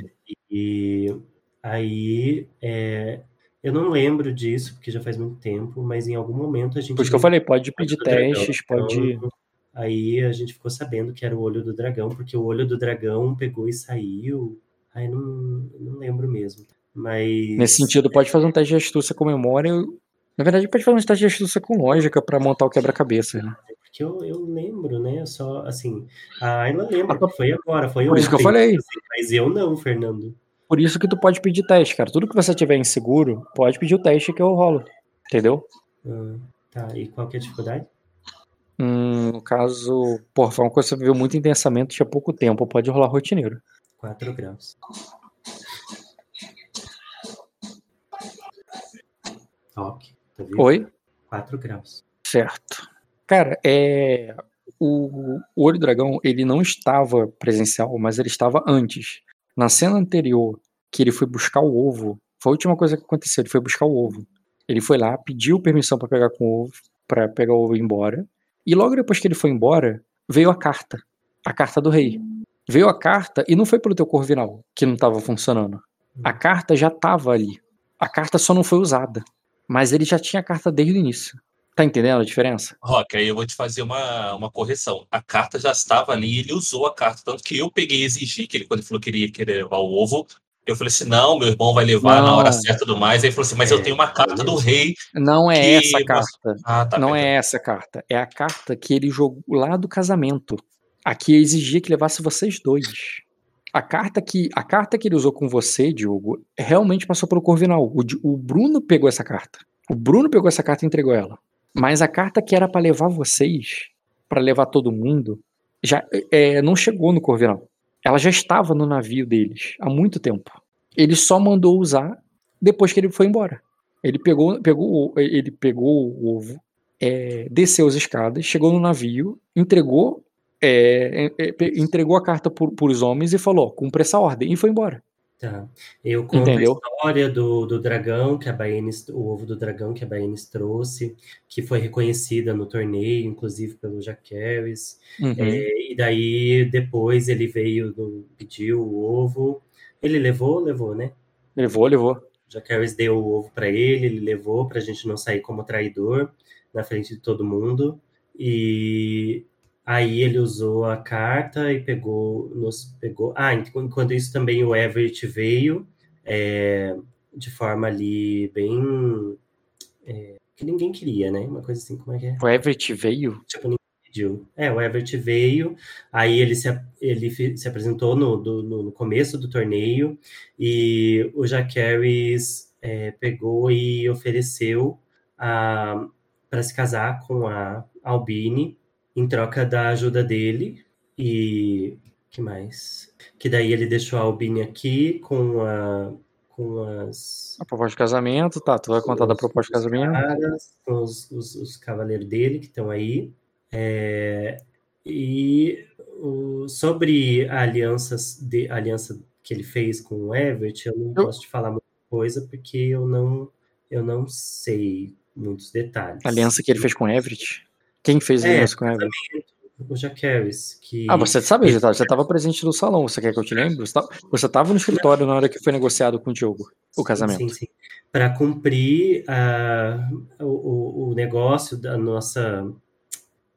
E aí, é, eu não lembro disso, porque já faz muito tempo, mas em algum momento a gente. Por isso que eu falei, pode pedir testes, dragão, pode. Então, aí a gente ficou sabendo que era o olho do dragão, porque o olho do dragão pegou e saiu. Aí não, não lembro mesmo. Mas. Nesse sentido, pode fazer um teste de astúcia com memória. Na verdade, pode fazer um teste de astúcia com lógica para montar o quebra-cabeça. Né? Porque eu, eu lembro, né? Só assim. A Ayla lembra ah, foi agora, foi Por ontem, isso que eu falei. Assim, mas eu não, Fernando. Por isso que tu pode pedir teste, cara. Tudo que você tiver inseguro, pode pedir o teste que eu rolo. Entendeu? Ah, tá. E qual que é a dificuldade? Hum, no caso, porra, foi uma coisa que você viveu muito intensamente, tinha pouco tempo. Pode rolar rotineiro. 4 graus. Ok. Tá Oi? 4 graus. Certo. Cara, é. O, o Olho Dragão, ele não estava presencial, mas ele estava antes. Na cena anterior, que ele foi buscar o ovo, foi a última coisa que aconteceu, ele foi buscar o ovo. Ele foi lá, pediu permissão para pegar com o ovo, para pegar o ovo e ir embora. E logo depois que ele foi embora, veio a carta, a carta do rei. Veio a carta e não foi pelo teu corvinal que não estava funcionando. A carta já estava ali. A carta só não foi usada. Mas ele já tinha a carta desde o início. Tá entendendo a diferença? Rock, aí eu vou te fazer uma, uma correção. A carta já estava ali, ele usou a carta. Tanto que eu peguei e exigi que ele, quando ele falou que ele ia querer levar o ovo, eu falei assim: não, meu irmão vai levar não. na hora certa e tudo mais. Aí ele falou assim: mas é, eu tenho uma carta do rei. Não é essa carta. Ah, tá, não é essa carta. É a carta que ele jogou lá do casamento. Aqui exigia que levasse vocês dois. A carta que a carta que ele usou com você, Diogo, realmente passou pelo Corvinal. O, o Bruno pegou essa carta. O Bruno pegou essa carta e entregou ela. Mas a carta que era para levar vocês, para levar todo mundo, já é, não chegou no Corvinal. Ela já estava no navio deles há muito tempo. Ele só mandou usar depois que ele foi embora. Ele pegou, pegou, ele pegou o ovo, é, desceu as escadas, chegou no navio, entregou é, é, é entregou a carta para os homens e falou: cumpre essa ordem, e foi embora. Tá. Eu conto Entendeu? a história do, do dragão, que a Baenis, o ovo do dragão que a Baenis trouxe, que foi reconhecida no torneio, inclusive pelo Jaqueris. Uhum. É, e daí, depois, ele veio, do, pediu o ovo. Ele levou, levou, né? Levou, levou. Jaqueris deu o ovo para ele, ele levou para a gente não sair como traidor na frente de todo mundo. E Aí ele usou a carta e pegou, nos pegou. Ah, enquanto isso também o Everett veio é, de forma ali bem é, que ninguém queria, né? Uma coisa assim, como é que é? O Everett veio? Tipo, ninguém pediu. É, o Everett veio, aí ele se, ele se apresentou no, do, no começo do torneio e o Jaqueris é, pegou e ofereceu para se casar com a Albine em troca da ajuda dele. E que mais? Que daí ele deixou a Albine aqui com a com as. A proposta de casamento, tá? Tu vai contar da proposta de casamento? Caras, com os, os, os cavaleiros dele que estão aí. É, e o, sobre a aliança, de, a aliança que ele fez com o Everett, eu não eu... posso te falar muita coisa porque eu não, eu não sei muitos detalhes. A aliança que ele fez com o Everett? Quem fez é, isso com ela? O Jaqueris, que... Ah, você sabe, você estava presente no salão, você quer que eu te lembre? Você estava no escritório na hora que foi negociado com o Diogo, o casamento. Sim, sim. Para cumprir uh, o, o negócio da nossa...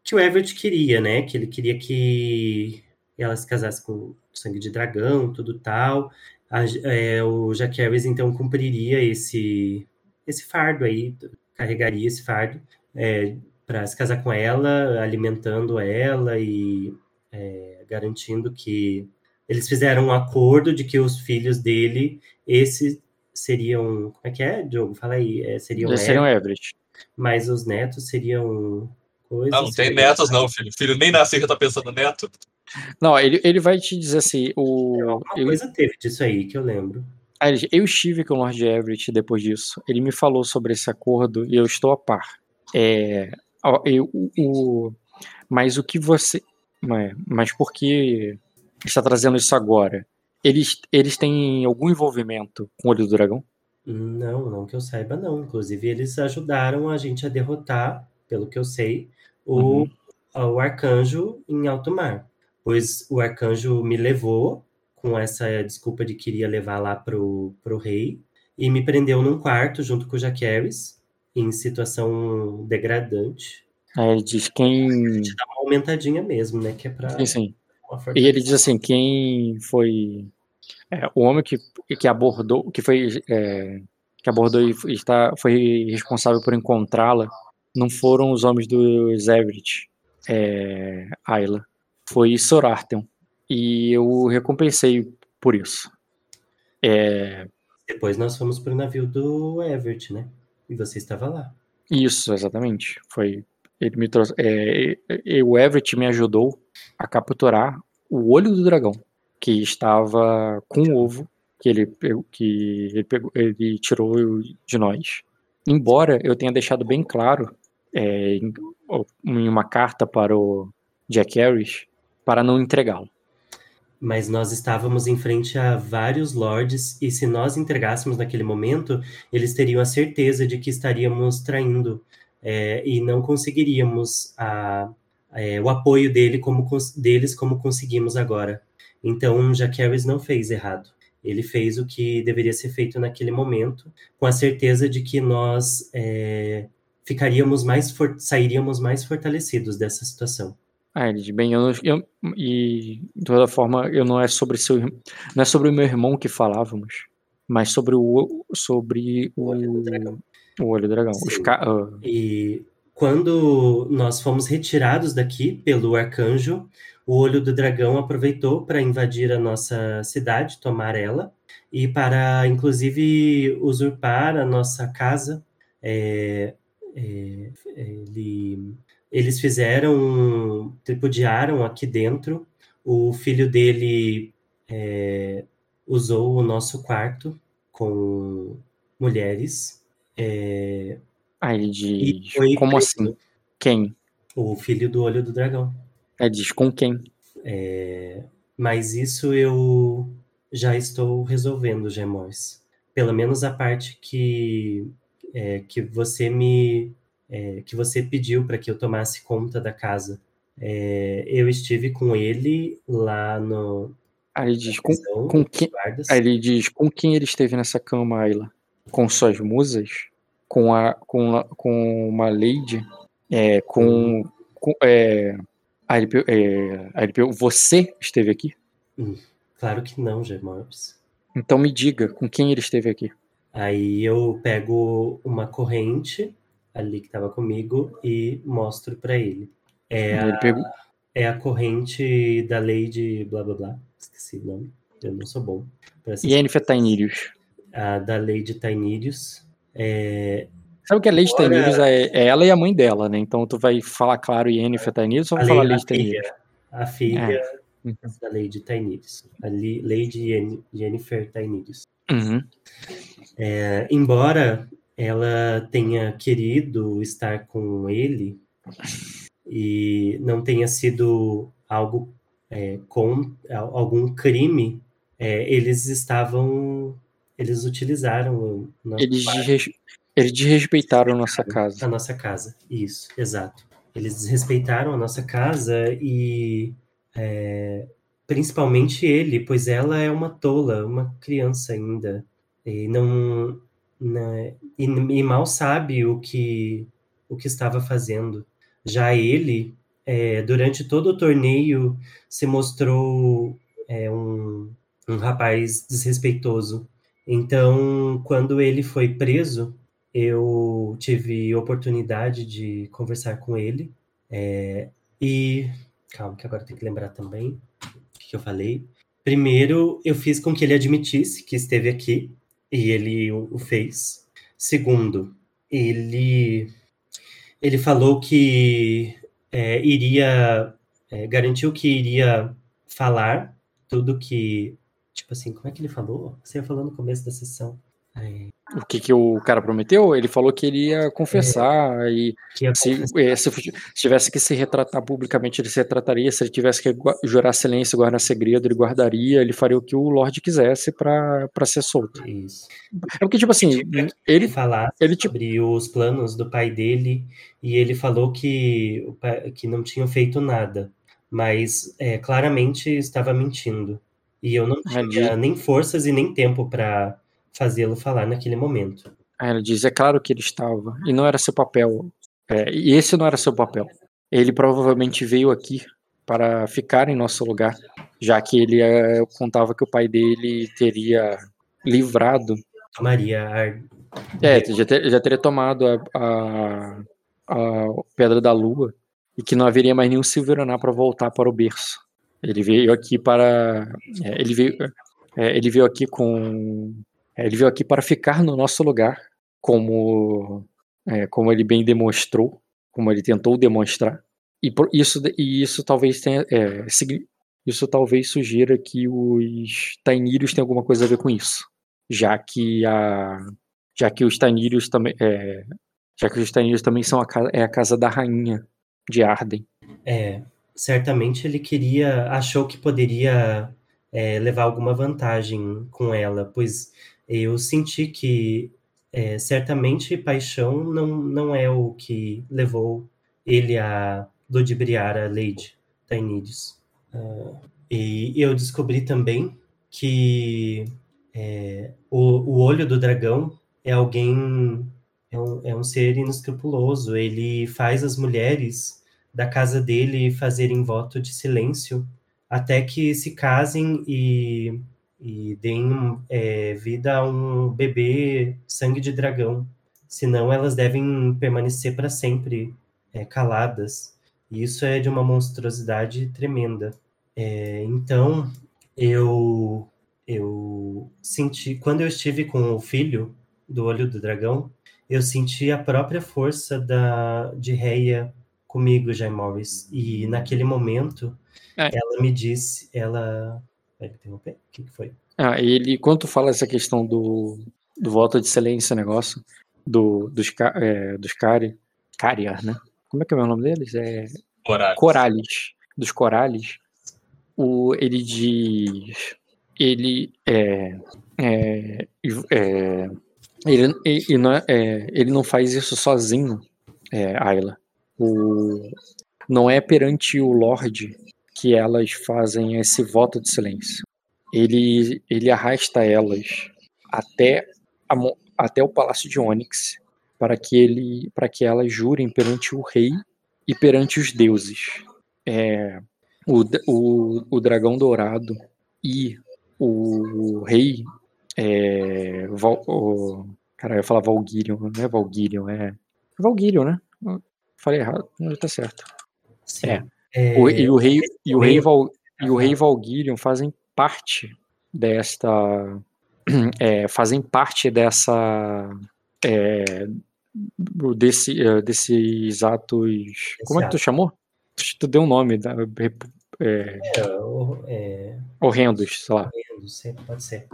Que o Everett queria, né? Que ele queria que ela se casasse com sangue de dragão, tudo tal. A, é, o Jaqueris, então, cumpriria esse, esse fardo aí, carregaria esse fardo é, para se casar com ela, alimentando ela e é, garantindo que eles fizeram um acordo de que os filhos dele, esses seriam. Como é que é, Diogo? Fala aí. É, seriam, Eles seriam Everett. Mas os netos seriam. Coisas, não, não tem netos, não, filho. Filho nem nasceu já tá pensando neto. Não, ele, ele vai te dizer assim. O, é, Alguma coisa teve disso aí que eu lembro. Eu estive com o Lord Everett depois disso. Ele me falou sobre esse acordo e eu estou a par. É, eu, o, mas o que você. Mas por que está trazendo isso agora? Eles, eles têm algum envolvimento com o Olho do Dragão? Não, não que eu saiba, não. Inclusive, eles ajudaram a gente a derrotar, pelo que eu sei, o, uhum. o arcanjo em alto mar. Pois o arcanjo me levou com essa desculpa de que iria levar lá pro, pro rei e me prendeu num quarto junto com o Jaqueris, em situação degradante. Aí ele diz quem. Dá uma aumentadinha mesmo, né? Que é pra. Sim, sim. E ele diz assim: quem foi é, o homem que, que abordou, que foi é, que abordou e está, foi responsável por encontrá-la, não foram os homens do Everett, é, Ayla, foi Sorarten. E eu recompensei por isso. É, Depois nós fomos para o navio do Everett, né? E você estava lá. Isso, exatamente. Foi ele me trouxe. É, o Everett me ajudou a capturar o olho do dragão, que estava com o ovo que ele, que ele, pegou, ele tirou de nós. Embora eu tenha deixado bem claro é, em, uma carta para o Jack Harris para não entregá-lo. Mas nós estávamos em frente a vários lords, e se nós entregássemos naquele momento, eles teriam a certeza de que estaríamos traindo é, e não conseguiríamos a, é, o apoio dele como, deles como conseguimos agora. Então, Jaqueris não fez errado. Ele fez o que deveria ser feito naquele momento, com a certeza de que nós é, ficaríamos mais sairíamos mais fortalecidos dessa situação. Ah, Ed, bem, eu, eu, e de toda forma, eu não é sobre seu, não é sobre o meu irmão que falávamos, mas sobre o sobre o, o olho do dragão. O olho do dragão. Uh... E quando nós fomos retirados daqui pelo arcanjo, o olho do dragão aproveitou para invadir a nossa cidade, tomar ela, e para, inclusive, usurpar a nossa casa. É, é, ele, eles fizeram, tripudiaram aqui dentro. O filho dele é, usou o nosso quarto com mulheres. É, ah, ele diz, como preso. assim? Quem? O filho do olho do dragão. É, diz com quem? É, mas isso eu já estou resolvendo, Gemors. Pelo menos a parte que, é, que você me é, que você pediu para que eu tomasse conta da casa. É, eu estive com ele lá no. Aí ele diz com, com quem? Aí ele diz com quem ele esteve nessa cama, Ayla? Com suas musas? Com a com, com uma lady? É, com, com é, Aí ele, é, aí ele você esteve aqui? Hum, claro que não, Germorpes. Então me diga, com quem ele esteve aqui? Aí eu pego uma corrente ali que estava comigo e mostro para ele. É a, pegou... é a corrente da lei de blá blá blá. Esqueci o nome. Eu não sou bom. Yennefer Tainirius. A da lei de Tainirius. É, Sabe que a Lady Agora... Tainirius é, é, ela e a mãe dela, né? Então tu vai falar, claro, Yennefer Tainirius ou vai falar Lady Tainirius? A filha é. Da Lady Tainirius. A Lady Yennefer Tainirius. Uhum. É, embora ela tenha querido estar com ele e não tenha sido algo é, com algum crime, é, eles estavam eles utilizaram eles, eles desrespeitaram a nossa casa. A nossa casa, isso, exato. Eles desrespeitaram a nossa casa e é, principalmente ele, pois ela é uma tola, uma criança ainda. E não, né, e, e, mal sabe o que o que estava fazendo. Já ele, é, durante todo o torneio, se mostrou é, um, um rapaz desrespeitoso. Então, quando ele foi preso, eu tive oportunidade de conversar com ele é, e Calma, que agora tem que lembrar também o que eu falei. Primeiro, eu fiz com que ele admitisse que esteve aqui, e ele o fez. Segundo, ele, ele falou que é, iria, é, garantiu que iria falar tudo que, tipo assim, como é que ele falou? Você falou no começo da sessão. O que, que o cara prometeu? Ele falou que ele ia confessar é, e se, é, se, se, tivesse que se retratar publicamente, ele se retrataria. Se ele tivesse que jurar silêncio, guardar segredo, ele guardaria. Ele faria o que o Lorde quisesse para ser solto. Isso. É porque, tipo assim, ele falar ele, tipo... sobre os planos do pai dele e ele falou que, que não tinham feito nada, mas é, claramente estava mentindo. E eu não tinha nem forças e nem tempo para fazê-lo falar naquele momento. Aí ela diz: é claro que ele estava, e não era seu papel. É, e esse não era seu papel. Ele provavelmente veio aqui para ficar em nosso lugar, já que ele é, contava que o pai dele teria livrado. Tomaria a... É, já, ter, já teria tomado a, a, a, Pedra da Lua e que não haveria mais nenhum Silveronar para voltar para o berço. Ele veio aqui para. É, ele, veio, é, ele veio aqui com ele veio aqui para ficar no nosso lugar, como, é, como ele bem demonstrou, como ele tentou demonstrar. E isso, e isso talvez tenha, é, isso talvez sugira que os Tainírios têm alguma coisa a ver com isso, já que a, já que os Tainírios também, é, já que os Tainírios também são a, é a casa da rainha de Arden. É, certamente ele queria, achou que poderia é, levar alguma vantagem com ela, pois eu senti que é, certamente paixão não, não é o que levou ele a ludibriar a Lady Tainides. Uh, e eu descobri também que é, o, o olho do dragão é alguém, é um, é um ser inescrupuloso. Ele faz as mulheres da casa dele fazerem voto de silêncio até que se casem e e deem é, vida a um bebê sangue de dragão. Senão elas devem permanecer para sempre é, caladas. E isso é de uma monstruosidade tremenda. É, então, eu, eu senti, quando eu estive com o filho do olho do dragão, eu senti a própria força da, de Reia comigo, Jay Morris. E naquele momento, é. ela me disse, ela Vai interromper? O que, que foi? Ah, ele, quando fala essa questão do, do voto de silêncio, negócio, do, dos, é, dos Cari, Cariar, né? Como é que é o nome deles? É... Corales. Corales. Dos Corales. O, ele diz. Ele é. é, é ele, ele, não, é, é, ele não faz isso sozinho, é, Ayla. O, não é perante o Lorde que elas fazem esse voto de silêncio. Ele, ele arrasta elas até, a, até o palácio de Onyx para que ele para que elas jurem perante o rei e perante os deuses. É, o, o, o dragão dourado e o rei é, Val, o, cara, eu ia falar Valguirion, não é Valguirion, é Valguirion, né? falei errado, mas tá certo. Sim. É. É, o, e o rei e o rei, Val, e o rei fazem parte desta *clears throat* é, fazem parte dessa é, desse, é, desses atos como é que tu chamou? Tu deu um nome da, é, é, horrendos, sei lá. Horrendos, pode ser.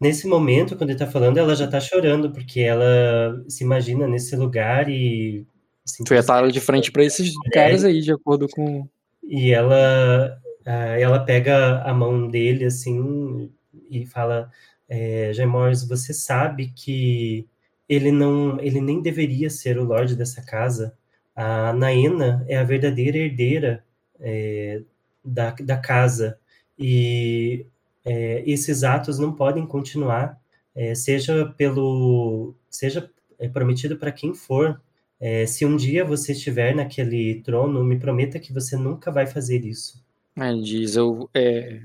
Nesse momento, quando ele tá falando, ela já tá chorando, porque ela se imagina nesse lugar e Assim, tu ia estar de frente para esses é, caras aí, de acordo com. E ela, ah, ela pega a mão dele assim e fala: é, Gemors, você sabe que ele não, ele nem deveria ser o Lorde dessa casa. A Naena é a verdadeira herdeira é, da, da casa e é, esses atos não podem continuar, é, seja pelo, seja é, prometido para quem for, é, se um dia você estiver naquele trono, me prometa que você nunca vai fazer isso. Ele diz, eu, é,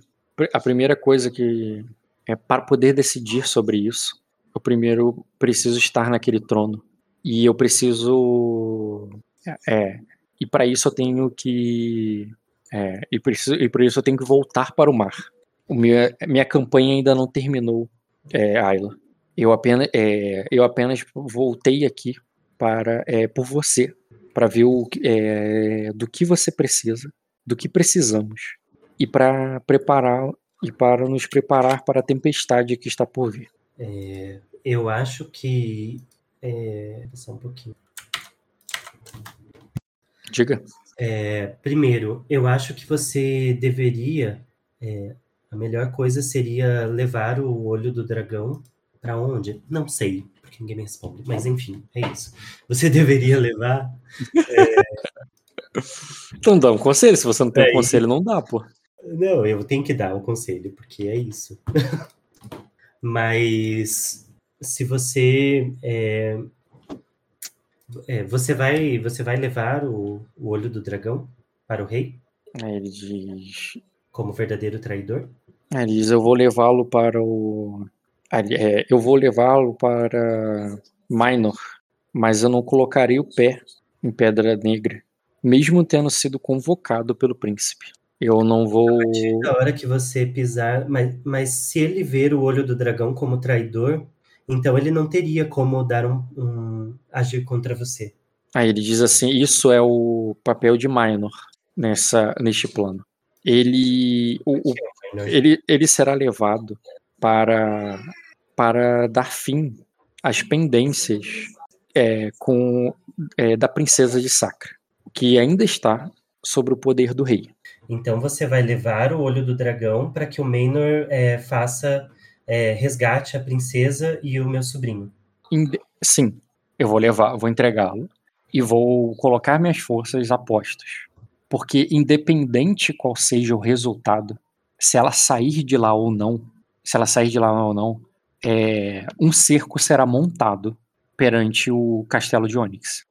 a primeira coisa que é para poder decidir sobre isso, eu primeiro preciso estar naquele trono e eu preciso é, e para isso eu tenho que É, e, isso, e por isso eu tenho que voltar para o mar. O minha, minha campanha ainda não terminou, é, Ayla. Eu apenas, é, eu apenas voltei aqui para é, por você, para ver o, é, do que você precisa, do que precisamos, e para preparar e para nos preparar para a tempestade que está por vir. É, eu acho que. É, só um pouquinho. Diga. É, primeiro, eu acho que você deveria. É, a melhor coisa seria levar o olho do dragão para onde? Não sei, porque ninguém me responde. Mas enfim, é isso. Você deveria levar. É... Então dá um conselho. Se você não tem é, um conselho, não dá, pô. Não, eu tenho que dar o um conselho, porque é isso. *laughs* Mas se você é, é, você vai você vai levar o, o olho do dragão para o rei? Aí ele diz como verdadeiro traidor? Aí ele diz eu vou levá-lo para o é, eu vou levá-lo para Minor, mas eu não colocarei o pé em Pedra Negra, mesmo tendo sido convocado pelo príncipe. Eu não vou. Na hora que você pisar, mas, mas se ele ver o olho do dragão como traidor, então ele não teria como dar um, um agir contra você. Aí ele diz assim: isso é o papel de Minor nessa neste plano. Ele, o, o, ele, ele será levado para para dar fim às pendências é, com é, da princesa de Sacra, que ainda está sobre o poder do rei. Então você vai levar o olho do dragão para que o Maynor é, faça é, resgate a princesa e o meu sobrinho. Sim, eu vou levar, vou entregá-lo e vou colocar minhas forças a postos. Porque independente qual seja o resultado, se ela sair de lá ou não, se ela sair de lá ou não, é, um cerco será montado perante o castelo de Onyx,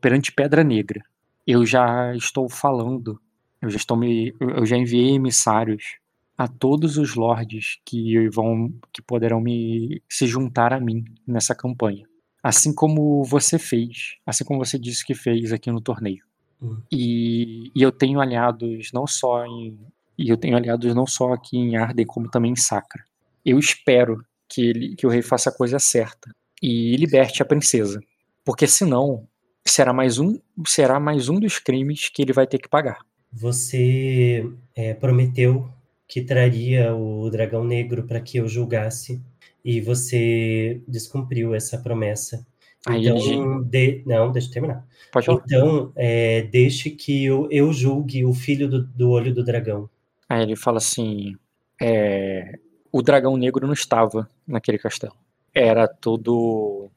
perante Pedra Negra. Eu já estou falando eu já estou me, eu já enviei emissários a todos os lords que vão, que poderão me se juntar a mim nessa campanha, assim como você fez, assim como você disse que fez aqui no torneio. Hum. E, e eu tenho aliados não só em e eu tenho aliados não só aqui em Arden como também em Sacra. Eu espero que ele, que o rei faça a coisa certa e liberte a princesa, porque senão será mais um será mais um dos crimes que ele vai ter que pagar você é, prometeu que traria o dragão negro para que eu julgasse e você descumpriu essa promessa. Aí então, de... não, deixa eu terminar. Pode falar. Então, é, deixe que eu, eu julgue o filho do, do, olho do dragão. Aí ele fala assim: é, o dragão negro não estava naquele castelo. Era tudo.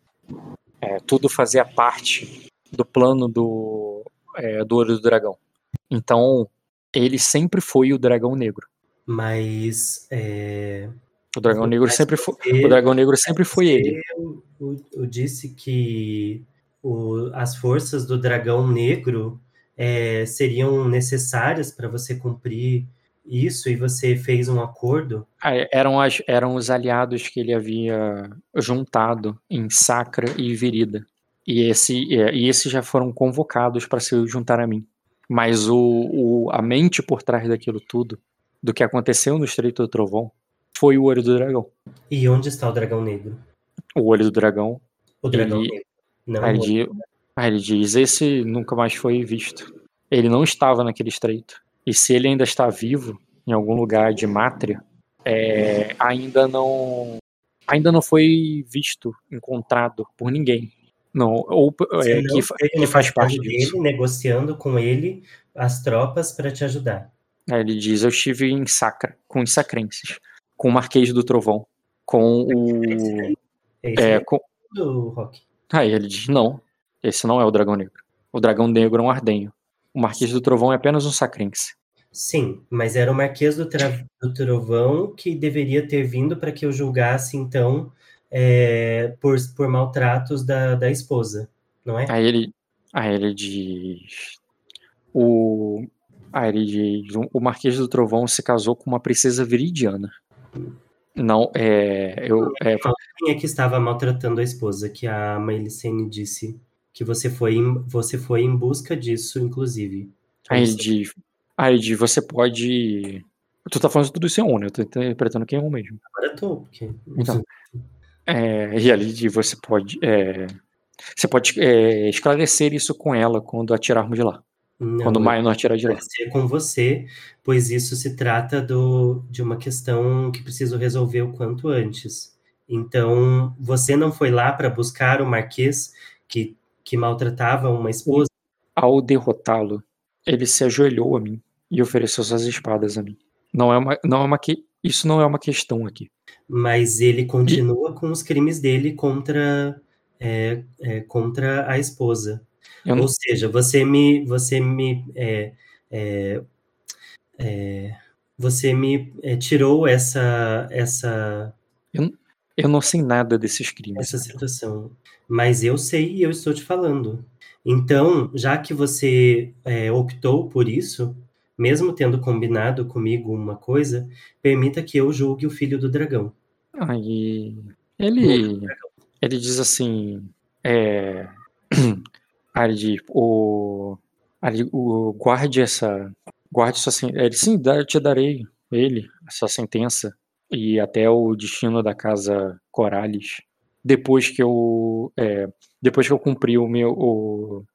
É, tudo fazia parte do plano do, é, do olho do dragão. Então, ele sempre foi o dragão negro. Mas é... o dragão negro Mas sempre foi. O dragão negro sempre foi ele. Eu, eu, disse que o, as forças do dragão negro é, seriam necessárias para você cumprir isso e você fez um acordo? Ah, é, eram, as, eram os aliados que ele havia juntado em Sacra e Virida. E, esse, é, e esses já foram convocados para se juntar a mim. Mas o, o, a mente por trás daquilo tudo, do que aconteceu no Estreito do Trovão, foi o olho do dragão. E onde está o dragão negro? O olho do dragão. O dragão ele, negro. Não aí, ele diz, aí ele diz: esse nunca mais foi visto. Ele não estava naquele estreito. E se ele ainda está vivo, em algum lugar de Mátria, é, ainda não ainda não foi visto, encontrado por ninguém. Não, ou é, não que, que faz parte disso. Ele, negociando com ele as tropas para te ajudar. É, ele diz: Eu estive em Sacra, com os sacrenses, com o Marquês do Trovão, com o. É, é com... do Rock. Aí ele diz: Não, esse não é o Dragão Negro. O Dragão Negro é um ardenho. O Marquês do Trovão é apenas um sacrense. Sim, mas era o Marquês do, do Trovão que deveria ter vindo para que eu julgasse, então, é, por, por maltratos da, da esposa, não é? Aí ele, aí ele diz. O, aí ele diz: o Marquês do Trovão se casou com uma princesa viridiana. Não, é. Eu, é... Quem é que estava maltratando a esposa? Que a Melicene disse que você foi, em, você foi em busca disso, inclusive. Aí ele, diz, Aí você pode. Tu tá falando tudo isso em on, né? Eu tô interpretando que é on mesmo. Agora eu tô, porque. Então. É, e ali você pode. É, você pode é, esclarecer isso com ela quando atirarmos de lá. Não, quando o Minor atirar de lá. Ser com você, pois isso se trata do, de uma questão que preciso resolver o quanto antes. Então, você não foi lá para buscar o Marquês que, que maltratava uma esposa? Ao derrotá-lo, ele se ajoelhou a mim e ofereceu suas espadas a mim. Não é uma, não é uma que, isso não é uma questão aqui. Mas ele continua e... com os crimes dele contra é, é, contra a esposa. Eu Ou não... seja, você me você me é, é, é você me é, tirou essa essa eu, eu não sei nada desses crimes. Essa situação, mas eu sei e eu estou te falando. Então, já que você optou por isso, mesmo tendo combinado comigo uma coisa, permita que eu julgue o filho do dragão. Aí ele ele diz assim, é, *clears throat* ali, o, ali, o guarde essa, guarde sua, ele sim, eu te darei ele a sua sentença e até o destino da casa Corales depois que eu é, depois que eu cumpri o meu o,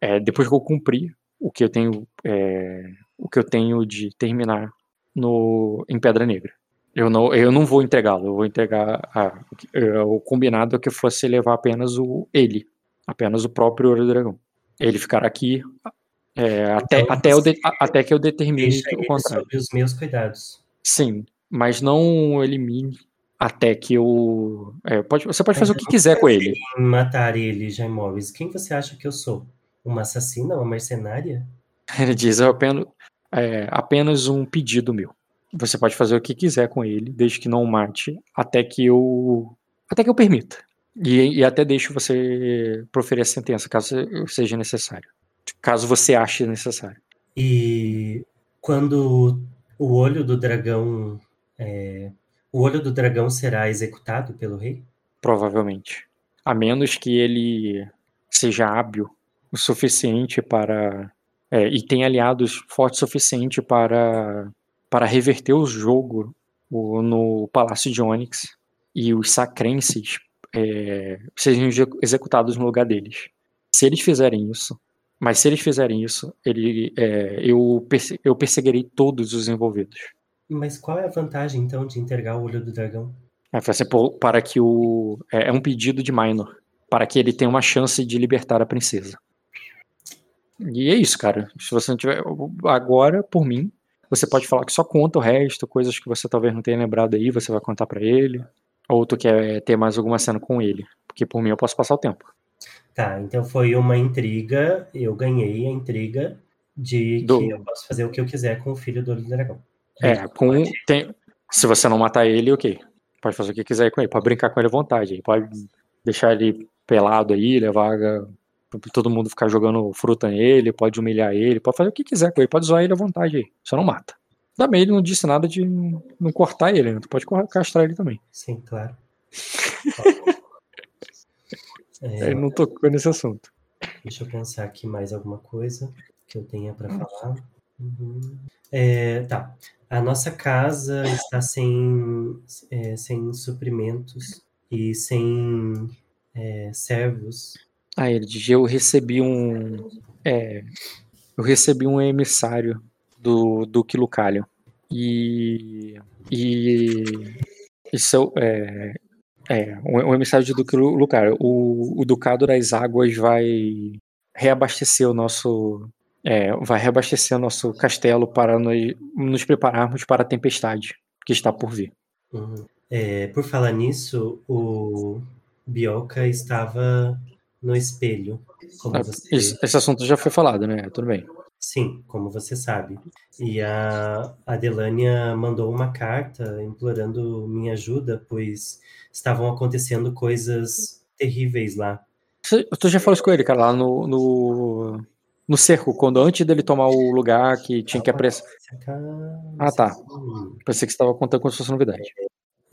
é, depois que eu cumpri o que eu tenho é, o que eu tenho de terminar no em Pedra Negra. Eu não eu não vou entregá-lo, eu vou entregar a, a, o combinado é que fosse levar apenas o ele, apenas o próprio Ouro Dragão. Ele ficará aqui é, até então, até, eu de, até que eu determine o contrário. Sobre os meus cuidados. Sim, mas não elimine até que eu. É, pode, você pode fazer o que quiser com ele. Matar ele, Jaimovis. Quem você acha que eu sou? Uma assassina, uma mercenária? *laughs* Ele diz: é apenas, é, apenas um pedido meu. Você pode fazer o que quiser com ele, desde que não o mate, até que eu. Até que eu permita. E, e até deixo você proferir a sentença, caso seja necessário. Caso você ache necessário. E quando o olho do dragão. É, o olho do dragão será executado pelo rei? Provavelmente. A menos que ele seja hábil o suficiente para é, e tem aliados fortes o suficiente para, para reverter o jogo no Palácio de Onyx e os sacrenses é, sejam executados no lugar deles. Se eles fizerem isso, mas se eles fizerem isso, ele, é, eu, perse eu perseguirei todos os envolvidos. Mas qual é a vantagem, então, de entregar o olho do dragão? É, para que o. É, é um pedido de Minor. Para que ele tenha uma chance de libertar a princesa. E é isso, cara. Se você não tiver. Agora, por mim, você pode falar que só conta o resto, coisas que você talvez não tenha lembrado aí, você vai contar para ele. Ou tu quer ter mais alguma cena com ele? Porque por mim eu posso passar o tempo. Tá, então foi uma intriga, eu ganhei a intriga de do... que eu posso fazer o que eu quiser com o filho do dragão. É, com. Tem... Se você não matar ele, ok. Pode fazer o que quiser com ele, pode brincar com ele à vontade. Pode deixar ele pelado aí, levar todo mundo ficar jogando fruta nele, pode humilhar ele, pode fazer o que quiser com ele, pode zoar ele à vontade aí, só não mata. Também ele não disse nada de não cortar ele, né? Tu pode castrar ele também. Sim, claro. *laughs* é, ele não tocou nesse assunto. Deixa eu pensar aqui mais alguma coisa que eu tenha para falar. Uhum. É, tá. A nossa casa está sem, é, sem suprimentos e sem é, servos ah, diz, eu recebi um. É, eu recebi um emissário do, do Quilucalho. E. E. Isso é. É, um, emissário do Quilucalho. O, o Ducado das Águas vai reabastecer o nosso. É, vai reabastecer o nosso castelo para nos, nos prepararmos para a tempestade que está por vir. Uhum. É, por falar nisso, o Bioca estava no espelho. Ah, você... esse assunto já foi falado, né? Tudo bem. Sim, como você sabe. E a Adelânia mandou uma carta implorando minha ajuda, pois estavam acontecendo coisas terríveis lá. Tu já falou isso com ele, cara, lá no, no, no cerco, quando antes dele tomar o lugar que tinha que apressar. Ah, tá. Pensei que você estava contando com se fosse novidade.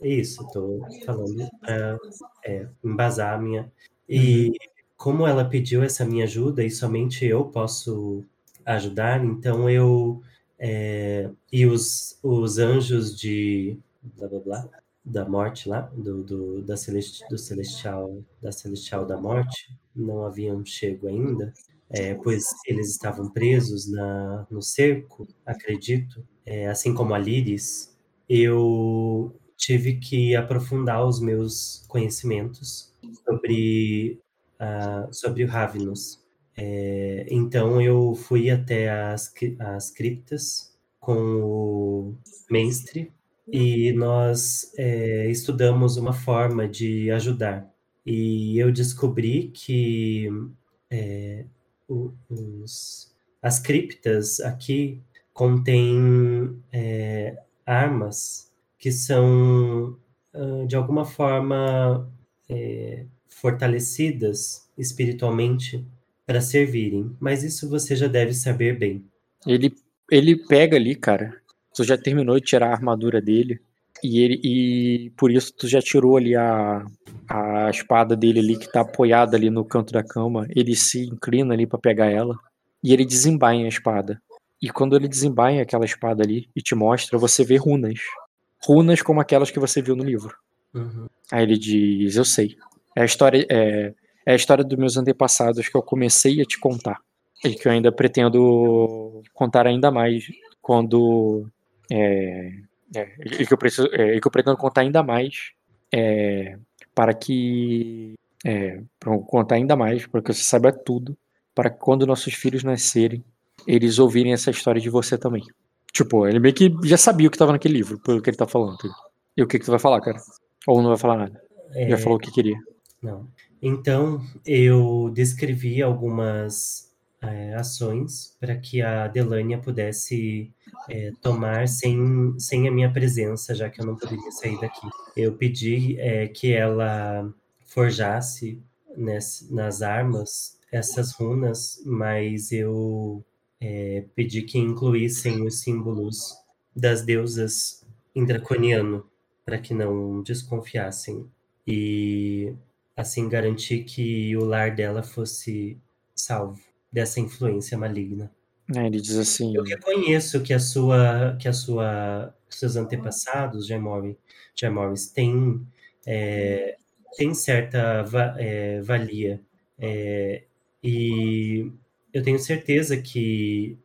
Isso, tô falando para é, embasar a minha. E uhum como ela pediu essa minha ajuda e somente eu posso ajudar. Então eu é, e os, os anjos de blá blá blá da morte lá do, do da celesti, do celestial da celestial da morte não haviam chego ainda, é, pois eles estavam presos na no cerco, acredito, é, assim como a Liris. Eu tive que aprofundar os meus conhecimentos sobre uh, sobre o Ravenous é, então eu fui até as, as criptas com o mestre e nós é, estudamos uma forma de ajudar. E eu descobri que é, os, as criptas aqui contêm é, armas que são, de alguma forma, é, fortalecidas espiritualmente para servirem, mas isso você já deve saber bem. Ele, ele pega ali, cara. Tu já terminou de tirar a armadura dele. E, ele, e por isso tu já tirou ali a, a espada dele ali que tá apoiada ali no canto da cama. Ele se inclina ali para pegar ela. E ele desembainha a espada. E quando ele desembainha aquela espada ali e te mostra, você vê runas. Runas como aquelas que você viu no livro. Uhum. Aí ele diz: Eu sei. É a história. É, é a história dos meus antepassados que eu comecei a te contar. E que eu ainda pretendo contar ainda mais quando. É, é, e, que eu preciso, é, que eu pretendo contar ainda mais é, para que. É, para contar ainda mais, para que você saiba tudo, para que quando nossos filhos nascerem, eles ouvirem essa história de você também. Tipo, ele meio que já sabia o que estava naquele livro, pelo que ele tá falando. E o que, que tu vai falar, cara? Ou não vai falar nada? É... Já falou o que queria. Não. Então, eu descrevi algumas é, ações para que a Delânia pudesse é, tomar sem, sem a minha presença, já que eu não poderia sair daqui. Eu pedi é, que ela forjasse nas, nas armas essas runas, mas eu é, pedi que incluíssem os símbolos das deusas em draconiano, para que não desconfiassem. E assim garantir que o lar dela fosse salvo dessa influência maligna. É, ele diz assim. Eu reconheço que a sua, que a sua, seus antepassados, Jaimori, Jaimoris, têm é, tem certa va, é, valia é, e eu tenho certeza que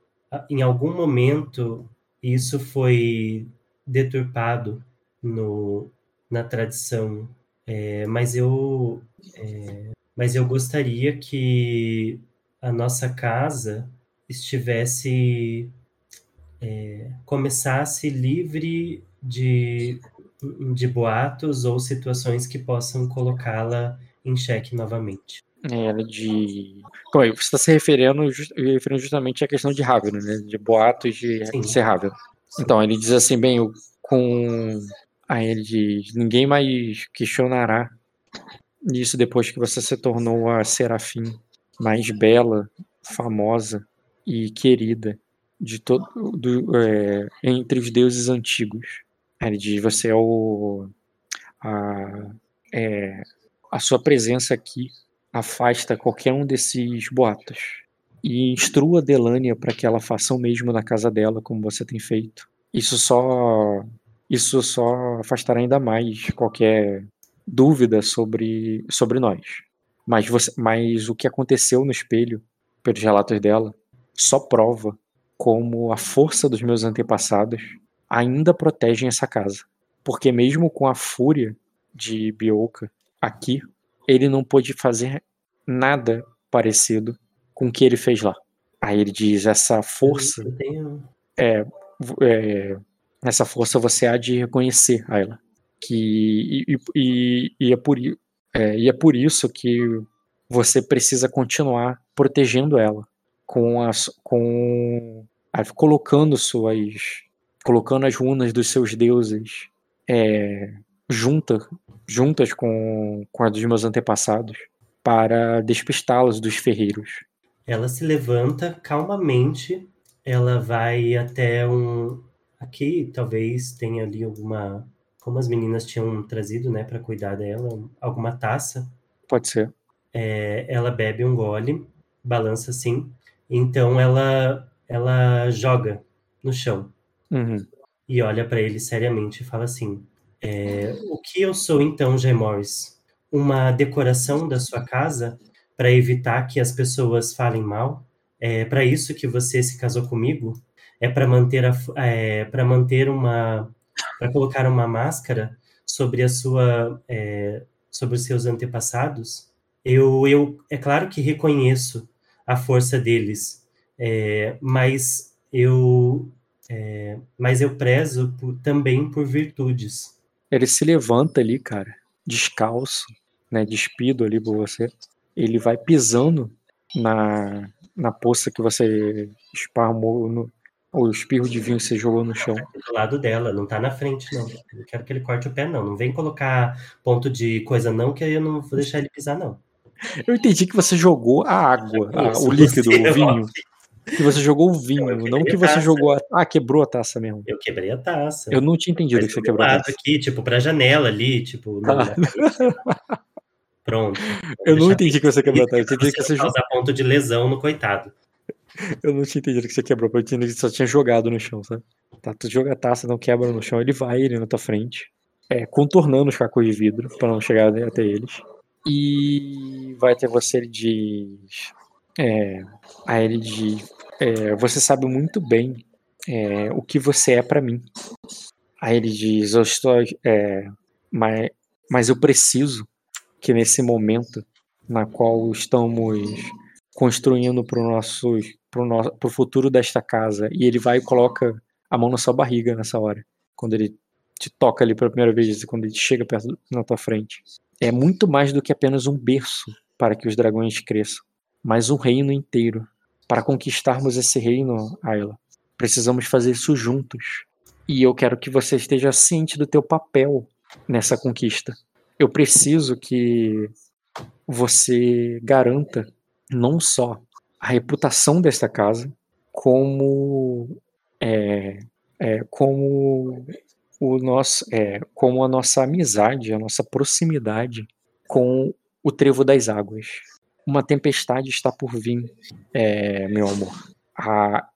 em algum momento isso foi deturpado no, na tradição é, mas eu é, mas eu gostaria que a nossa casa estivesse é, começasse livre de, de boatos ou situações que possam colocá-la em xeque novamente. É, de. Bom, você está se referindo, referindo justamente à questão de Raven, né? De boatos de, de ser Raven. Então, ele diz assim, bem, com Aí ele diz: Ninguém mais questionará isso depois que você se tornou a serafim mais bela, famosa e querida de todo do, é, entre os deuses antigos. Ele diz: Você é o. A, é, a sua presença aqui afasta qualquer um desses boatos. E instrua Delânia para que ela faça o mesmo na casa dela, como você tem feito. Isso só isso só afastará ainda mais qualquer dúvida sobre, sobre nós. Mas, você, mas o que aconteceu no espelho, pelos relatos dela, só prova como a força dos meus antepassados ainda protegem essa casa. Porque mesmo com a fúria de Bioka aqui, ele não pôde fazer nada parecido com o que ele fez lá. Aí ele diz: essa força é, é essa força você há de reconhecer, Ayla. Que, e, e, e, é por, é, e é por isso que você precisa continuar protegendo ela, com as, com a, colocando suas, colocando as runas dos seus deuses é, junta, juntas com, com as dos meus antepassados para despistá-los dos ferreiros. Ela se levanta calmamente, ela vai até um, Aqui talvez tenha ali alguma, como as meninas tinham trazido, né, para cuidar dela, alguma taça. Pode ser. É, ela bebe um gole, balança assim, Então ela, ela joga no chão uhum. e olha para ele seriamente e fala assim: é, O que eu sou então, Jay Morris? Uma decoração da sua casa para evitar que as pessoas falem mal? É para isso que você se casou comigo? É para manter a, é, para manter uma para colocar uma máscara sobre a sua é, sobre os seus antepassados? Eu, eu é claro que reconheço a força deles, é, mas eu é, mas eu prezo por, também por virtudes. Ele se levanta ali, cara, descalço, né, despido ali por você. Ele vai pisando na, na poça que você esparmou no, o espirro de vinho que você jogou no chão. Do lado dela, não tá na frente, não. Eu quero que ele corte o pé, não. Não vem colocar ponto de coisa, não, que aí eu não vou deixar ele pisar, não. Eu entendi que você jogou a água, a, o líquido, o vinho. Que você jogou o vinho, não que você jogou a... Ah, quebrou a taça mesmo. Eu quebrei a taça. Eu não tinha entendido Mas que você quebrou a taça. aqui, tipo, pra janela ali, tipo... Ah. *laughs* Pronto. Eu não entendi que você quebrou a *laughs* taça. Eu entendi que você jogou... ponto de lesão no coitado. Eu não tinha entendido que você quebrou, eu tinha que só tinha jogado no chão, sabe? Tá, tu joga a taça, não quebra no chão, ele vai, ele na tua frente, é, contornando os cacos de vidro para não chegar até eles. E vai ter você, ele diz. É, aí ele diz: é, Você sabe muito bem é, o que você é para mim. Aí ele diz: Eu estou. É, mas, mas eu preciso que nesse momento na qual estamos construindo para o nosso pro, nosso, pro futuro desta casa. E ele vai e coloca a mão na sua barriga nessa hora. Quando ele te toca ali pela primeira vez, quando ele chega perto na tua frente. É muito mais do que apenas um berço para que os dragões cresçam, mas um reino inteiro. Para conquistarmos esse reino, Ayla, precisamos fazer isso juntos. E eu quero que você esteja ciente do teu papel nessa conquista. Eu preciso que você garanta não só a reputação desta casa como é, é, como o nosso é, como a nossa amizade, a nossa proximidade com o trevo das águas. Uma tempestade está por vir, é, meu amor. A,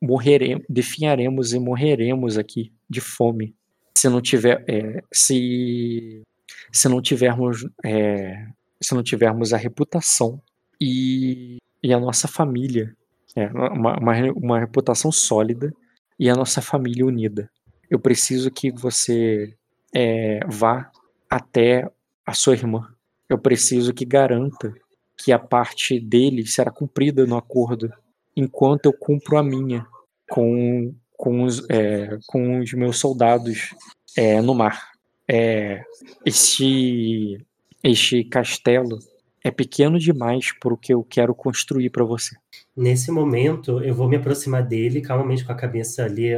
morreremos, definharemos e morreremos aqui de fome se não tiver é, se se não tivermos é, se não tivermos a reputação e e a nossa família. É, uma, uma, uma reputação sólida e a nossa família unida. Eu preciso que você é, vá até a sua irmã. Eu preciso que garanta que a parte dele será cumprida no acordo, enquanto eu cumpro a minha com, com, os, é, com os meus soldados é, no mar. É, este, este castelo é pequeno demais para o que eu quero construir para você. Nesse momento, eu vou me aproximar dele calmamente com a cabeça ali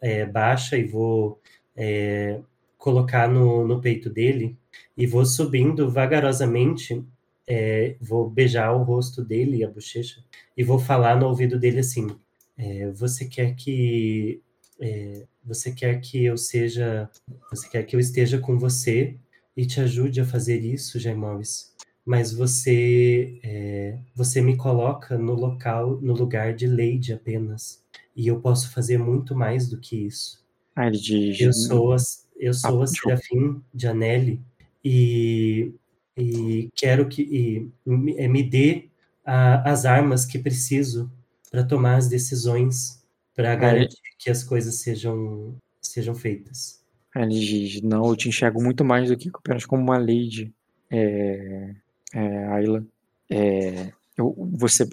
é, baixa e vou é, colocar no, no, peito dele e vou subindo vagarosamente, é, vou beijar o rosto dele e a bochecha e vou falar no ouvido dele assim: é, você quer que é, você quer que eu seja, você quer que eu esteja com você e te ajude a fazer isso, Jaimoris? Mas você é, você me coloca no local, no lugar de Lady apenas. E eu posso fazer muito mais do que isso. Ah, de... Eu sou a, eu sou ah, a Serafim de Anelli e, e quero que e, me, é, me dê a, as armas que preciso para tomar as decisões, para ah, garantir que as coisas sejam, sejam feitas. Ele diz, não, eu te enxergo muito mais do que apenas como uma lady. É, é, Ayla, é, eu, você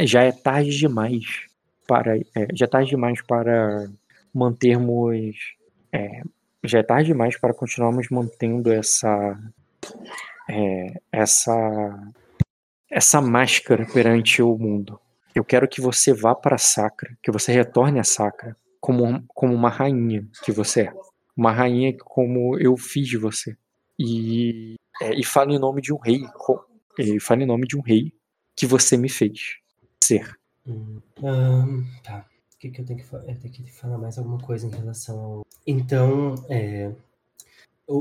já é tarde demais para é, já é tarde demais para mantermos é, já é tarde demais para continuarmos mantendo essa é, essa essa máscara perante o mundo. Eu quero que você vá para a Sacra, que você retorne à Sacra como, como uma rainha que você é. Uma rainha como eu fiz de você. E é, e fala em nome de um rei. E fala em nome de um rei que você me fez ser. Hum, um, tá. O que, que eu tenho que falar? Eu tenho que falar mais alguma coisa em relação ao. Então, é,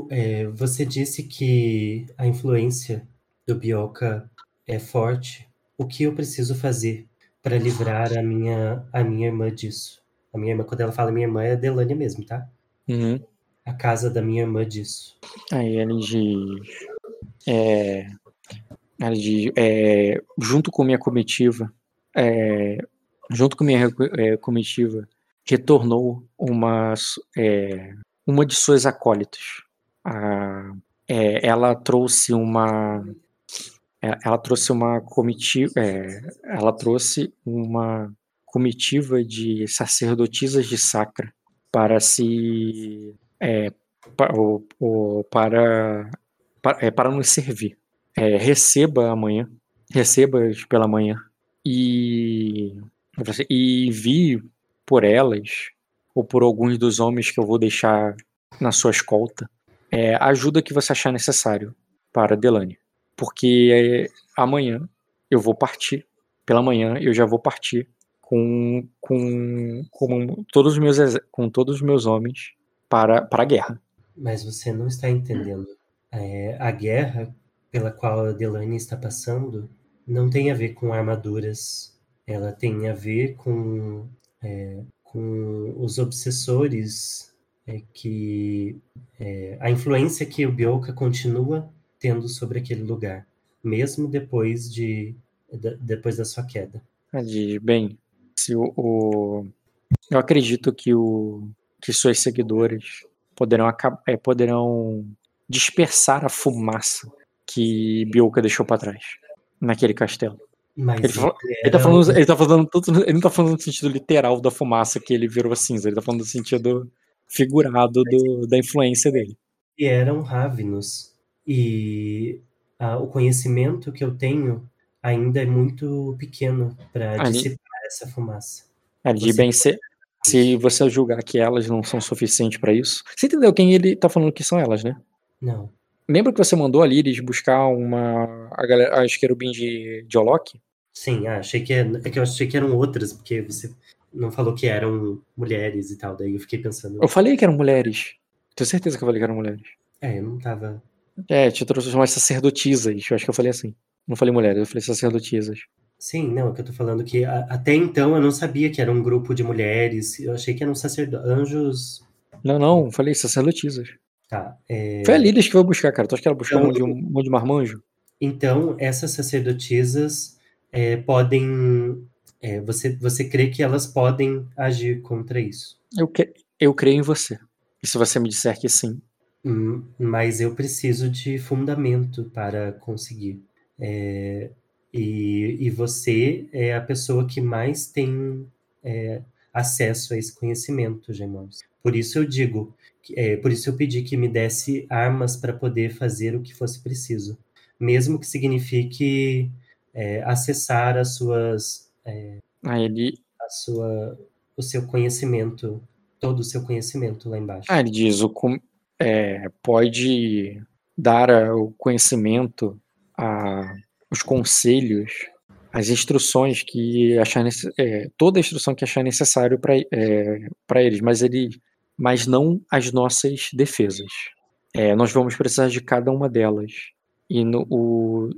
é, você disse que a influência do Bioca é forte. O que eu preciso fazer para livrar a minha, a minha irmã disso. A minha irmã, quando ela fala minha irmã, é a Delânia mesmo, tá? Uhum. A casa da minha irmã disso. Aí ele diz. É, ele diz é, junto com minha comitiva, é, junto com minha é, comitiva, retornou uma, é, uma de suas acólitas. A, é, ela trouxe uma ela trouxe uma comitiva ela trouxe uma comitiva de sacerdotisas de sacra para se é, para, para, para, é, para nos servir é, receba amanhã receba pela manhã e e envie por elas ou por alguns dos homens que eu vou deixar na sua escolta é, ajuda que você achar necessário para Delane. Porque é, amanhã eu vou partir, pela manhã eu já vou partir com, com, com, todos, os meus, com todos os meus homens para, para a guerra. Mas você não está entendendo. É, a guerra pela qual a Delane está passando não tem a ver com armaduras, ela tem a ver com, é, com os obsessores é que é, a influência que o Bioka continua tendo sobre aquele lugar, mesmo depois de, de depois da sua queda. Bem, se o, o, eu acredito que o que suas seguidores poderão é, poderão dispersar a fumaça que Bioka deixou para trás naquele castelo. Mas ele, ele, ele, tá falando, ele tá falando ele não tá falando no sentido literal da fumaça que ele virou cinza, ele tá falando no sentido figurado do, da influência dele. E eram Ravenos. E ah, o conhecimento que eu tenho ainda é muito pequeno para dissipar essa fumaça. Ali, bem, se, se você julgar que elas não são suficientes para isso. Você entendeu quem ele tá falando que são elas, né? Não. Lembra que você mandou a Liris buscar uma. a, galera, a querubim de, de Olok? Sim, ah, achei que, é, é que eu achei que eram outras, porque você não falou que eram mulheres e tal, daí eu fiquei pensando. Eu falei que eram mulheres. Tenho certeza que eu falei que eram mulheres. É, eu não tava. É, te trouxe umas sacerdotisas. Eu acho que eu falei assim. Não falei mulheres, eu falei sacerdotisas. Sim, não, é que eu tô falando que a, até então eu não sabia que era um grupo de mulheres. Eu achei que eram sacerdotes. Anjos. Não, não, falei sacerdotisas. Tá. É... Foi a Lídia que foi buscar, cara. Tu acha que ela buscou então, um, de, um, um de marmanjo? Então, essas sacerdotisas é, podem é, você, você crê que elas podem agir contra isso? Eu, que, eu creio em você. E se você me disser que sim? Hum, mas eu preciso de fundamento para conseguir. É, e, e você é a pessoa que mais tem é, acesso a esse conhecimento, Gemões. Por isso eu digo, é, por isso eu pedi que me desse armas para poder fazer o que fosse preciso, mesmo que signifique é, acessar as suas é, ah, ele... a sua, o seu conhecimento, todo o seu conhecimento lá embaixo. Ah, ele diz, o, é, pode dar o conhecimento, a, os conselhos, as instruções que achar é, toda a instrução que achar necessário para é, eles, mas ele, mas não as nossas defesas. É, nós vamos precisar de cada uma delas e no, o,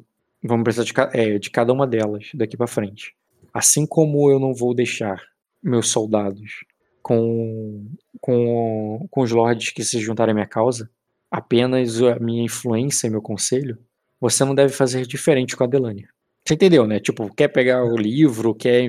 vamos precisar de, é, de cada uma delas daqui para frente. Assim como eu não vou deixar meus soldados com, com, com os lords que se juntarem à minha causa, apenas a minha influência e meu conselho, você não deve fazer diferente com a Delania. Você entendeu, né? Tipo, quer pegar o livro, quer.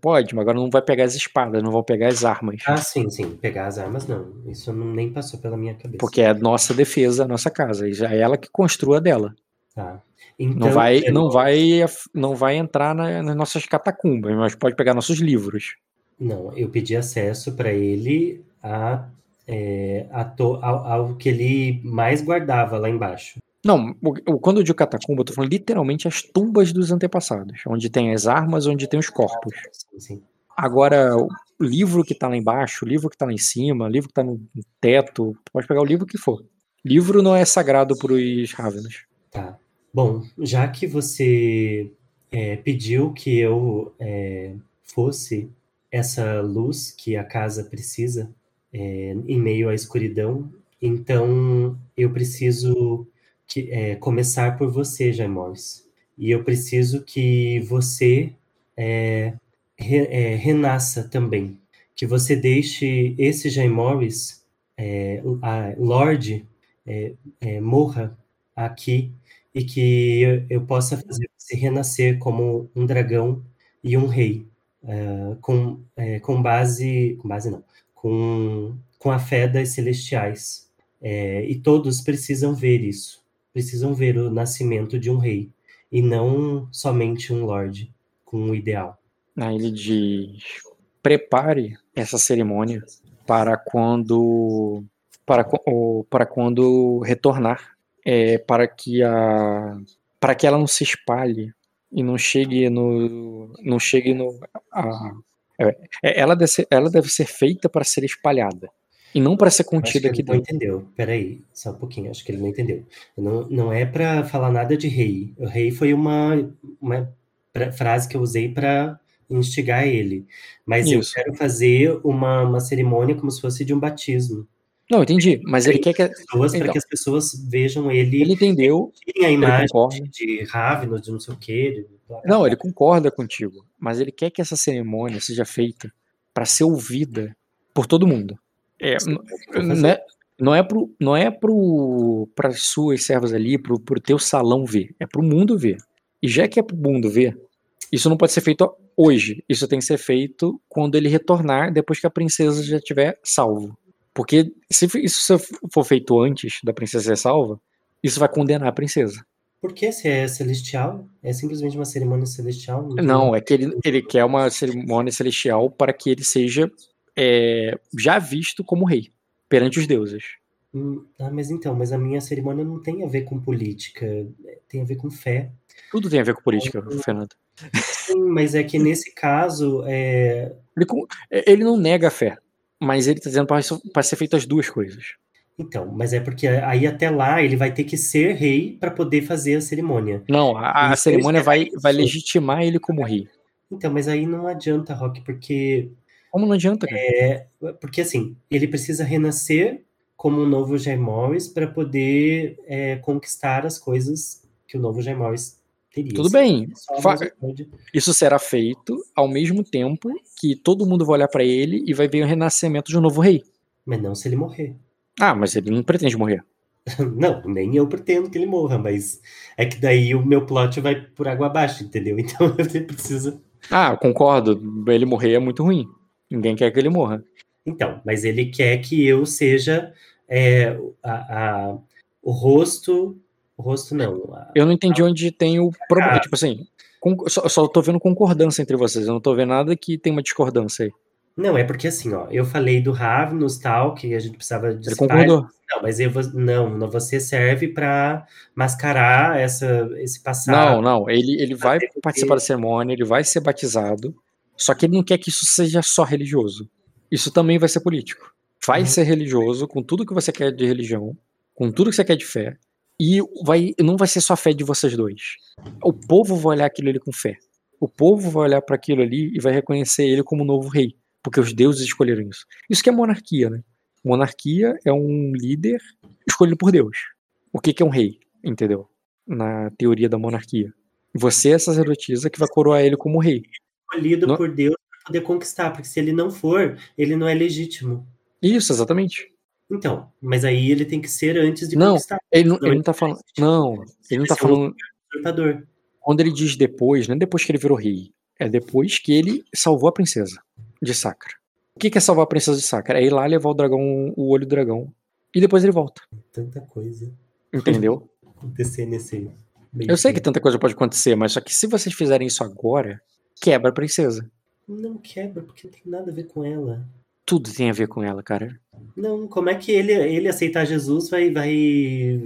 Pode, mas agora não vai pegar as espadas, não vão pegar as armas. Ah, sim, sim. Pegar as armas, não. Isso não, nem passou pela minha cabeça. Porque é a nossa defesa, a nossa casa. E já é ela que construa dela. Tá. Então, não vai, não vai, não vai entrar na, nas nossas catacumbas, mas pode pegar nossos livros. Não, eu pedi acesso para ele a, é, a to, ao, ao, que ele mais guardava lá embaixo. Não, quando eu digo catacumba, eu tô falando literalmente as tumbas dos antepassados, onde tem as armas, onde tem os corpos. Sim, sim. Agora, o livro que tá lá embaixo, o livro que tá lá em cima, o livro que tá no teto, pode pegar o livro que for. Livro não é sagrado para os Ravenos. Tá. Bom, já que você é, pediu que eu é, fosse essa luz que a casa precisa é, em meio à escuridão, então eu preciso que, é, começar por você, Jaimores. E eu preciso que você é, re, é, renasça também. Que você deixe esse Jay Morris, é, a Lorde, é, é, morra aqui e que eu, eu, possa fazer você renascer como um dragão e um rei, uh, com, é, com base, com base não, com, com a fé das celestiais. É, e todos precisam ver isso, precisam ver o nascimento de um rei e não somente um lord com um ideal. Aí ele diz: prepare essa cerimônia para quando para, para quando retornar, é, para que a para que ela não se espalhe e não chegue no não chegue no a, é, é ela, deve ser, ela deve ser feita para ser espalhada e não para ser contida aqui dentro. Não entendeu? Peraí, só um pouquinho. Acho que ele não entendeu. Não, não é para falar nada de rei. O rei foi uma, uma frase que eu usei para instigar ele. Mas Isso. eu quero fazer uma, uma cerimônia como se fosse de um batismo. Não, entendi, mas ele quer que pessoas então, para que as pessoas vejam ele. Ele entendeu. Tem a imagem de Ravno, de não sei o quê. Não, ele concorda contigo, mas ele quer que essa cerimônia seja feita para ser ouvida por todo mundo. É, não é, não é pro, não é pro para suas servas ali, pro, pro teu salão ver, é pro mundo ver. E já que é pro mundo ver, isso não pode ser feito hoje. Isso tem que ser feito quando ele retornar, depois que a princesa já tiver salvo. Porque se isso for feito antes da princesa ser salva, isso vai condenar a princesa. Por que se é celestial? É simplesmente uma cerimônia celestial? Não, não é que ele, ele quer uma cerimônia celestial para que ele seja é, já visto como rei perante os deuses. Hum, ah, mas então, mas a minha cerimônia não tem a ver com política, tem a ver com fé. Tudo tem a ver com política, então, Fernando. Sim, mas é que nesse caso. É... Ele, ele não nega a fé mas ele está dizendo para ser feito as duas coisas. Então, mas é porque aí até lá ele vai ter que ser rei para poder fazer a cerimônia. Não, a, a cerimônia vai, vai legitimar ele como rei. Então, mas aí não adianta, Rock, porque. Como não adianta, cara? É, porque assim, ele precisa renascer como um novo Jay Morris para poder é, conquistar as coisas que o novo Jay Morris Teria Tudo bem. Isso será feito ao mesmo tempo que todo mundo vai olhar para ele e vai ver o renascimento de um novo rei. Mas não se ele morrer. Ah, mas ele não pretende morrer. *laughs* não, nem eu pretendo que ele morra, mas é que daí o meu plot vai por água abaixo, entendeu? *laughs* Então você precisa. Ah, concordo. Ele morrer é muito ruim. Ninguém quer que ele morra. Então, mas ele quer que eu seja é, a, a, o rosto o rosto não. A... Eu não entendi onde tem o problema. Ah. Tipo assim, só, só tô vendo concordância entre vocês. Eu não tô vendo nada que tem uma discordância aí. Não, é porque assim, ó, eu falei do Ravnos tal, que a gente precisava de. Ele concordou. Não, mas eu não, não você serve para mascarar essa, esse passado. Não, não, ele, ele vai participar da cerimônia, ele vai ser batizado, só que ele não quer que isso seja só religioso. Isso também vai ser político. Vai uhum. ser religioso, com tudo que você quer de religião, com tudo que você quer de fé, e vai, não vai ser só fé de vocês dois. O povo vai olhar aquilo ali com fé. O povo vai olhar para aquilo ali e vai reconhecer ele como novo rei, porque os deuses escolheram isso. Isso que é monarquia, né? Monarquia é um líder escolhido por Deus. O que, que é um rei, entendeu? Na teoria da monarquia. Você é a sacerdotisa que vai coroar ele como rei. Escolhido não... por Deus para poder conquistar, porque se ele não for, ele não é legítimo. Isso, exatamente. Então, mas aí ele tem que ser antes de não, conquistar. Ele não, ele não tá falando. Não, ele não tá falando. Usurpador. Quando ele diz depois, não é depois que ele virou rei. É depois que ele salvou a princesa de Sacra. O que é salvar a princesa de Sacra? É ir lá levar o dragão, o olho do dragão. E depois ele volta. Tanta coisa. Entendeu? *laughs* Acontecer nesse. Eu sei que tanta coisa pode acontecer, mas só que se vocês fizerem isso agora, quebra a princesa. Não quebra, porque não tem nada a ver com ela tudo tem a ver com ela, cara. Não, como é que ele, ele aceitar Jesus vai, vai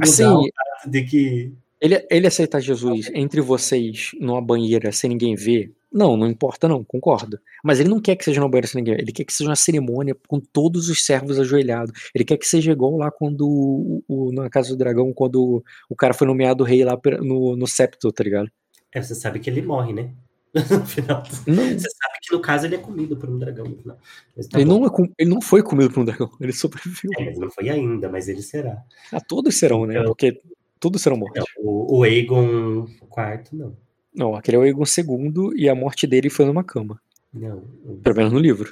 assim, de que ele, ele aceitar Jesus entre vocês numa banheira sem ninguém ver, não, não importa não, concordo. Mas ele não quer que seja numa banheira sem ninguém ver, ele quer que seja uma cerimônia com todos os servos ajoelhados. Ele quer que seja igual lá quando, o, o na Casa do Dragão, quando o cara foi nomeado rei lá no, no septo, tá ligado? É, você sabe que ele morre, né? *laughs* no final. Não. Você sabe que no caso ele é comido por um dragão no final. Tá ele, não é com... ele não foi comido por um dragão, *laughs* ele sobreviveu. É, mas não foi ainda, mas ele será. Ah, todos serão, né? Então, Porque todos serão mortos. Não, o, o Aegon IV, não. Não, aquele é o Aegon II e a morte dele foi numa cama. Não. Pelo menos no livro.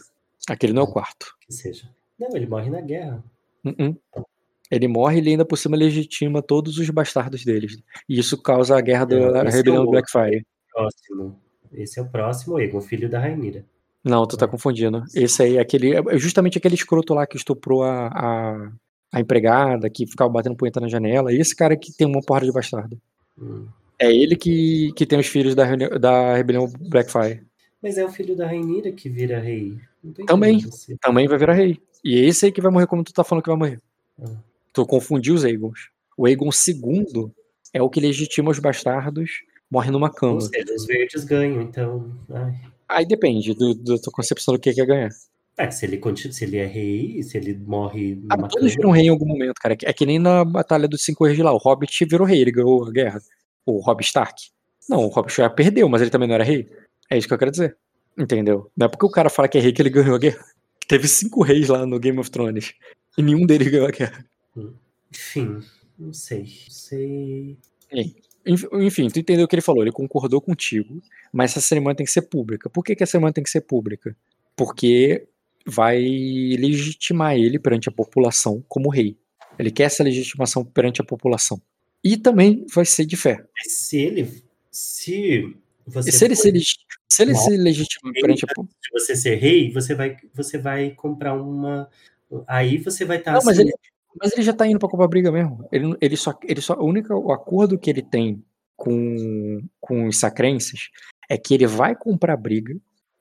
Aquele não é o quarto. Que seja. Não, ele morre na guerra. Uh -uh. Ele morre e ele ainda por cima legitima todos os bastardos deles. E isso causa a guerra da rebelião é do Blackfire. Próximo. Esse é o próximo Egon, filho da Rainira. Não, tu tá confundindo. Esse aí é aquele. É justamente aquele escroto lá que estuprou a, a, a empregada, que ficava batendo punheta na janela. E esse cara que tem uma porra de bastardo. Hum. É ele que, que tem os filhos da, da rebelião Blackfire. Mas é o filho da Rainira que vira rei. Também, também vai virar rei. E é esse aí que vai morrer como tu tá falando que vai morrer. Ah. Tu confundiu os Aegons. O Aegon II é o que legitima os bastardos, morre numa cama. Ou seja, os verdes ganham, então. Ai. Aí depende do, da tua concepção do que quer ganhar. É, se ele, continua, se ele é rei, se ele morre. Ah, todos viram rei em algum momento, cara. É que nem na Batalha dos Cinco Reis de lá. O Hobbit virou rei, ele ganhou a guerra o Rob Stark. Não, o Rob Stark perdeu, mas ele também não era rei. É isso que eu quero dizer. Entendeu? Não é porque o cara fala que é rei que ele ganhou a guerra. *laughs* Teve cinco reis lá no Game of Thrones. E nenhum deles ganhou a guerra. Enfim, não sei. Não sei. Enfim, tu entendeu o que ele falou. Ele concordou contigo, mas essa cerimônia tem que ser pública. Por que, que a cerimônia tem que ser pública? Porque vai legitimar ele perante a população como rei. Ele quer essa legitimação perante a população. E também vai ser de fé. Se ele. Se você. Se ele, se ele, se ele se legitima perante a. Se você ser rei, você vai, você vai comprar uma. Aí você vai estar. Não, assim, mas, ele, mas ele já tá indo pra comprar briga mesmo. Ele, ele só. Ele só o único o acordo que ele tem com, com os sacrenses é que ele vai comprar briga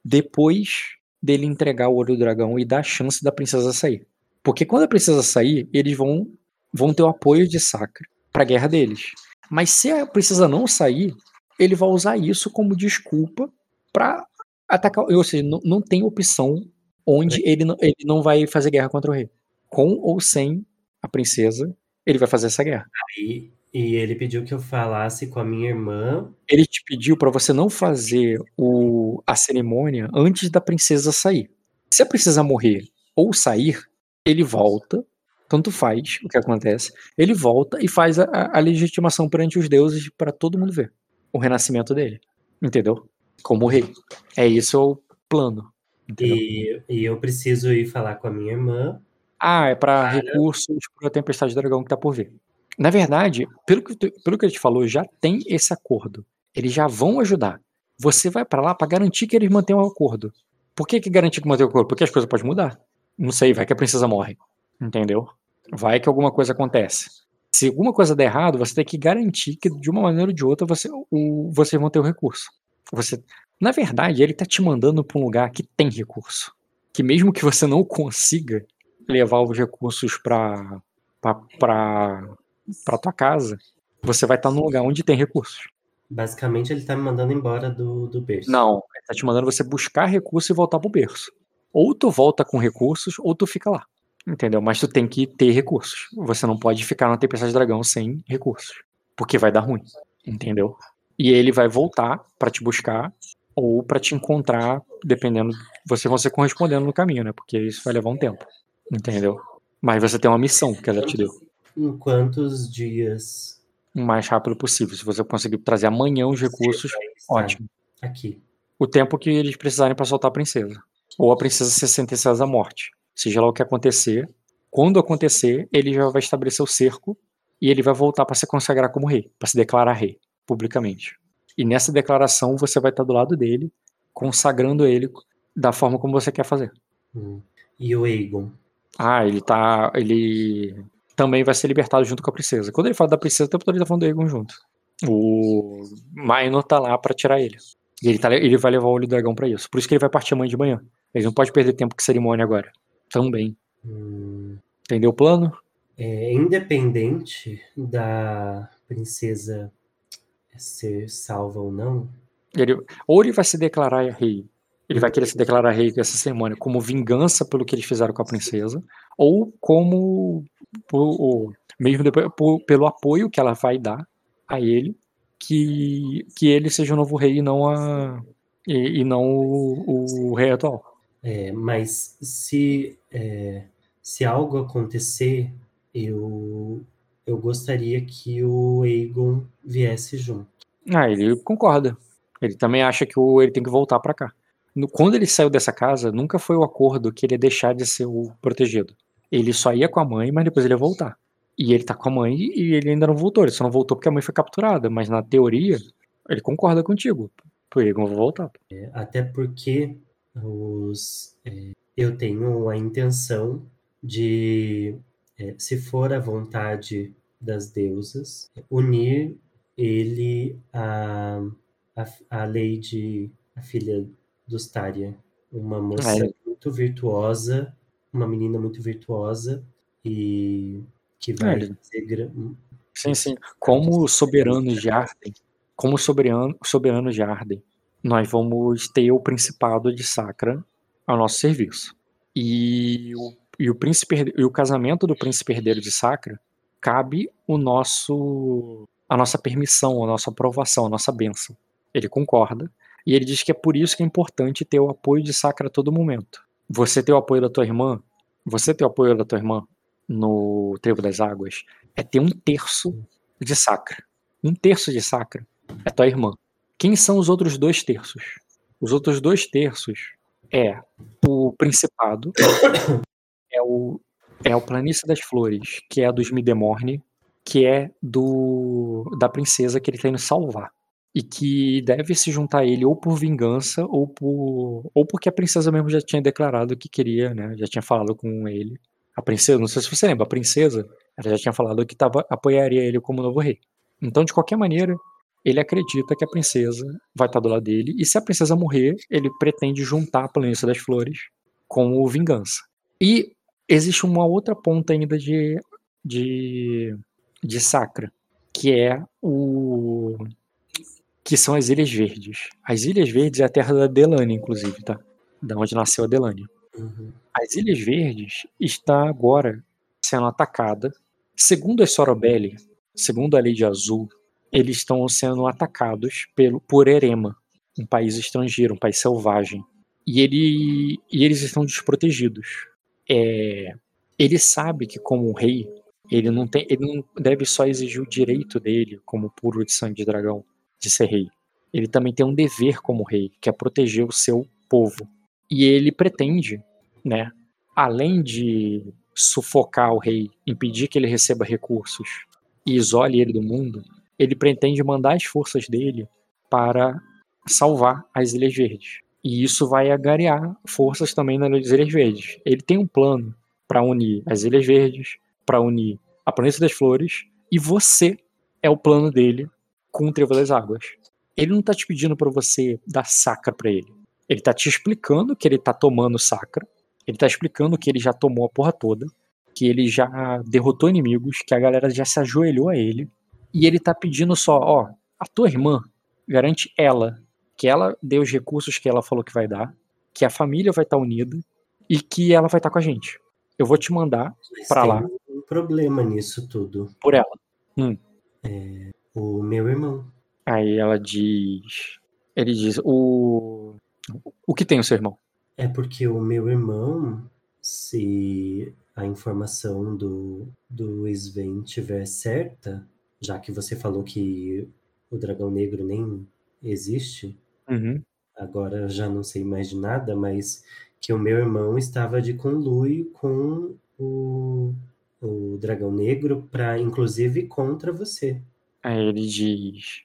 depois dele entregar o olho do dragão e dar a chance da princesa sair. Porque quando a princesa sair, eles vão, vão ter o apoio de Sacra para a guerra deles. Mas se a princesa não sair, ele vai usar isso como desculpa para atacar. Ou seja, não, não tem opção onde ele não, ele não vai fazer guerra contra o rei. Com ou sem a princesa, ele vai fazer essa guerra. Aí, e ele pediu que eu falasse com a minha irmã. Ele te pediu para você não fazer o, a cerimônia antes da princesa sair. Se a princesa morrer ou sair, ele volta tanto faz o que acontece, ele volta e faz a, a legitimação perante os deuses para todo mundo ver o renascimento dele, entendeu? Como rei. É isso o plano. E, e, eu preciso ir falar com a minha irmã. Ah, é para recursos para a Tempestade do Dragão que tá por vir. Na verdade, pelo que, pelo que a gente falou, já tem esse acordo. Eles já vão ajudar. Você vai para lá para garantir que eles mantenham o acordo. Por que, que garantir que mantém o acordo? Porque as coisas podem mudar. Não sei, vai que a princesa morre. Entendeu? Vai que alguma coisa acontece. Se alguma coisa der errado, você tem que garantir que de uma maneira ou de outra você, o, você vão ter o recurso. Você, na verdade, ele está te mandando para um lugar que tem recurso. Que mesmo que você não consiga levar os recursos para para tua casa, você vai estar tá num lugar onde tem recursos. Basicamente, ele está me mandando embora do, do berço. Não, ele está te mandando você buscar recursos e voltar pro berço. Ou tu volta com recursos, ou tu fica lá. Entendeu? Mas tu tem que ter recursos. Você não pode ficar na Tempestade Dragão sem recursos. Porque vai dar ruim. Entendeu? E ele vai voltar para te buscar ou para te encontrar, dependendo. Você vai ser correspondendo no caminho, né? Porque isso vai levar um tempo. Entendeu? Mas você tem uma missão que ela te deu. Em quantos dias? O mais rápido possível. Se você conseguir trazer amanhã os recursos, ótimo. Aqui. O tempo que eles precisarem para soltar a princesa. Ou a princesa ser sentenciada à morte seja lá o que acontecer, quando acontecer, ele já vai estabelecer o cerco e ele vai voltar para se consagrar como rei, para se declarar rei, publicamente. E nessa declaração você vai estar do lado dele, consagrando ele da forma como você quer fazer. Hum. E o Aegon? Ah, ele tá. Ele também vai ser libertado junto com a princesa. Quando ele fala da princesa, o tempo todo ele tá falando do Aegon junto. O Maino tá lá para tirar ele. E ele, tá, ele vai levar o olho do dragão para isso. Por isso que ele vai partir amanhã de manhã. Ele não pode perder tempo com cerimônia agora também. Hum. Entendeu o plano? É, independente da princesa ser salva ou não. Ele, ou ele vai se declarar rei, ele vai querer se declarar rei essa semana como vingança pelo que eles fizeram com a princesa, ou como por, mesmo depois, por, pelo apoio que ela vai dar a ele, que, que ele seja o novo rei e não a e, e não o, o rei atual. É, mas se, é, se algo acontecer, eu, eu gostaria que o Aegon viesse junto. Ah, ele concorda. Ele também acha que o, ele tem que voltar para cá. No, quando ele saiu dessa casa, nunca foi o acordo que ele ia deixar de ser o protegido. Ele só ia com a mãe, mas depois ele ia voltar. E ele tá com a mãe e ele ainda não voltou. Ele só não voltou porque a mãe foi capturada. Mas na teoria, ele concorda contigo. Por ele não vou voltar. É, até porque os, é, eu tenho a intenção de, é, se for a vontade das deusas, unir ele a, a, a Lady, a filha do Staria, uma moça é. muito virtuosa, uma menina muito virtuosa e que vai é. ser Sim, sim. Como soberanos de Arden, como soberano, soberanos de Arden, nós vamos ter o Principado de Sacra ao nosso serviço. E o, e o, príncipe, e o casamento do príncipe herdeiro de Sacra cabe o nosso a nossa permissão, a nossa aprovação, a nossa bênção. Ele concorda e ele diz que é por isso que é importante ter o apoio de Sacra a todo momento. Você ter o apoio da tua irmã, você ter o apoio da tua irmã no Trevo das Águas é ter um terço de Sacra. Um terço de Sacra é tua irmã. Quem são os outros dois terços? Os outros dois terços é o Principado, *coughs* é o, é o Planície das Flores, que é dos Midemorne, que é do da princesa que ele está indo salvar. E que deve se juntar a ele ou por vingança ou por ou porque a princesa mesmo já tinha declarado que queria, né? Já tinha falado com ele. A princesa, não sei se você lembra, a princesa, ela já tinha falado que tava, apoiaria ele como novo rei. Então, de qualquer maneira, ele acredita que a princesa vai estar do lado dele, e se a princesa morrer, ele pretende juntar a planície das flores como vingança. E existe uma outra ponta ainda de, de, de Sacra, que é o. que são as Ilhas Verdes. As Ilhas Verdes é a terra da Delane, inclusive, tá? Da onde nasceu a Delane. Uhum. As Ilhas Verdes está agora sendo atacada. Segundo a Sorobelli, segundo a Lei de Azul, eles estão sendo atacados pelo, por Erema, um país estrangeiro, um país selvagem. E, ele, e eles estão desprotegidos. É, ele sabe que, como rei, ele não, tem, ele não deve só exigir o direito dele, como puro de sangue de dragão, de ser rei. Ele também tem um dever como rei, que é proteger o seu povo. E ele pretende, né, além de sufocar o rei, impedir que ele receba recursos e isole ele do mundo, ele pretende mandar as forças dele para salvar as Ilhas Verdes. E isso vai agarear forças também nas Ilhas Verdes. Ele tem um plano para unir as Ilhas Verdes, para unir a Planície das Flores, e você é o plano dele com o Trevo das Águas. Ele não está te pedindo para você dar sacra para ele. Ele está te explicando que ele está tomando sacra. Ele está explicando que ele já tomou a porra toda, que ele já derrotou inimigos, que a galera já se ajoelhou a ele e ele tá pedindo só, ó, a tua irmã garante ela que ela dê os recursos que ela falou que vai dar, que a família vai estar tá unida e que ela vai estar tá com a gente. Eu vou te mandar para lá. um problema nisso tudo. Por ela. Hum. É, o meu irmão. Aí ela diz. Ele diz: o. O que tem o seu irmão? É porque o meu irmão, se a informação do, do Sven tiver certa, já que você falou que o dragão negro nem existe, uhum. agora eu já não sei mais de nada, mas que o meu irmão estava de conluio com o, o dragão negro para inclusive contra você. Aí ele diz: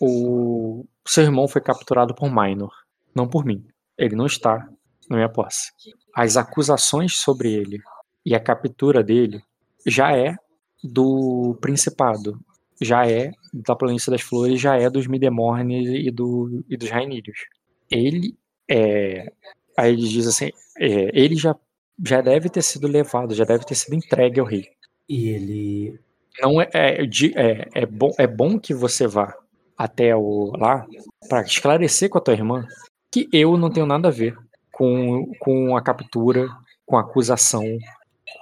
o seu irmão foi capturado por Minor, não por mim. Ele não está na minha posse. As acusações sobre ele e a captura dele já é do Principado, já é da Planície das Flores, já é dos Midemornes e, do, e dos Rainírios. Ele é. Aí ele diz assim: é, ele já, já deve ter sido levado, já deve ter sido entregue ao rei. E ele. Não é, é, é, é, bom, é bom que você vá até o lá para esclarecer com a tua irmã que eu não tenho nada a ver com, com a captura, com a acusação,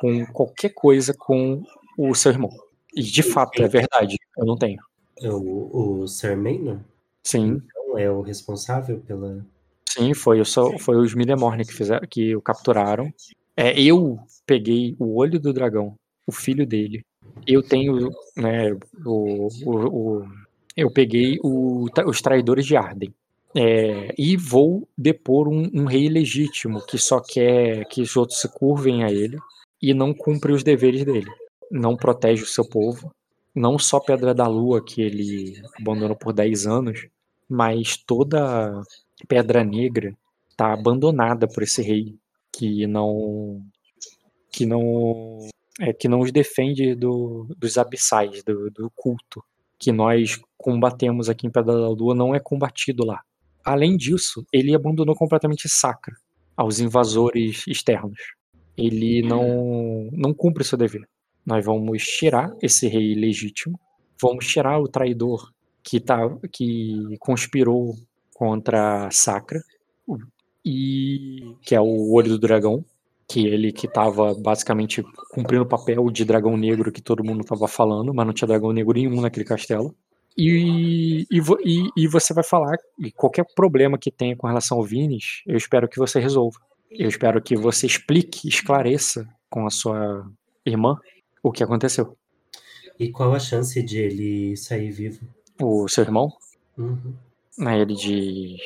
com qualquer coisa com o seu irmão. E de fato, é verdade, eu não tenho. É o, o Sir Maynor? Sim. Então é o responsável pela. Sim, foi, sou, foi os Midemorne que, fizeram, que o capturaram. É, eu peguei o olho do dragão, o filho dele. Eu tenho né, o, o, o Eu peguei o, os traidores de Arden. É, e vou depor um, um, rei legítimo que só quer que os outros se curvem a ele e não cumpre os deveres dele. Não protege o seu povo. Não só Pedra da Lua, que ele abandonou por 10 anos, mas toda Pedra Negra está abandonada por esse rei que não que não é, que não os defende do, dos abissais, do, do culto que nós combatemos aqui em Pedra da Lua não é combatido lá. Além disso, ele abandonou completamente Sacra aos invasores externos. Ele não, não cumpre seu dever. Nós vamos tirar esse rei legítimo, vamos tirar o traidor que, tá, que conspirou contra Sacra, e que é o Olho do Dragão, que ele que estava basicamente cumprindo o papel de dragão negro que todo mundo estava falando, mas não tinha dragão negro nenhum naquele castelo. E, e, e, e, você vai falar e qualquer problema que tenha com relação ao Vinis, eu espero que você resolva. Eu espero que você explique, esclareça com a sua irmã o que aconteceu. E qual a chance de ele sair vivo? O seu irmão? Uhum. Ele diz.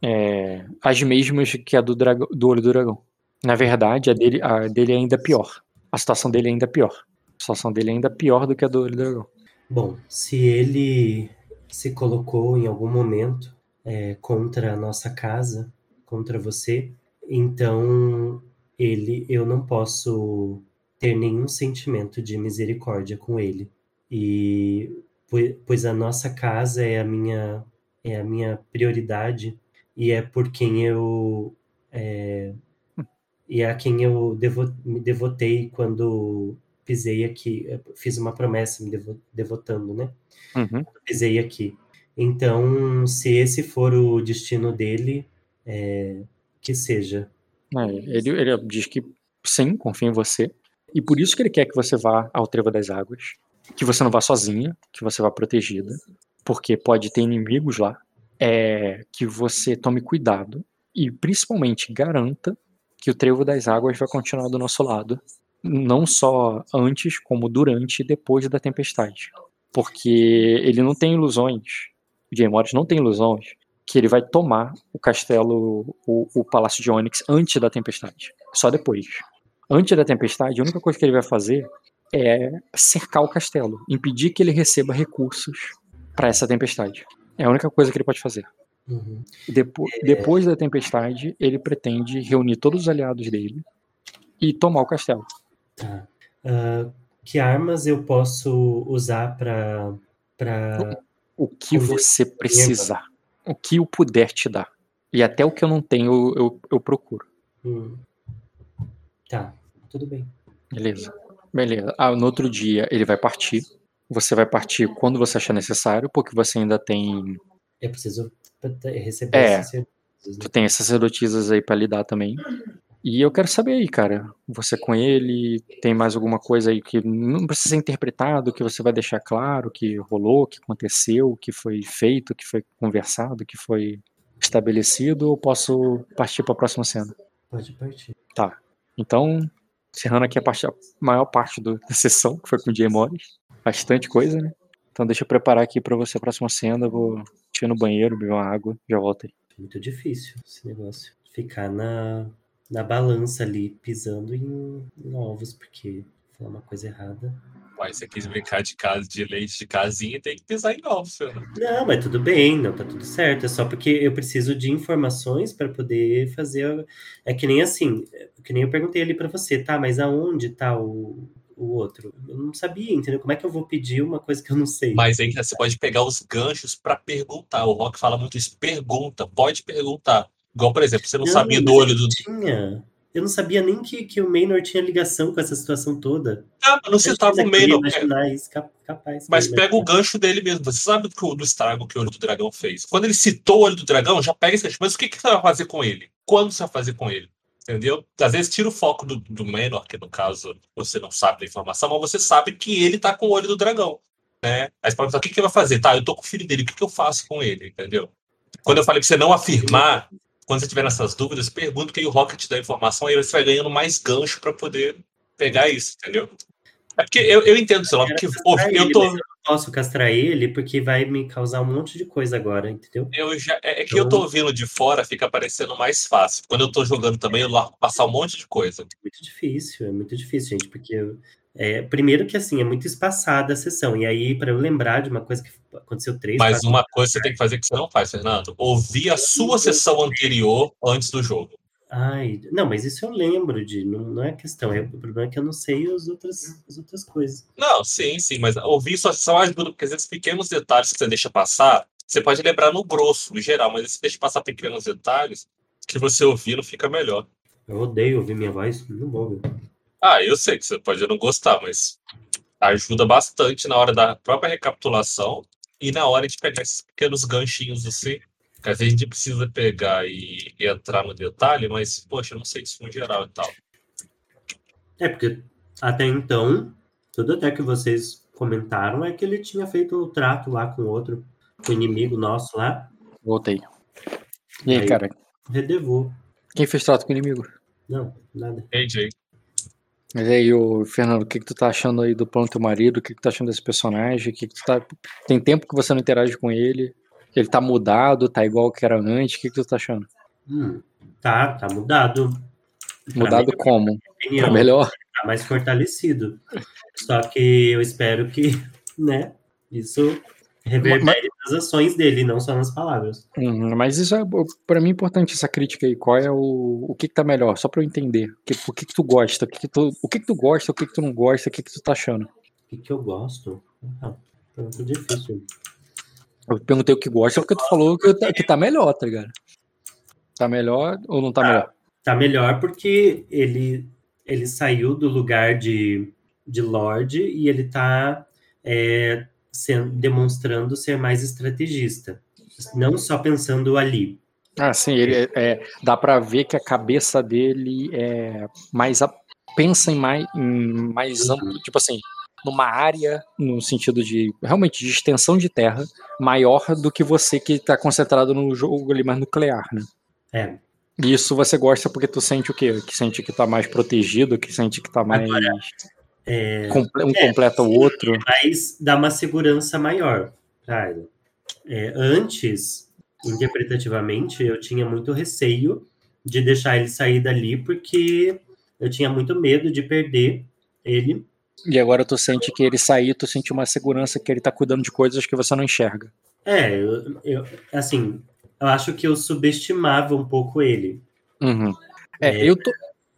É, as mesmas que a do, dragão, do olho do dragão. Na verdade, a dele, a dele é ainda pior. A situação dele é ainda pior. A situação dele é ainda pior do que a do dragão. Bom, se ele se colocou em algum momento é, contra a nossa casa, contra você, então ele, eu não posso ter nenhum sentimento de misericórdia com ele. E pois a nossa casa é a minha é a minha prioridade e é por quem eu é, e é a quem eu devo, me devotei quando pisei aqui, fiz uma promessa me devo, devotando, né? Uhum. Pisei aqui. Então, se esse for o destino dele, é, que seja. É, ele, ele diz que sim, confia em você. E por isso que ele quer que você vá ao Trevo das Águas. Que você não vá sozinha, que você vá protegida. Porque pode ter inimigos lá. É, que você tome cuidado. E principalmente garanta que o trevo das águas vai continuar do nosso lado, não só antes, como durante e depois da tempestade. Porque ele não tem ilusões, o Jay Morris não tem ilusões que ele vai tomar o castelo, o, o Palácio de Onyx antes da tempestade, só depois. Antes da tempestade, a única coisa que ele vai fazer é cercar o castelo, impedir que ele receba recursos para essa tempestade. É a única coisa que ele pode fazer. Uhum. Depo é... Depois da tempestade, ele pretende reunir todos os aliados dele e tomar o castelo. Tá. Uh, que armas eu posso usar para. Pra... O, o que você precisar. O que eu puder te dar. E até o que eu não tenho, eu, eu, eu procuro. Hum. Tá, tudo bem. Beleza. Beleza. Ah, no outro dia ele vai partir. Você vai partir quando você achar necessário, porque você ainda tem. Eu preciso receber é, né? Tu tem essas sacerdotisas aí para lidar também. E eu quero saber aí, cara, você com ele, tem mais alguma coisa aí que não precisa ser interpretado, que você vai deixar claro que rolou, que aconteceu, que foi feito, que foi conversado, que foi estabelecido, ou posso partir para a próxima cena? Pode partir. Tá. Então, encerrando aqui a, parte, a maior parte do, da sessão, que foi com o Jay Morris. Bastante coisa, né? Então deixa eu preparar aqui para você a próxima cena, vou ir no banheiro, beber uma água, já volto aí. Muito difícil esse negócio. Ficar na, na balança ali, pisando em, em ovos, porque foi uma coisa errada. Mas você quis brincar de casa de leite de casinha tem que pisar em ovos, filho. Não, mas tudo bem, não, tá tudo certo. É só porque eu preciso de informações para poder fazer. É que nem assim, é que nem eu perguntei ali para você, tá? Mas aonde tá o, o outro. Eu não sabia, entendeu? Como é que eu vou pedir uma coisa que eu não sei? Mas aí você pode pegar os ganchos para perguntar. O Rock fala muito isso. Pergunta, pode perguntar. Igual, por exemplo, você não, não sabia do olho do. Tinha. Eu não sabia nem que, que o Maynor tinha ligação com essa situação toda. Ah, mas não citava o Maynor. capaz, mas pega o gancho dele mesmo. Você sabe do, do estrago que o Olho do Dragão fez. Quando ele citou o Olho do Dragão, já pega esse gancho. Mas o que, que você vai fazer com ele? Quando você vai fazer com ele? Entendeu? Às vezes tira o foco do, do Menor, que no caso você não sabe da informação, mas você sabe que ele tá com o olho do dragão. Né? Aí você pode o que, que ele vai fazer? Tá, eu tô com o filho dele, o que, que eu faço com ele? Entendeu? Quando eu falei pra você não afirmar, quando você tiver nessas dúvidas, pergunta que aí o Rocket dá informação, aí você vai ganhando mais gancho para poder pegar isso, entendeu? É porque eu, eu entendo, sei lá, porque eu tô. Posso castrar ele porque vai me causar um monte de coisa agora, entendeu? Eu já, é, é que então... eu tô ouvindo de fora, fica parecendo mais fácil. Quando eu tô jogando também, eu largo passar um monte de coisa. É muito difícil, é muito difícil, gente, porque é, primeiro que assim, é muito espaçada a sessão. E aí, para eu lembrar de uma coisa que aconteceu três. Mas uma coisa você tem que fazer que você não faz, Fernando. Ouvir a sua sessão anterior antes do jogo. Ai, não, mas isso eu lembro de, não, não é questão. É, o problema é que eu não sei as outras, as outras coisas. Não, sim, sim, mas ouvir sua sessão ajuda, porque esses pequenos detalhes que você deixa passar, você pode lembrar no grosso, no geral, mas se deixa passar pequenos detalhes, que você ouvir não fica melhor. Eu odeio ouvir minha voz, não vou ouvir. Ah, eu sei que você pode não gostar, mas ajuda bastante na hora da própria recapitulação e na hora de pegar esses pequenos ganchinhos assim. Que às vezes a gente precisa pegar e, e entrar no detalhe, mas, poxa, eu não sei isso no geral e tal. É, porque até então, tudo até que vocês comentaram é que ele tinha feito o trato lá com outro, com o inimigo nosso lá. Voltei. E aí, aí cara? Redevou. Quem fez trato com o inimigo? Não, nada. AJ. Mas aí, o Fernando, o que, que tu tá achando aí do plano do teu marido? O que, que tu tá achando desse personagem? O que, que tu tá... Tem tempo que você não interage com ele? Ele tá mudado, tá igual que era antes? O que, que tu tá achando? Hum, tá, tá mudado. Mudado pra como? Opinião, pra melhor? Tá mais fortalecido. Só que eu espero que, *laughs* né, isso reverbere mas, nas ações dele, não só nas palavras. Hum, mas isso é, para mim, importante, essa crítica aí. Qual é o, o que que tá melhor? Só para eu entender. O que, o que que tu gosta? O que que tu, o que que tu gosta? O que que tu não gosta? O que que tu tá achando? O que que eu gosto? Ah, pergunta difícil. Eu perguntei o que gosta porque tu falou que tá, que tá melhor, tá ligado? Tá melhor ou não tá, tá melhor? Tá melhor porque ele, ele saiu do lugar de, de Lorde e ele tá é, sendo, demonstrando ser mais estrategista, não só pensando ali. Ah, sim, ele é, é dá para ver que a cabeça dele é mais pensa em mais, em mais amplo, tipo assim, numa área no sentido de realmente de extensão de terra maior do que você que está concentrado no jogo ali mais nuclear, né? É. E isso você gosta porque tu sente o quê? Que sente que tá mais protegido, que sente que tá mais Agora, é, um é, completa o outro. Mas dá uma segurança maior pra É, antes, interpretativamente, eu tinha muito receio de deixar ele sair dali, porque eu tinha muito medo de perder ele. E agora tu sente que ele sair, tu sente uma segurança que ele tá cuidando de coisas que você não enxerga. É, eu, eu assim, eu acho que eu subestimava um pouco ele. Uhum. É, é, eu tô,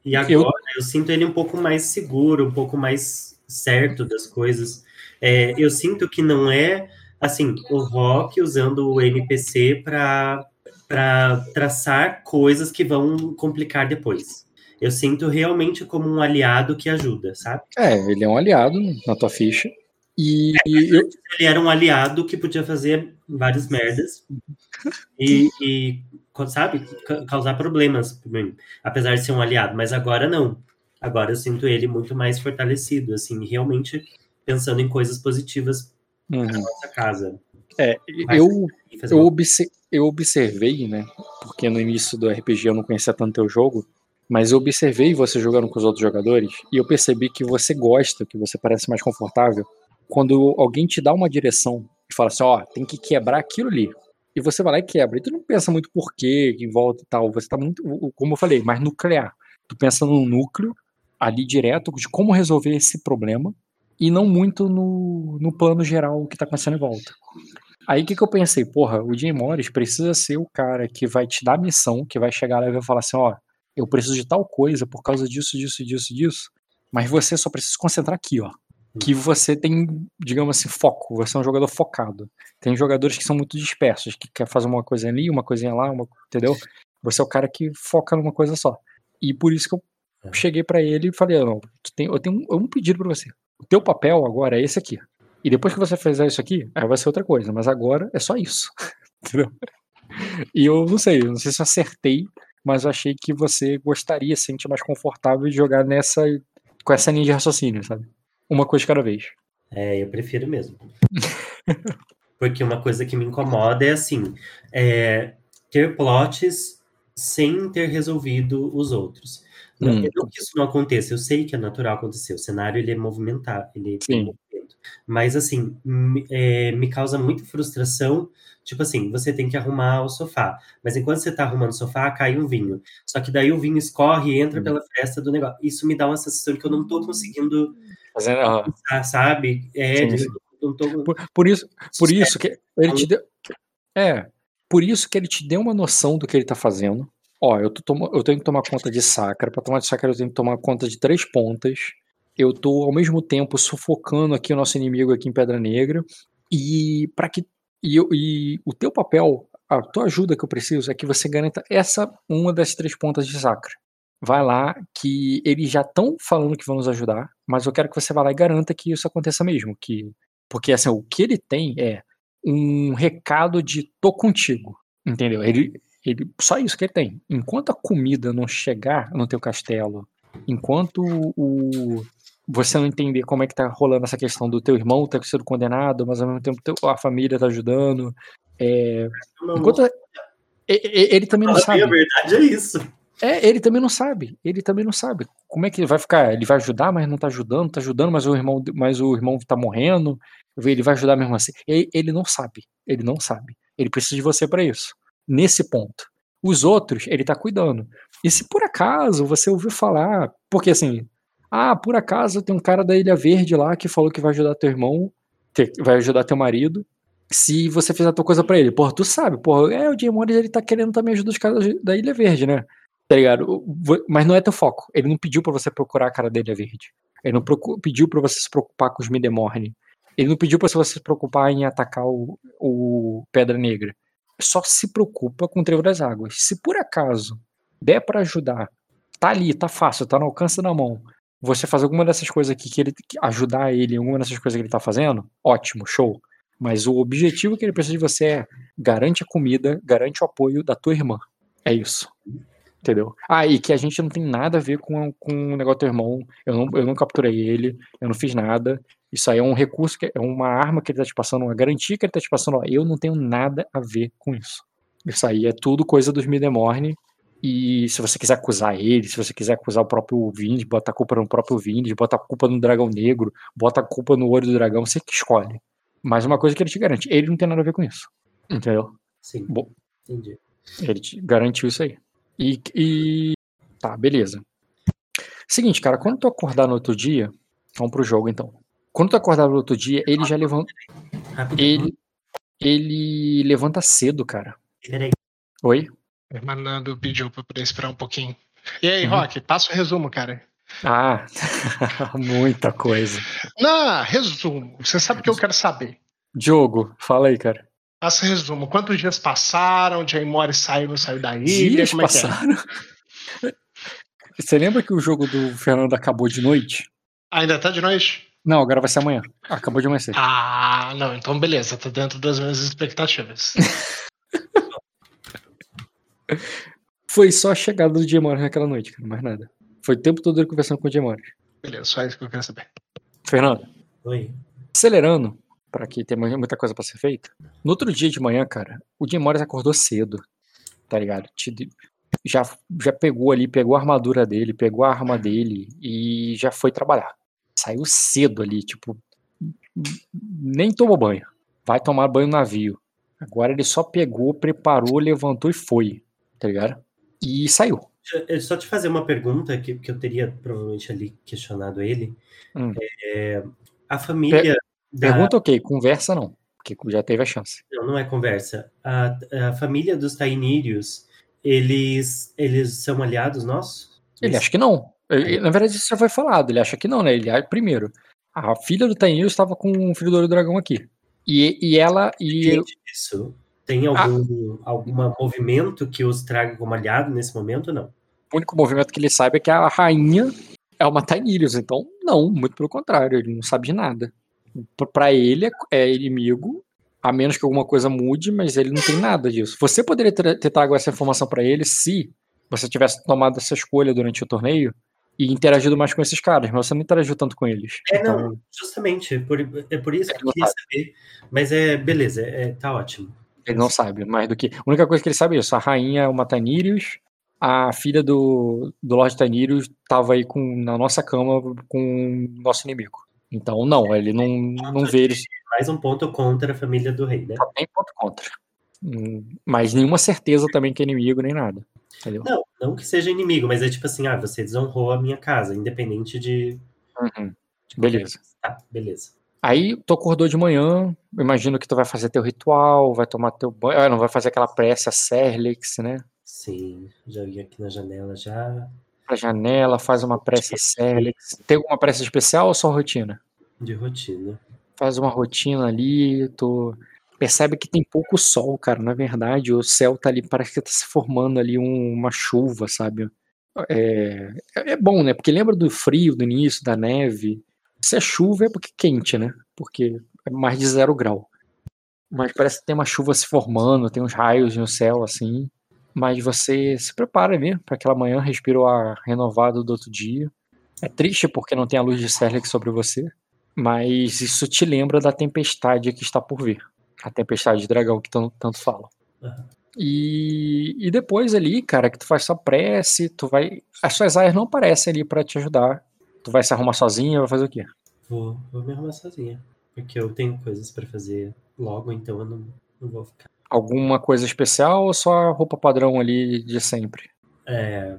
e agora eu... eu... sinto ele um pouco mais seguro, um pouco mais certo das coisas. É, eu sinto que não é assim o rock usando o NPC para para traçar coisas que vão complicar depois. Eu sinto realmente como um aliado que ajuda, sabe? É, ele é um aliado na tua ficha. E é, eu... ele era um aliado que podia fazer várias merdas. E, e sabe, causar problemas mim, apesar de ser um aliado, mas agora não. Agora eu sinto ele muito mais fortalecido, assim, realmente pensando em coisas positivas uhum. para nossa casa. É, eu, eu, obse eu observei, né, porque no início do RPG eu não conhecia tanto teu jogo, mas eu observei você jogando com os outros jogadores e eu percebi que você gosta, que você parece mais confortável quando alguém te dá uma direção e fala assim, ó, oh, tem que quebrar aquilo ali e você vai lá e quebra. E tu não pensa muito por quê, em volta e tal. Você tá muito, como eu falei, mais nuclear. Tu pensa no núcleo, ali direto, de como resolver esse problema, e não muito no, no plano geral que tá acontecendo em volta. Aí o que, que eu pensei? Porra, o Jim Morris precisa ser o cara que vai te dar a missão, que vai chegar lá e vai falar assim: ó, eu preciso de tal coisa por causa disso, disso, disso, disso, mas você só precisa se concentrar aqui, ó que você tem, digamos assim, foco, você é um jogador focado. Tem jogadores que são muito dispersos, que quer fazer uma coisa ali, uma coisinha lá, uma, entendeu? Você é o cara que foca numa coisa só. E por isso que eu é. cheguei para ele e falei, não, tem, eu tenho um, um pedido para você. O teu papel agora é esse aqui. E depois que você fizer isso aqui, aí vai ser outra coisa, mas agora é só isso. *laughs* entendeu? E eu não sei, eu não sei se eu acertei, mas eu achei que você gostaria, se sentir mais confortável de jogar nessa com essa linha de raciocínio, sabe? Uma coisa de cada vez. É, eu prefiro mesmo. *laughs* Porque uma coisa que me incomoda é assim: é, ter plots sem ter resolvido os outros. Não, hum. não que isso não aconteça, eu sei que é natural acontecer. O cenário ele é movimentado, ele Sim. Mas, assim, me, é, me causa muita frustração. Tipo assim, você tem que arrumar o sofá. Mas enquanto você tá arrumando o sofá, cai um vinho. Só que daí o vinho escorre e entra pela fresta do negócio. Isso me dá uma sensação de que eu não tô conseguindo. Fazendo, sabe? É, sim, sim. Tô... Por, por, isso, por isso que ele te deu. É, por isso que ele te deu uma noção do que ele tá fazendo. Ó, eu, tô, eu tenho que tomar conta de sacra. Para tomar de sacra, eu tenho que tomar conta de três pontas. Eu tô ao mesmo tempo sufocando aqui o nosso inimigo aqui em Pedra Negra. E para que e, e, o teu papel, a tua ajuda que eu preciso é que você garanta essa uma das três pontas de sacra. Vai lá que eles já estão falando que vão nos ajudar, mas eu quero que você vá lá e garanta que isso aconteça mesmo, que porque assim, o que ele tem é um recado de tô contigo, entendeu? Ele, ele só isso que ele tem. Enquanto a comida não chegar no teu castelo, enquanto o você não entender como é que tá rolando essa questão do teu irmão ter sido condenado, mas ao mesmo tempo a família tá ajudando. É, enquanto ele também não sabe. A verdade é isso. É, ele também não sabe. Ele também não sabe. Como é que ele vai ficar? Ele vai ajudar, mas não tá ajudando, tá ajudando, mas o irmão, mas o irmão tá morrendo. Ele vai ajudar mesmo assim. Ele, ele não sabe. Ele não sabe. Ele precisa de você para isso. Nesse ponto. Os outros, ele tá cuidando. E se por acaso você ouviu falar, porque assim, ah, por acaso tem um cara da Ilha Verde lá que falou que vai ajudar teu irmão, vai ajudar teu marido, se você fizer tua coisa pra ele. Porra, tu sabe, porra, é, o Jay ele tá querendo também ajudar os caras da Ilha Verde, né? Tá ligado? Mas não é teu foco. Ele não pediu para você procurar a cara da Ilha Verde. Ele não pediu para você se preocupar com os Midemorne. Ele não pediu para você se preocupar em atacar o, o Pedra Negra só se preocupa com o trevo das águas. Se por acaso der para ajudar, tá ali, tá fácil, tá no alcance da mão, você fazer alguma dessas coisas aqui que ele ajudar ele em alguma dessas coisas que ele tá fazendo, ótimo, show. Mas o objetivo que ele precisa de você é garante a comida, garante o apoio da tua irmã. É isso. Entendeu? Ah, e que a gente não tem nada a ver com, com o negócio do teu irmão. Eu não, eu não capturei ele, eu não fiz nada. Isso aí é um recurso, que é uma arma que ele tá te passando, uma garantia que ele tá te passando. Ó, eu não tenho nada a ver com isso. Isso aí é tudo coisa dos Midemorne. E se você quiser acusar ele, se você quiser acusar o próprio Vind, bota a culpa no próprio Vind, bota a culpa no Dragão Negro, bota a culpa no Olho do Dragão, você que escolhe. Mas uma coisa que ele te garante, ele não tem nada a ver com isso. Entendeu? Sim. Bom, entendi. Ele te garantiu isso aí. E, e. Tá, beleza. Seguinte, cara, quando tu acordar no outro dia, vamos pro jogo então. Quando tu acordar no outro dia, ele já levanta. Ele, ele levanta cedo, cara. Peraí. Oi? O Fernando pediu pra poder esperar um pouquinho. E aí, uhum. Rock, passa o resumo, cara. Ah, *laughs* muita coisa. Não, resumo. Você sabe o que eu quero saber. Diogo, fala aí, cara. Faça resumo. Quantos dias passaram? Jay Morris saiu não saiu da ilha? Dias Como é passaram. É *laughs* é? Você lembra que o jogo do Fernando acabou de noite? Ainda tá de noite? Não, agora vai ser amanhã. Acabou de amanhecer. Ah, não, então beleza, tá dentro das minhas expectativas. *laughs* Foi só a chegada do Gemori naquela noite, cara, mais nada. Foi o tempo todo ele conversando com o Gemori. Beleza, só isso que eu quero saber. Fernando. Oi. Acelerando, para que tem muita coisa para ser feita. No outro dia de manhã, cara, o Gemori acordou cedo, tá ligado? Já, já pegou ali, pegou a armadura dele, pegou a arma dele e já foi trabalhar saiu cedo ali, tipo, nem tomou banho. Vai tomar banho no navio. Agora ele só pegou, preparou, levantou e foi, tá ligado? E saiu. Eu só te fazer uma pergunta que, que eu teria provavelmente ali questionado ele. Hum. É, a família. Per da... Pergunta ok, conversa não, porque já teve a chance. Não, não é conversa. A, a família dos Tainírios, eles, eles são aliados nossos? Ele acha que não. Na verdade, isso já foi falado. Ele acha que não, né? Ele, primeiro, a filha do Tainil estava com o filho do dragão aqui. E, e ela. E isso. Tem algum ah. algum movimento que os traga como aliado nesse momento não? O único movimento que ele sabe é que a rainha é uma Tainirius, então não, muito pelo contrário, ele não sabe de nada. Para ele é, é inimigo, a menos que alguma coisa mude, mas ele não tem nada disso. Você poderia ter, ter trago essa informação para ele se você tivesse tomado essa escolha durante o torneio e interagido mais com esses caras, mas você não interagiu tanto com eles. É, então... não, justamente, por, é por isso que eu queria saber. Mas é, beleza, é, tá ótimo. Ele não sabe mais do que. A única coisa que ele sabe é isso: a rainha é uma Tanirius, a filha do, do Lord Tanirius estava aí com, na nossa cama com o nosso inimigo. Então, não, ele não, não vê eles. Mais um ponto contra a família do rei, né? Só tem ponto contra. Hum, mas nenhuma certeza também que é inimigo nem nada. Entendeu? Não, não que seja inimigo, mas é tipo assim, ah, você desonrou a minha casa, independente de. Uhum. de beleza. Tá, beleza. Aí tu acordou de manhã, imagino que tu vai fazer teu ritual, vai tomar teu banho, ah, não vai fazer aquela prece a Serlix, né? Sim, já vi aqui na janela já. Pra janela, faz uma prece a Serlix. Tem alguma prece especial ou só rotina? De rotina. Faz uma rotina ali, tu percebe que tem pouco sol, cara. Na verdade, o céu tá ali, parece que tá se formando ali um, uma chuva, sabe? É, é bom, né? Porque lembra do frio do início, da neve. Se é chuva é porque é quente, né? Porque é mais de zero grau. Mas parece que tem uma chuva se formando, tem uns raios no céu, assim. Mas você se prepara ali para aquela manhã, respira o ar renovado do outro dia. É triste porque não tem a luz de Serlex sobre você, mas isso te lembra da tempestade que está por vir. A tempestade de dragão que tanto, fala. Uhum. E, e depois ali, cara, que tu faz sua prece, tu vai. As suas aias não aparecem ali para te ajudar. Tu vai se arrumar sozinha, vai fazer o quê? Vou, vou me arrumar sozinha. Porque eu tenho coisas para fazer logo, então eu não, não vou ficar. Alguma coisa especial ou só a roupa padrão ali de sempre? É.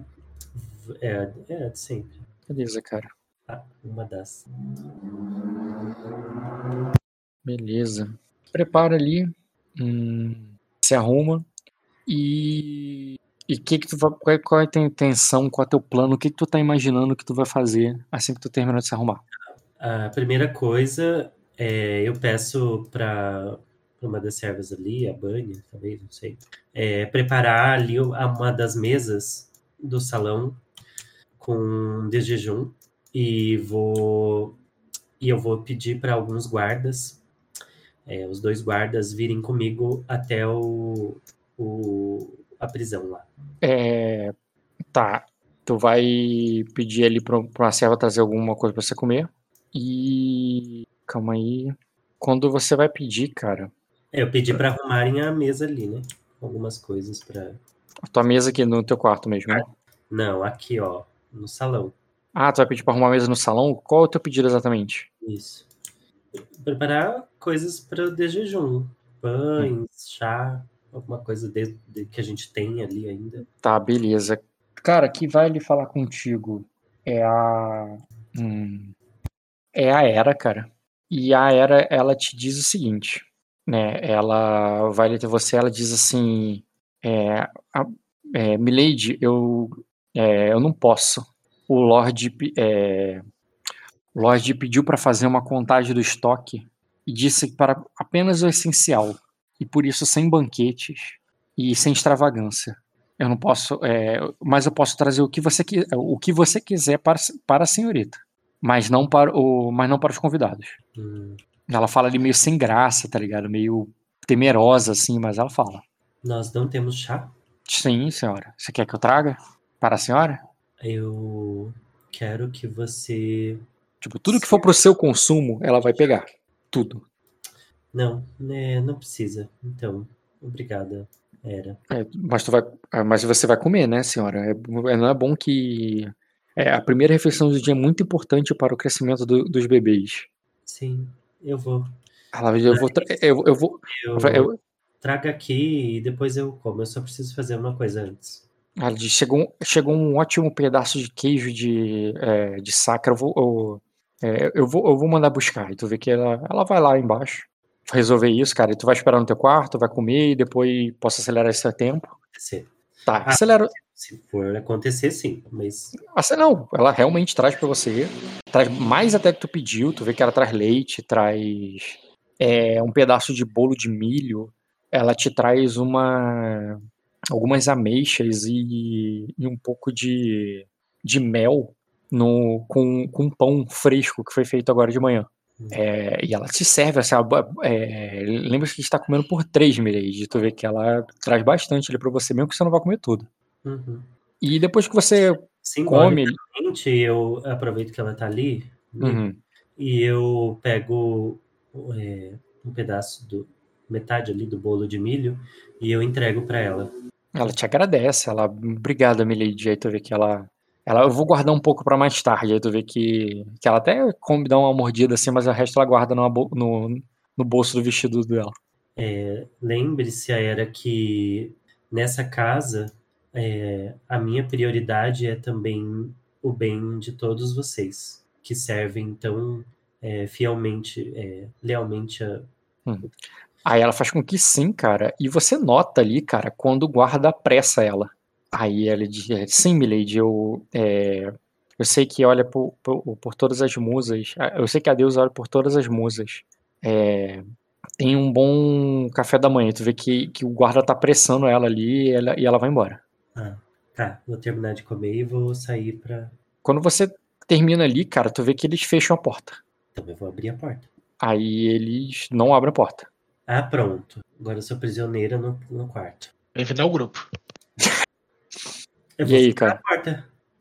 É, é de sempre. Beleza, cara. Ah, uma das. Beleza. Prepara ali. Hum, se arruma. E e que que tu vai, qual, é a tua intenção, qual é o teu plano, o que, que tu tá imaginando que tu vai fazer assim que tu terminar de se arrumar? A primeira coisa, é, eu peço para uma das servas ali, a Banya, talvez, não sei, é, preparar ali uma das mesas do salão com de jejum e vou e eu vou pedir para alguns guardas, é, os dois guardas virem comigo até o, o a prisão lá. É, tá. Tu vai pedir ali pra, pra uma serva trazer alguma coisa pra você comer. E. Calma aí. Quando você vai pedir, cara. É, eu pedi pra arrumarem a mesa ali, né? Algumas coisas pra. A tua mesa aqui no teu quarto mesmo, né? Não, aqui, ó. No salão. Ah, tu vai pedir pra arrumar a mesa no salão? Qual é o teu pedido exatamente? Isso. Preparar coisas para de jejum. Pães, hum. chá, alguma coisa de, de, que a gente tem ali ainda. Tá, beleza. Cara, que vai lhe falar contigo é a. Hum, é a Era, cara. E a Era, ela te diz o seguinte, né? Ela vai ler você, ela diz assim: é, a, é, Milady, eu, é, eu não posso. O Lorde, é, Lorde pediu para fazer uma contagem do estoque e disse para apenas o essencial e por isso sem banquetes e sem extravagância. Eu não posso, é, mas eu posso trazer o que você o que você quiser para, para a senhorita, mas não para o, mas não para os convidados. Hum. Ela fala ali meio sem graça, tá ligado? Meio temerosa assim, mas ela fala. Nós não temos chá? Sim, senhora. Você quer que eu traga para a senhora? Eu quero que você Tipo, tudo que for pro seu consumo, ela vai pegar. Tudo. Não, né, não precisa. Então, obrigada, era. É, mas, tu vai, ah, mas você vai comer, né, senhora? É, é, não é bom que. É, a primeira refeição do dia é muito importante para o crescimento do, dos bebês. Sim, eu vou. Ela, eu, vou eu, eu vou. Eu, eu, traga aqui e depois eu como. Eu só preciso fazer uma coisa antes. Diz, chegou, chegou um ótimo pedaço de queijo de, é, de sacra. Eu vou, eu, é, eu, vou, eu vou mandar buscar. E tu vê que ela, ela vai lá embaixo resolver isso, cara, e tu vai esperar no teu quarto, vai comer e depois posso acelerar esse tempo? Sim. Tá, ah, acelera. Se for acontecer, sim, mas. Ah, não, ela realmente traz para você. Traz mais até que tu pediu. Tu vê que ela traz leite, traz é, um pedaço de bolo de milho. Ela te traz uma. algumas ameixas e, e um pouco de, de mel no, com, com pão fresco que foi feito agora de manhã. É, e ela te serve, assim, é, lembra que a gente tá comendo por três, Mireide. Tu vê que ela traz bastante ali pra você, mesmo que você não vai comer tudo. Uhum. E depois que você Sim, come. Eu aproveito que ela tá ali né, uhum. e eu pego é, um pedaço do. metade ali do bolo de milho e eu entrego para ela. Ela te agradece, ela. Obrigada. Aí tu vê que ela Ela, eu vou guardar um pouco para mais tarde, aí tu vê que, que ela até come dar uma mordida assim, mas o resto ela guarda no, no, no bolso do vestido dela. É, Lembre-se, Era, que nessa casa é, a minha prioridade é também o bem de todos vocês, que servem tão é, fielmente, é, lealmente a. Hum. Aí ela faz com que sim, cara. E você nota ali, cara, quando o guarda apressa ela. Aí ela diz: é, sim, Milady, eu. É, eu sei que olha por, por, por, todas as musas. Eu sei que a Deus olha por todas as musas. É, tem um bom café da manhã. Tu vê que, que o guarda tá pressando ela ali e ela, e ela vai embora. Ah, tá. Vou terminar de comer e vou sair pra. Quando você termina ali, cara, tu vê que eles fecham a porta. Também então vou abrir a porta. Aí eles não abrem a porta. Ah, pronto. Agora eu sou prisioneira no, no quarto. Bem-vindo ao grupo. E aí, cara?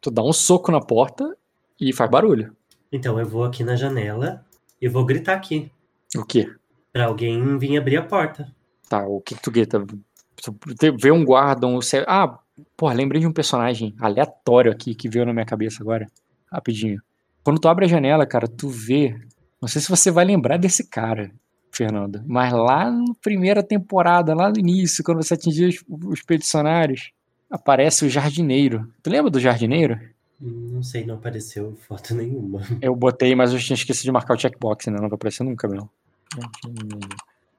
Tu dá um soco na porta e faz barulho. Então eu vou aqui na janela e vou gritar aqui. O quê? Pra alguém vir abrir a porta. Tá, o que, que tu grita? Tu vê um guarda, um... Ah, porra, lembrei de um personagem aleatório aqui que veio na minha cabeça agora. Rapidinho. Quando tu abre a janela, cara, tu vê. Não sei se você vai lembrar desse cara, Fernando. Mas lá na primeira temporada, lá no início, quando você atingia os, os expedicionários, aparece o jardineiro. Tu lembra do jardineiro? Não sei, não apareceu foto nenhuma. Eu botei, mas eu tinha esquecido de marcar o checkbox, né? Não vai aparecer nunca, meu.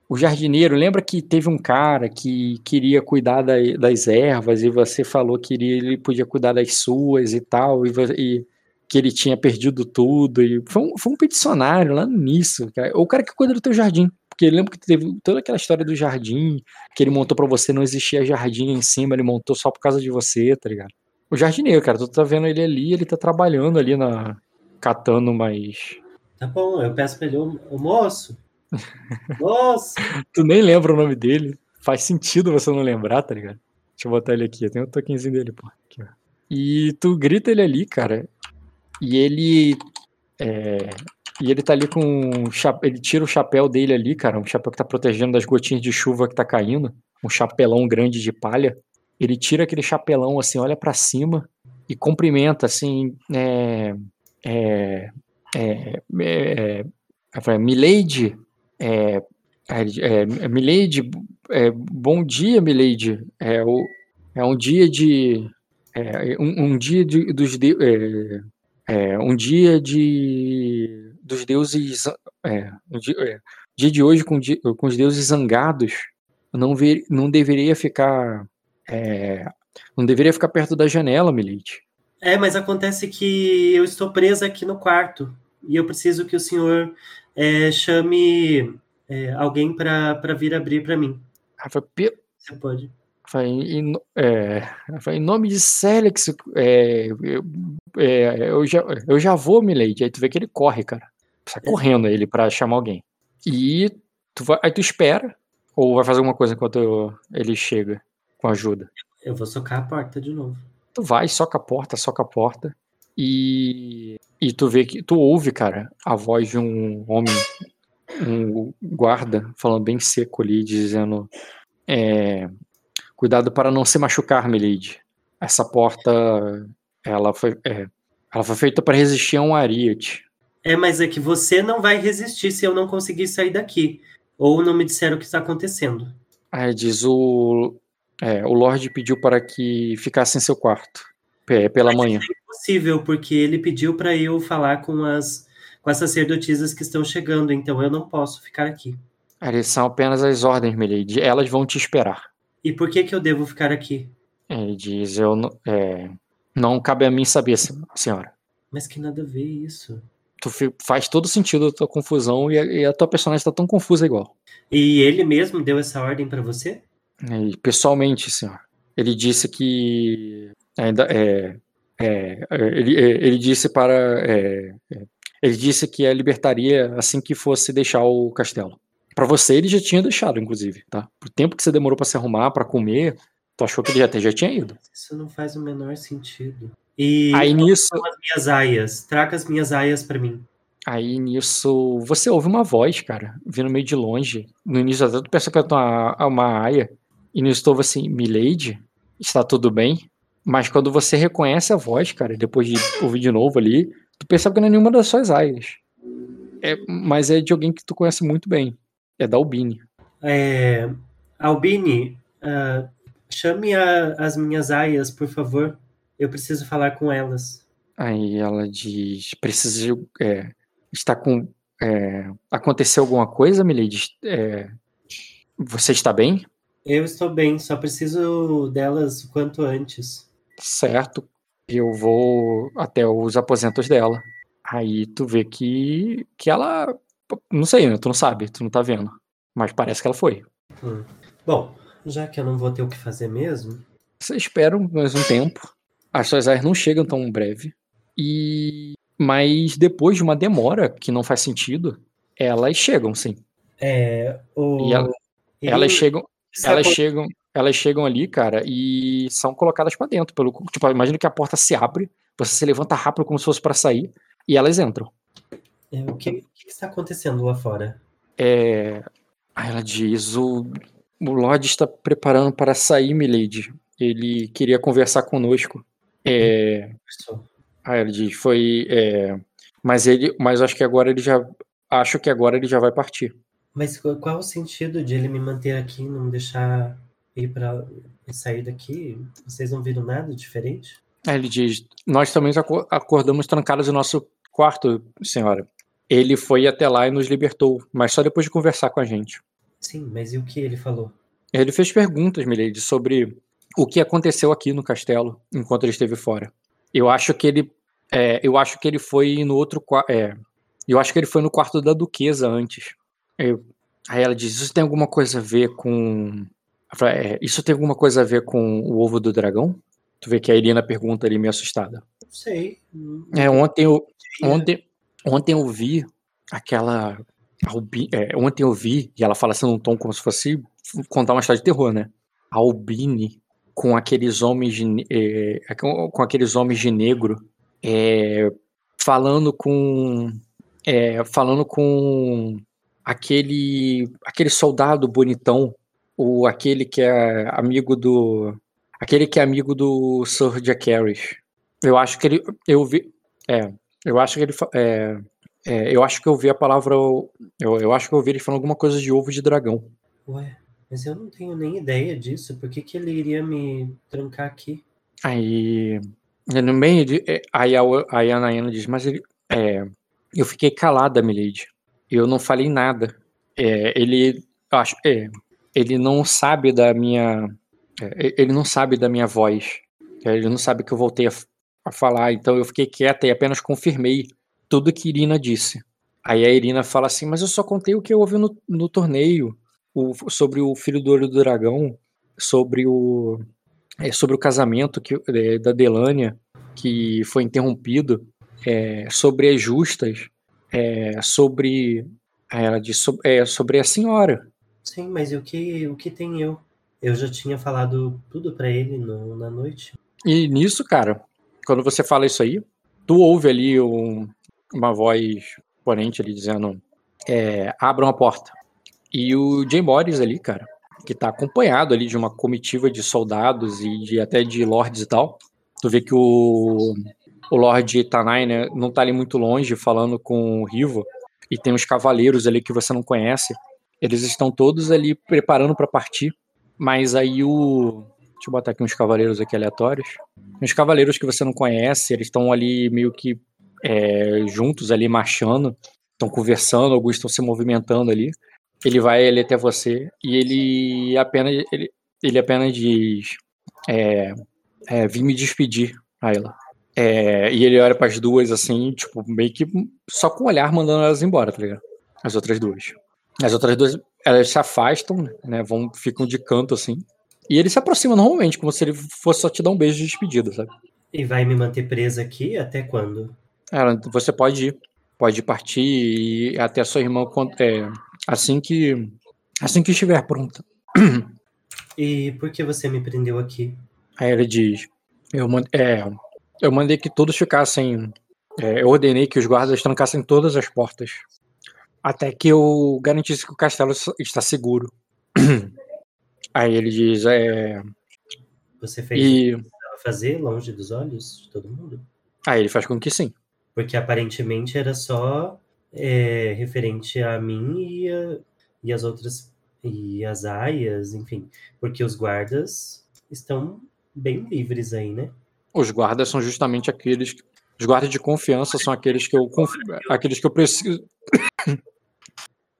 O jardineiro, lembra que teve um cara que queria cuidar da, das ervas e você falou que ele podia cuidar das suas e tal, e, e que ele tinha perdido tudo. E foi, um, foi um peticionário lá no início, cara. Ou o cara que cuida do teu jardim. Porque lembra que teve toda aquela história do jardim, que ele montou para você, não existia jardim em cima, ele montou só por causa de você, tá ligado? O jardineiro, cara, tu tá vendo ele ali, ele tá trabalhando ali na. catando mais. Tá bom, eu peço pra ele, o moço, *laughs* nossa! tu nem lembra o nome dele. Faz sentido você não lembrar, tá ligado? Deixa eu botar ele aqui. Eu tenho o um tokenzinho dele, pô. Aqui, e tu grita ele ali, cara. E ele. É, e ele tá ali com. Um ele tira o chapéu dele ali, cara. Um chapéu que tá protegendo das gotinhas de chuva que tá caindo. Um chapelão grande de palha. Ele tira aquele chapelão assim, olha para cima e cumprimenta assim. É, é, é, é, é Milady, é, é, é, Milady, é, bom dia, Milady. É, o, é um dia de. É, um, um, dia de, dos de, é, é, um dia de dos deuses. É, dia, é, dia, de hoje com, com os deuses zangados não, ver, não deveria ficar. não deveria ficar perto da janela, Milady. É, mas acontece que eu estou presa aqui no quarto e eu preciso que o senhor é, chame é, alguém para vir abrir para mim. Foi pe... Você pode. Foi em, é, foi em nome de Célix, é, eu, é, eu, já, eu já vou, Milady. Aí tu vê que ele corre, cara. Sai correndo ele para chamar alguém. E tu vai, aí tu espera, ou vai fazer alguma coisa enquanto ele chega com ajuda. Eu vou socar a porta de novo. Tu vai, soca a porta, soca a porta. E, e tu vê que tu ouve, cara, a voz de um homem, um guarda, falando bem seco ali, dizendo: é, Cuidado para não se machucar, Milady. Essa porta, ela foi, é, ela foi feita para resistir a um ariete. É, mas é que você não vai resistir se eu não conseguir sair daqui. Ou não me disseram o que está acontecendo. Aí diz o. É, o Lorde pediu para que ficasse em seu quarto. É, pela Mas manhã. É impossível, porque ele pediu para eu falar com as, com as sacerdotisas que estão chegando, então eu não posso ficar aqui. São apenas as ordens, Milady. Elas vão te esperar. E por que que eu devo ficar aqui? Ele diz, eu é, não cabe a mim saber, senhora. Mas que nada a ver isso. Tu faz todo sentido a tua confusão e a, e a tua personagem está tão confusa igual. E ele mesmo deu essa ordem para você? É, pessoalmente, senhor. Ele disse que ainda é, é, ele, é, ele disse para é, é, ele disse que a libertaria assim que fosse deixar o castelo. Para você ele já tinha deixado, inclusive, tá? O tempo que você demorou para se arrumar, para comer, tu achou que ele já, já tinha ido? Isso não faz o menor sentido. E aí nisso as minhas aias, traga as minhas aias para mim. Aí nisso você ouve uma voz, cara, vindo meio de longe. No início até tu pensa que é uma, uma aia. E nisso tu ouve assim, Milady, está tudo bem? Mas quando você reconhece a voz, cara, depois de ouvir de novo ali, tu percebe que não é nenhuma das suas aias. É, mas é de alguém que tu conhece muito bem. É da Albine. É, Albine, uh, chame a, as minhas aias, por favor. Eu preciso falar com elas. Aí ela diz: precisa. É, está com. É, aconteceu alguma coisa, Milady? É, você está bem? Eu estou bem, só preciso delas o quanto antes. Certo. Eu vou até os aposentos dela. Aí tu vê que, que ela. Não sei, né? Tu não sabe, tu não tá vendo. Mas parece que ela foi. Hum. Bom, já que eu não vou ter o que fazer mesmo. Você espera mais um tempo. As suas áreas não chegam tão breve. E. Mas depois de uma demora que não faz sentido, elas chegam, sim. É. O... Ela, elas chegam. Elas chegam, elas chegam ali, cara, e são colocadas para dentro. Pelo, tipo, imagina que a porta se abre, você se levanta rápido como se fosse para sair, e elas entram. É, o, que, o, que, está acontecendo lá fora? É, aí ela diz: o, o Lorde está preparando para sair, Milady. Ele queria conversar conosco. É, aí ela diz: foi. É, mas ele. Mas acho que agora ele já. Acho que agora ele já vai partir. Mas qual o sentido de ele me manter aqui e não me deixar ir para sair daqui? Vocês não viram nada diferente? Aí ele diz: Nós também acordamos trancados no nosso quarto, senhora. Ele foi até lá e nos libertou, mas só depois de conversar com a gente. Sim, mas e o que ele falou? Ele fez perguntas, Milady, sobre o que aconteceu aqui no castelo enquanto ele esteve fora. Eu acho que ele, é, eu acho que ele foi no outro, é, eu acho que ele foi no quarto da duquesa antes. Eu, aí ela diz: Isso tem alguma coisa a ver com. É, isso tem alguma coisa a ver com o ovo do dragão? Tu vê que a Irina pergunta ali meio assustada. Não sei. É, ontem eu, ontem, ontem eu vi aquela. Albi, é, ontem eu vi, e ela fala assim num tom como se fosse contar uma história de terror, né? A Albine com aqueles homens de, é, com aqueles homens de negro é, falando com é, falando com aquele aquele soldado bonitão ou aquele que é amigo do aquele que é amigo do Sir Jack Harris. Eu acho que ele eu vi é eu acho que ele é, é, eu acho que eu vi a palavra. Eu, eu acho que eu ouvi ele falando alguma coisa de ovo de dragão. Ué, mas eu não tenho nem ideia disso. Por que, que ele iria me trancar aqui? Aí. No meio de. É, aí a, aí a diz, mas ele. É, eu fiquei calada, Milady. Eu não falei nada. É, ele. Acho. É, ele não sabe da minha. É, ele não sabe da minha voz. Ele não sabe que eu voltei a, a falar. Então eu fiquei quieta e apenas confirmei tudo que Irina disse. Aí a Irina fala assim, mas eu só contei o que eu ouvi no, no torneio, o, sobre o filho do olho do dragão, sobre o é, sobre o casamento que, é, da Delânia, que foi interrompido, é, sobre as justas, é, sobre ela disse sobre, é, sobre a senhora. Sim, mas o que o que tem eu? Eu já tinha falado tudo para ele no, na noite. E nisso, cara, quando você fala isso aí, tu ouve ali um, uma voz ponente ali dizendo: é, abram a porta. E o Jay Morris ali, cara, que tá acompanhado ali de uma comitiva de soldados e de, até de lords e tal. Tu vê que o, o Lord Tanai, né, não tá ali muito longe falando com o Rivo. E tem os cavaleiros ali que você não conhece. Eles estão todos ali preparando para partir. Mas aí o. Deixa eu botar aqui uns cavaleiros aqui aleatórios. Os cavaleiros que você não conhece, eles estão ali meio que é, juntos ali marchando, estão conversando, alguns estão se movimentando ali. Ele vai ali até você e ele apenas ele, ele apenas diz é, é, vim me despedir a ela. É, e ele olha para as duas assim, tipo, meio que só com o olhar mandando elas embora, tá ligado? As outras duas. As outras duas, elas se afastam, né? Vão, ficam de canto assim. E ele se aproxima normalmente, como se ele fosse só te dar um beijo de despedida, sabe? E vai me manter presa aqui até quando? você pode ir, pode partir e até a sua irmã é, assim que assim que estiver pronta. *clears throat* E por que você me prendeu aqui? Aí ele diz: eu, é, eu mandei que todos ficassem. É, eu ordenei que os guardas trancassem todas as portas. Até que eu garantisse que o castelo está seguro. *clears throat* Aí ele diz: é. Você fez e... fazer longe dos olhos de todo mundo? Ah, ele faz com que sim. Porque aparentemente era só é, referente a mim e, a, e as outras e as aias, enfim, porque os guardas estão bem livres aí, né? Os guardas são justamente aqueles, os guardas de confiança são aqueles que eu confio, aqueles que eu preciso, *coughs*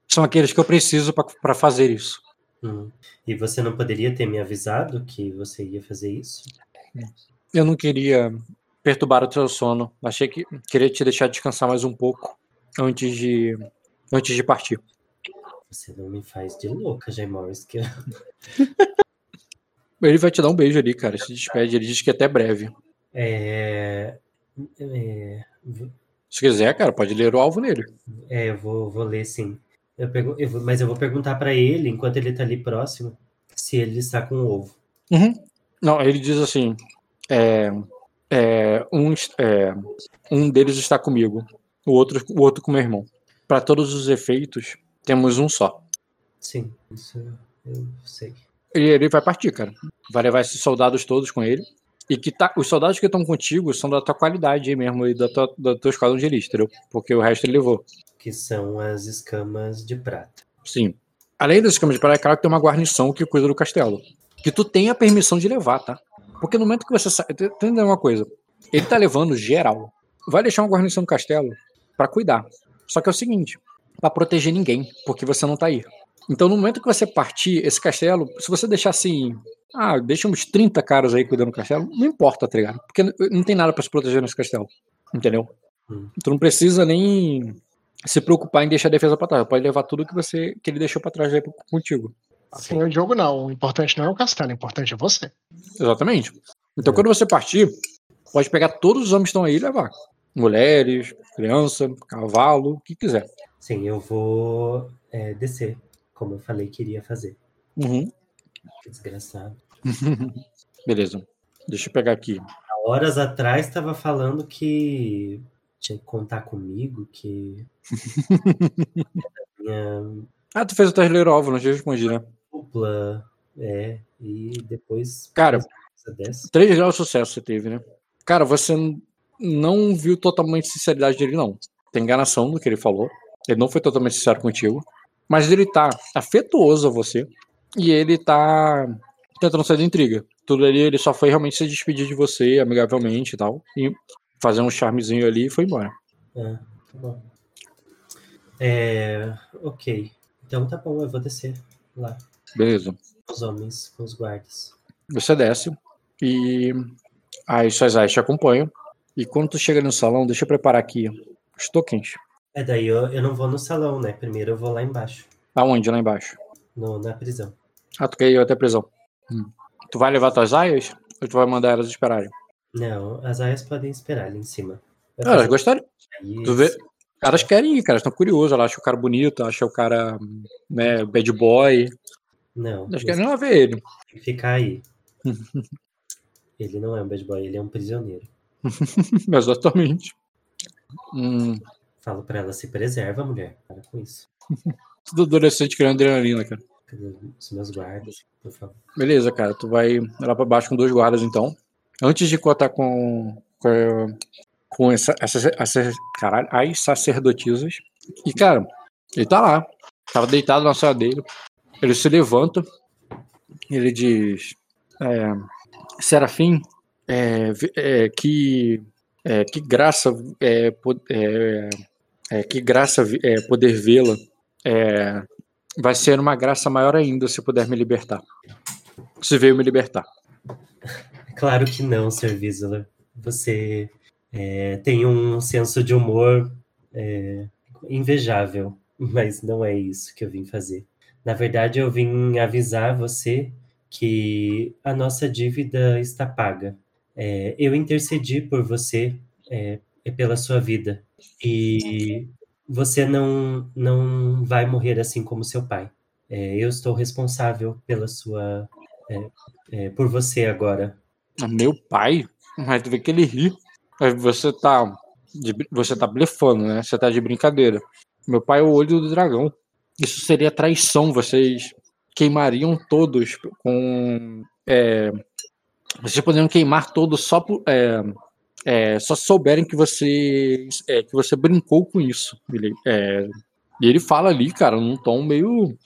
são aqueles que eu preciso para fazer isso. Hum. E você não poderia ter me avisado que você ia fazer isso? Eu não queria perturbar o seu sono. Achei que queria te deixar descansar mais um pouco antes de antes de partir. Você não me faz de louca, Jay Morris. Que... Ele vai te dar um beijo ali, cara. Se despede. Ele diz que é até breve. É... é... Se quiser, cara, pode ler o alvo nele. É, eu vou, vou ler sim. Eu pego, eu vou, mas eu vou perguntar para ele, enquanto ele tá ali próximo, se ele está com o ovo. Uhum. Não, ele diz assim: é, é, um, é, um deles está comigo, o outro, o outro com meu irmão. Para todos os efeitos, temos um só. Sim, isso eu sei. E ele vai partir, cara. Vai levar esses soldados todos com ele. E que tá, os soldados que estão contigo são da tua qualidade aí mesmo, e da tua, da tua esquadrão de elite, entendeu? Porque o resto ele levou. Que são as escamas de prata. Sim. Além das escamas de prata, é claro que tem uma guarnição que cuida do castelo. Que tu tem a permissão de levar, tá? Porque no momento que você sai. Entendeu uma coisa? Ele tá levando geral. Vai deixar uma guarnição no castelo para cuidar. Só que é o seguinte: para proteger ninguém, porque você não tá aí. Então, no momento que você partir, esse castelo, se você deixar assim, ah, deixa uns 30 caras aí cuidando do castelo, não importa, tá ligado? Porque não tem nada para se proteger nesse castelo, entendeu? Hum. Tu não precisa nem se preocupar em deixar a defesa para trás, pode levar tudo que você que ele deixou para trás aí contigo. Assim, o jogo não, o importante não é o castelo, o importante é você. Exatamente. Então, é. quando você partir, pode pegar todos os homens que estão aí e levar. Mulheres, criança, cavalo, o que quiser. Sim, eu vou é, descer como eu falei que iria fazer. Uhum. Que desgraçado. *laughs* Beleza. Deixa eu pegar aqui. Há horas atrás estava falando que tinha que contar comigo, que. *laughs* minha... Ah, tu fez o teste alvo, não tinha respondido, né? Dupla, é. E depois. Cara, três graus de sucesso você teve, né? Cara, você não viu totalmente sinceridade dele, não. Tem enganação no que ele falou. Ele não foi totalmente sincero contigo. Mas ele tá afetuoso a você. E ele tá tentando sair da intriga. Tudo ali, ele só foi realmente se despedir de você amigavelmente e tal. E fazer um charmezinho ali e foi embora. É, tá bom. É, ok. Então tá bom, eu vou descer lá. Beleza. Os homens, com os guardas. Você desce e aí suas aias te acompanham. E quando tu chega no salão, deixa eu preparar aqui os tokens. É, daí eu, eu não vou no salão, né? Primeiro eu vou lá embaixo. Aonde, lá embaixo? No, na prisão. Ah, tu quer ir até a prisão. Hum. Tu vai levar tuas aias? Ou tu vai mandar elas esperarem? Não, as aias podem esperar ali em cima. Ah, elas gostariam. Tu vê? Elas querem ir, cara. Estão curiosas. Elas acham o cara bonito, acham o cara né, bad boy. Não. Elas querem lá ver ele. Ficar aí. *laughs* ele não é um bad boy, ele é um prisioneiro. *laughs* Exatamente. Hum. Falo pra ela, se preserva, mulher. Para com isso. Tudo adolescente criando adrenalina, cara. Os meus guardas, por favor. Beleza, cara. Tu vai lá pra baixo com dois guardas, então. Antes de contar com. com, com essa, essa, essa. Caralho, as sacerdotisas. E, cara, ele tá lá. Tava deitado na sala dele. Ele se levanta. Ele diz. É, Serafim, é, é, que, é, que graça é, é é, que graça é, poder vê-la. Vai ser uma graça maior ainda se puder me libertar. Se veio me libertar. *laughs* Claro que não, Sr. Vizela. Você tem um senso de humor invejável, mas não é isso que eu vim fazer. Na verdade, eu vim avisar você que a nossa dívida está paga. É, eu intercedi por você é, pela sua vida. E você não, não vai morrer assim como seu pai. É, eu estou responsável pela sua. É, é, por você agora. Meu pai? Mas tu vê que ele ri. Você tá. De, você tá blefando, né? Você tá de brincadeira. Meu pai é o olho do dragão. Isso seria traição. Vocês queimariam todos com. Vocês poderiam queimar todos só por, é, é, só souberem que você é, que você brincou com isso. Ele, é, e ele fala ali, cara, num tom meio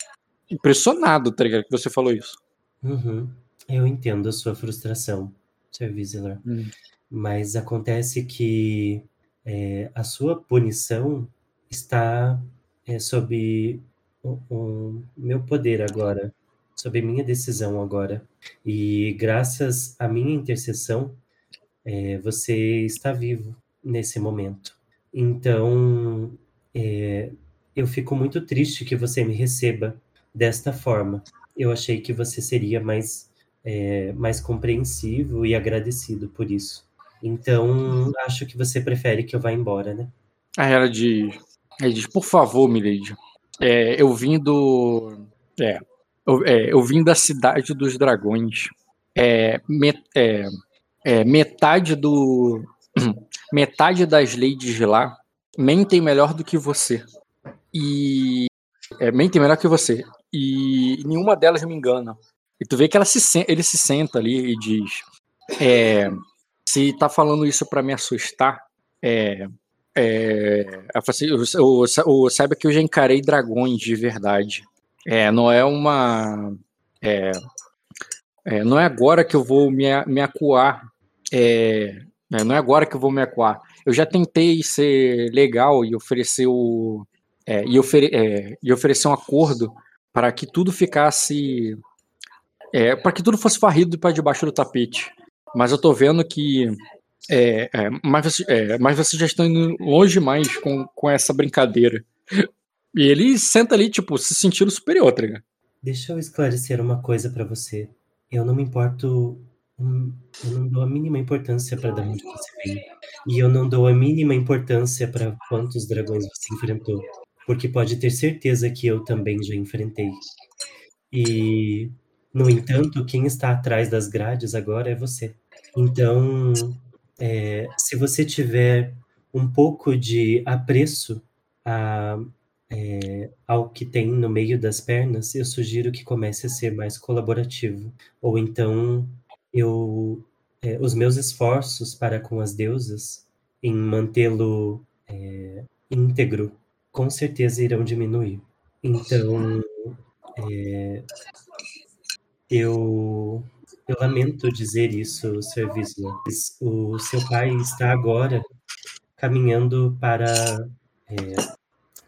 impressionado, tá ligado? Que você falou isso. Uhum. Eu entendo a sua frustração, Sir Vizela. Hum. Mas acontece que é, a sua punição está é, sob o, o, meu poder agora, sob minha decisão agora. E graças à minha intercessão, é, você está vivo nesse momento. Então, é, eu fico muito triste que você me receba desta forma. Eu achei que você seria mais, é, mais compreensivo e agradecido por isso. Então, acho que você prefere que eu vá embora, né? Aí ela diz, ela diz por favor, Milady, é, eu vim do... É, eu, é, eu, vim da cidade dos dragões. É, met, é, é, metade do... *clears throat* Metade das ladies lá mentem melhor do que você. E... É, mentem melhor que você. E nenhuma delas me engana. E tu vê que ela se, ele se senta ali e diz... É, se tá falando isso para me assustar, é, é, assim, eu, eu, saiba que eu já encarei dragões de verdade. É, não é uma. É, é, não é agora que eu vou me, me acuar. É, é, não é agora que eu vou me acuar. Eu já tentei ser legal e oferecer o. É, e, ofere, é, e oferecer um acordo para que tudo ficasse. para que tudo fosse varrido para debaixo do tapete. Mas eu tô vendo que. É, é, mas, é, mas vocês já estão indo longe demais com, com essa brincadeira. E ele senta ali, tipo, se sentindo superior, tá ligado? Deixa eu esclarecer uma coisa para você. Eu não me importo. Eu não dou a mínima importância para de onde você veio. E eu não dou a mínima importância para quantos dragões você enfrentou. Porque pode ter certeza que eu também já enfrentei. E no entanto, quem está atrás das grades agora é você. Então, é, se você tiver um pouco de apreço a, é, ao que tem no meio das pernas, eu sugiro que comece a ser mais colaborativo. Ou então, eu, é, os meus esforços para com as deusas em mantê-lo é, íntegro, com certeza irão diminuir. Então, é, eu, eu lamento dizer isso. Wiesler. O seu pai está agora caminhando para, é,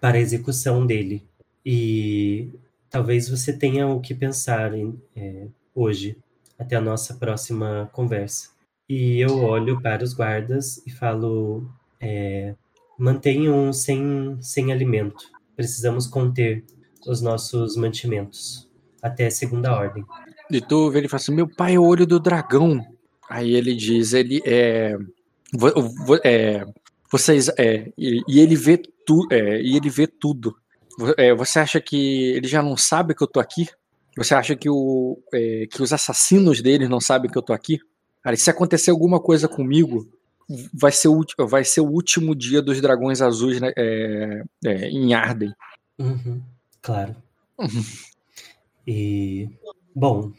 para a execução dele. E talvez você tenha o que pensar em, é, hoje, até a nossa próxima conversa. E eu olho para os guardas e falo: é, mantenham sem, sem alimento. Precisamos conter os nossos mantimentos até segunda ordem. E tu ele fala assim: Meu pai é o olho do dragão. Aí ele diz: Ele é. é vocês. É, e, e ele vê tu, é, e ele vê tudo. É, você acha que ele já não sabe que eu tô aqui? Você acha que, o, é, que os assassinos dele não sabem que eu tô aqui? Cara, se acontecer alguma coisa comigo, vai ser o, vai ser o último dia dos dragões azuis né, é, é, em Arden. Uhum, claro. E, bom,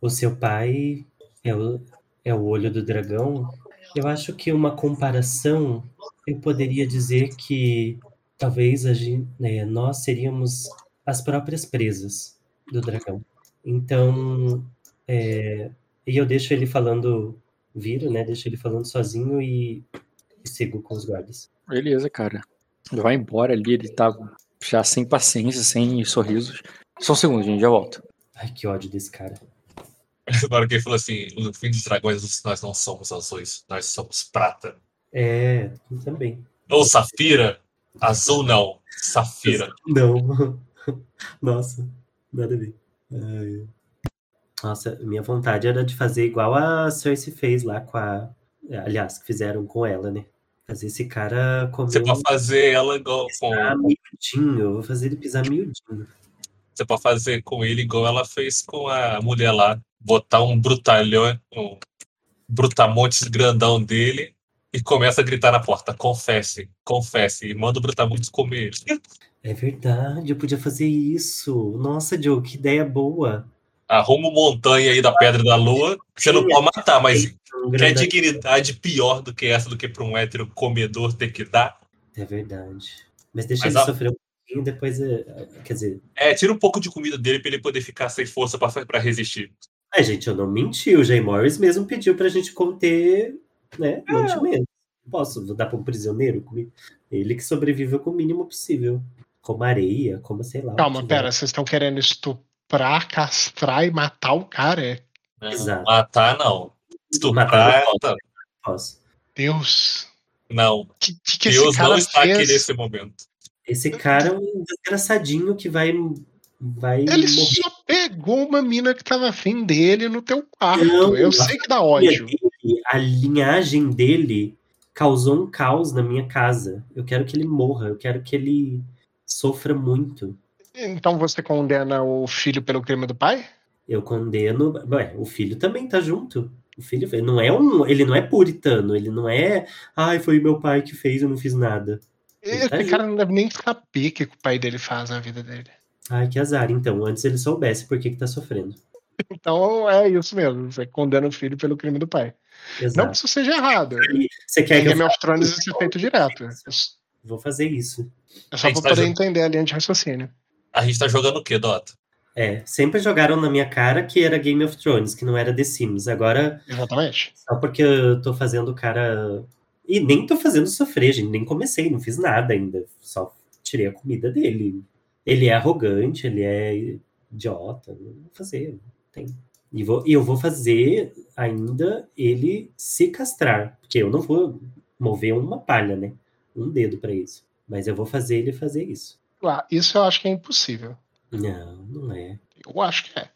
o seu pai é o, é o olho do dragão. Eu acho que uma comparação, eu poderia dizer que talvez a gente, né, nós seríamos as próprias presas do dragão. Então, é, e eu deixo ele falando, viro, né? Deixo ele falando sozinho e, e sigo com os guardas. Beleza, cara. Ele vai embora ali, ele tá já sem paciência, sem sorrisos. Só um segundo, gente, já volto. Ai, que ódio desse cara. Agora que ele falou assim, no fim dos dragões nós não somos azuis, nós somos prata. É, também. Ou safira. Azul não, safira. Não. *laughs* Nossa, nada a ver. Ai. Nossa, minha vontade era de fazer igual a Cersei fez lá com a. Aliás, que fizeram com ela, né? Fazer esse cara comer. Você pode fazer ela igual com. Miudinho, vou fazer ele pisar miudinho. Você pode fazer com ele igual ela fez com a mulher lá. Botar um brutalhão, um brutamontes grandão dele e começa a gritar na porta: confesse, confesse, e manda o brutamontes comer É verdade, eu podia fazer isso. Nossa, Joe, que ideia boa. arruma montanha aí da Pedra da Lua, você não pode matar, mas quer dignidade pior do que essa, do que para um hétero comedor ter que dar? É verdade. Mas deixa mas ele a... sofrer um pouquinho, depois, é, quer dizer... É, tira um pouco de comida dele para ele poder ficar sem força para resistir. É, gente, eu não menti, o Jay Morris mesmo pediu pra gente conter, né, é. mantimento. Posso dar para um prisioneiro comigo? Ele que sobreviveu com o mínimo possível. Como areia, como sei lá. Calma, pera, vocês estão querendo estuprar, castrar e matar o cara? É? Exato. Matar não. Estuprar. Matar, posso. Deus. Não. Que, que Deus não está fez? aqui nesse momento. Esse cara é um desgraçadinho que vai. vai Ele morrer. só pegou uma mina que tava afim dele no teu quarto. Não, Eu sei que dá ódio. Dele, a linhagem dele causou um caos na minha casa. Eu quero que ele morra, eu quero que ele sofra muito. Então você condena o filho pelo crime do pai? Eu condeno. Ué, o filho também tá junto. O filho não é um, ele não é puritano, ele não é, ai, foi meu pai que fez, eu não fiz nada. Esse tá cara não deve nem saber o que o pai dele faz na vida dele. Ai, que azar, então. Antes ele soubesse por que, que tá sofrendo. Então é isso mesmo. Você condena o filho pelo crime do pai. Exato. Não que isso seja errado. você quer que Game of Thrones isso é feito direto. Vou fazer isso. É só pra tá poder jog... entender a linha de raciocínio. A gente tá jogando o quê, Dota? É, sempre jogaram na minha cara que era Game of Thrones, que não era The Sims. Agora. Exatamente. Só porque eu tô fazendo o cara. E nem tô fazendo sofrer, gente. Nem comecei, não fiz nada ainda. Só tirei a comida dele. Ele é arrogante, ele é idiota. Não vou fazer. Tem. E, vou, eu vou fazer ainda ele se castrar. Porque eu não vou mover uma palha, né? Um dedo para isso. Mas eu vou fazer ele fazer isso. Ah, isso eu acho que é impossível. Não, não é. Eu acho que é.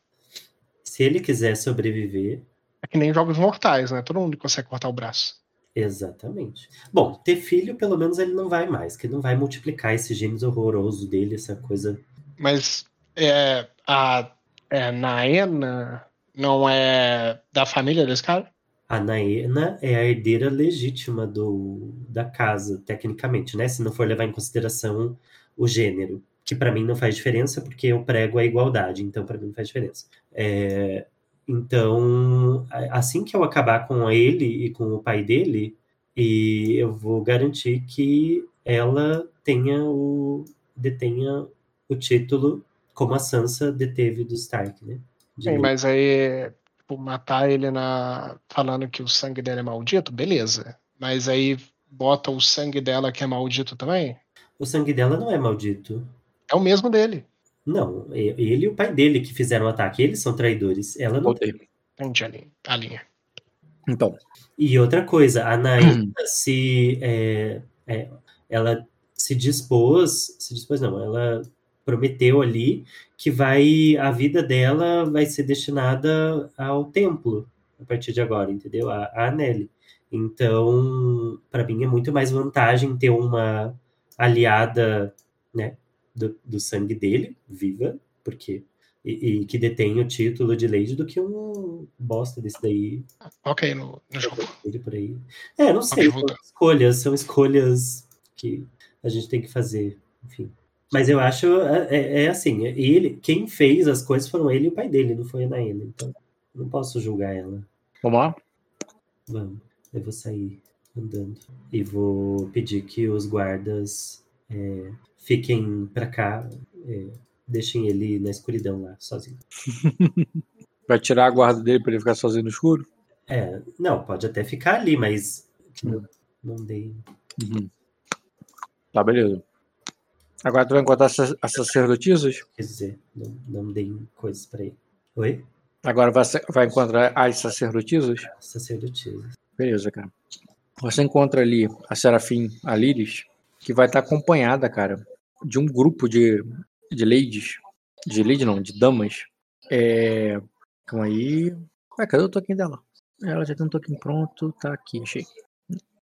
Se ele quiser sobreviver. É que nem jogos mortais, né? Todo mundo consegue cortar o braço. Exatamente. Bom, ter filho, pelo menos ele não vai mais, que não vai multiplicar esse genes horroroso dele, essa coisa. Mas é, a é, Naena não é da família desse cara? A Naena é a herdeira legítima do, da casa, tecnicamente, né? Se não for levar em consideração o gênero, que para mim não faz diferença, porque eu prego a igualdade, então para mim não faz diferença. É, então, assim que eu acabar com ele e com o pai dele, e eu vou garantir que ela tenha o detenha o título como a Sansa deteve do Stark, né? Sim, mas aí tipo, matar ele na falando que o sangue dela é maldito, beleza. Mas aí bota o sangue dela que é maldito também? O sangue dela não é maldito. É o mesmo dele. Não, ele e o pai dele que fizeram o ataque, eles são traidores. Ela não. Entendi a linha. A linha. Então. E outra coisa, a Naina se. É, é, ela se dispôs. Se dispôs, não, ela prometeu ali que vai a vida dela vai ser destinada ao templo a partir de agora, entendeu? A, a Anneli. Então, para mim é muito mais vantagem ter uma aliada, né, do, do sangue dele, viva, porque e, e, que detém o título de Lady do que um bosta desse daí. Ok, no, no jogo. Por aí. É, não sei. São escolhas, são escolhas que a gente tem que fazer, enfim. Mas eu acho, é, é, é assim, ele, quem fez as coisas foram ele e o pai dele, não foi a Naena, então não posso julgar ela. Vamos lá? Vamos, eu vou sair andando e vou pedir que os guardas é, fiquem para cá, é, deixem ele na escuridão lá, sozinho. *laughs* Vai tirar a guarda dele para ele ficar sozinho no escuro? É, não, pode até ficar ali, mas não, não dei. Uhum. Tá, beleza. Agora tu vai encontrar as sacerdotisas? Quer dizer, não, não dei coisas para ele. Oi? Agora vai, vai encontrar as sacerdotisas? Sacerdotisas. Beleza, cara. Você encontra ali a Serafim, a Liris, que vai estar acompanhada, cara, de um grupo de, de ladies. De lady não, de damas. É. Calma aí. Ué, cadê o token dela? Ela já tem um token pronto, tá aqui, achei.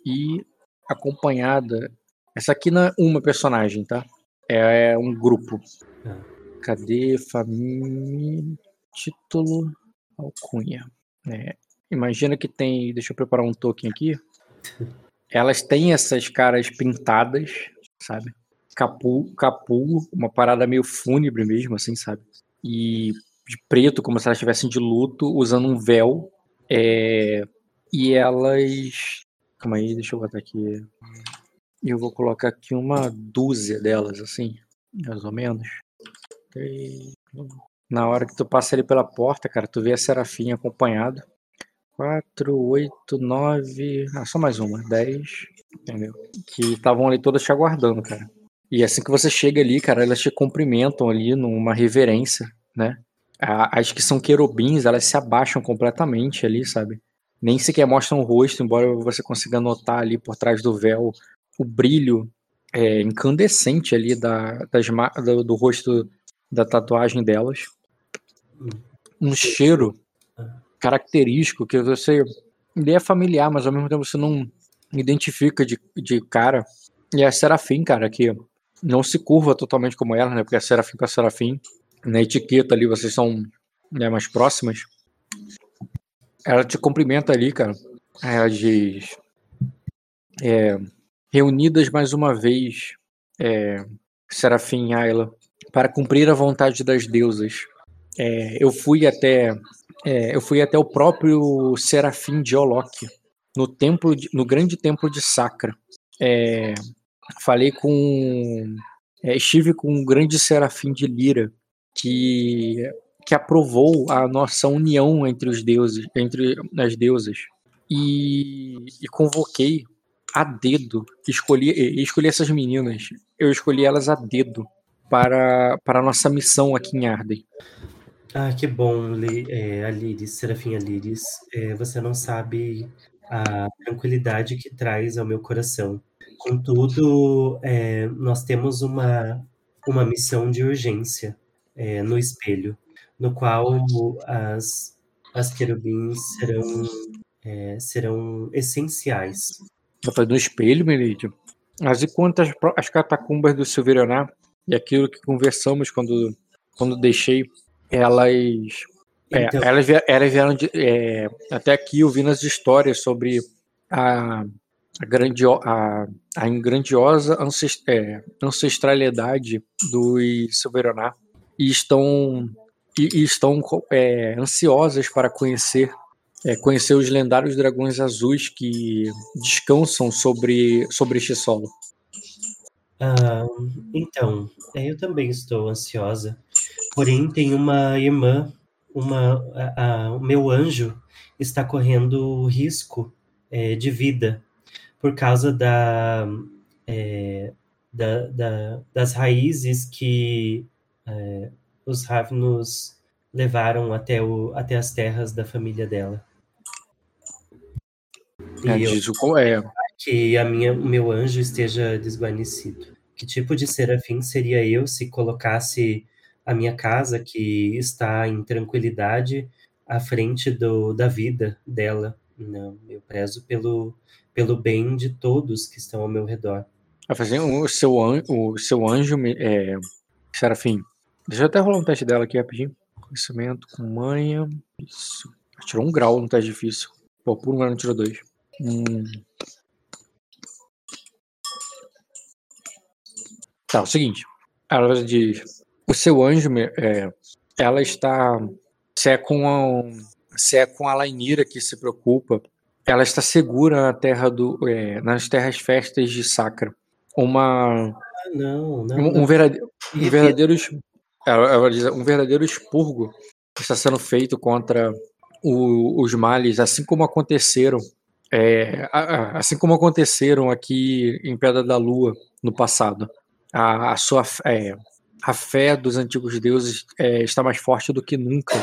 E acompanhada essa aqui não é uma personagem, tá? É, é um grupo. É. Cadê família? Título. Alcunha. É. Imagina que tem. Deixa eu preparar um token aqui. *laughs* Elas têm essas caras pintadas, sabe? Capu, capu, uma parada meio fúnebre mesmo, assim, sabe? E de preto, como se elas estivessem de luto, usando um véu. É, e elas. Calma aí, deixa eu botar aqui. Eu vou colocar aqui uma dúzia delas, assim, mais ou menos. Na hora que tu passa ali pela porta, cara, tu vê a Serafim acompanhado. Quatro, oito, nove. Ah, só mais uma. Dez. Entendeu? Que estavam ali todas te aguardando, cara. E assim que você chega ali, cara, elas te cumprimentam ali numa reverência, né? As que são querubins, elas se abaixam completamente ali, sabe? Nem sequer mostram o rosto, embora você consiga notar ali por trás do véu o brilho é, incandescente ali da, das, do, do rosto da tatuagem delas. Um cheiro característico que você ele é familiar, mas ao mesmo tempo você não identifica de, de cara. E é a Serafim, cara, que não se curva totalmente como ela, né? Porque é Serafim para Serafim. Na etiqueta ali vocês são né, mais próximas. Ela te cumprimenta ali, cara. Ela diz: é, reunidas mais uma vez, é, Serafim e Ayla, para cumprir a vontade das deusas. É, eu fui até é, eu fui até o próprio Serafim de Olok, no templo, de, no grande templo de Sacra. É, falei com, é, estive com um grande Serafim de Lira que que aprovou a nossa união entre os deuses, entre as deusas. E, e convoquei a dedo, escolhi, escolhi essas meninas, eu escolhi elas a dedo para, para a nossa missão aqui em Arden. Ah, que bom, é, Aliris, Serafim Aliris. É, você não sabe a tranquilidade que traz ao meu coração. Contudo, é, nós temos uma, uma missão de urgência é, no espelho, no qual as, as querubins serão, é, serão essenciais no espelho, Melídio? Mas e quantas as catacumbas do Silverionar e aquilo que conversamos quando, quando deixei, elas. É, então... elas, elas vieram de, é, até aqui ouvindo as histórias sobre a, a, grandio, a, a grandiosa ancest, é, ancestralidade dos Silverionar e estão, e, e estão é, ansiosas para conhecer é, conhecer os lendários dragões azuis que descansam sobre, sobre este solo. Ah, então, é, eu também estou ansiosa. Porém, tem uma irmã, uma, o meu anjo está correndo risco é, de vida por causa da, é, da, da, das raízes que os Ravnos levaram até, o, até as terras da família dela. É, e diz o é. Que a minha, o meu anjo esteja desguarnecido. Que tipo de serafim seria eu se colocasse a minha casa, que está em tranquilidade, à frente do, da vida dela? Não, eu prezo pelo, pelo bem de todos que estão ao meu redor. A fazer o seu anjo, o seu anjo é, serafim. Deixa eu até rolar um teste dela aqui rapidinho. Conhecimento com manha. Isso. Tirou um grau no teste difícil. Pô, por um ano tirou dois. Hum. Tá, o seguinte. Ela diz: o seu anjo, é, ela está. Se é com a, se é com a Lainira que se preocupa, ela está segura na terra do, é, nas terras festas de Sacra. Uma. Ah, não, não, um, um, verdadeiro, um verdadeiro, ela, ela diz, um verdadeiro expurgo está sendo feito contra o, os males, assim como aconteceram é, assim como aconteceram aqui em Pedra da Lua no passado, a, a sua é, a fé dos antigos deuses é, está mais forte do que nunca.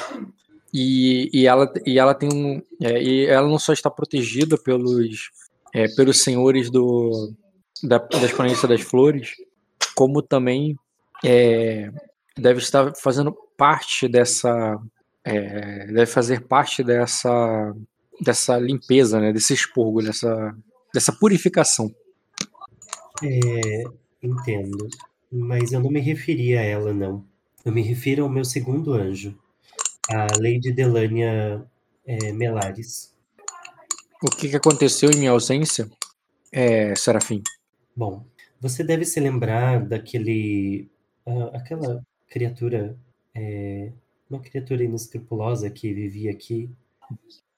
E, e, ela, e ela tem um, é, e ela não só está protegida pelos, é, pelos senhores do, da, da Exponência das Flores, como também é, deve estar fazendo parte dessa. deve fazer parte dessa dessa limpeza, né? Desse expurgo, dessa, dessa purificação. É, entendo. Mas eu não me referi a ela, não. Eu me refiro ao meu segundo anjo, a Lady Delania é, Melares. O que, que aconteceu em minha ausência, é, Serafim? Bom, você deve se lembrar daquele. Uh, aquela criatura é, uma criatura inescrupulosa que vivia aqui,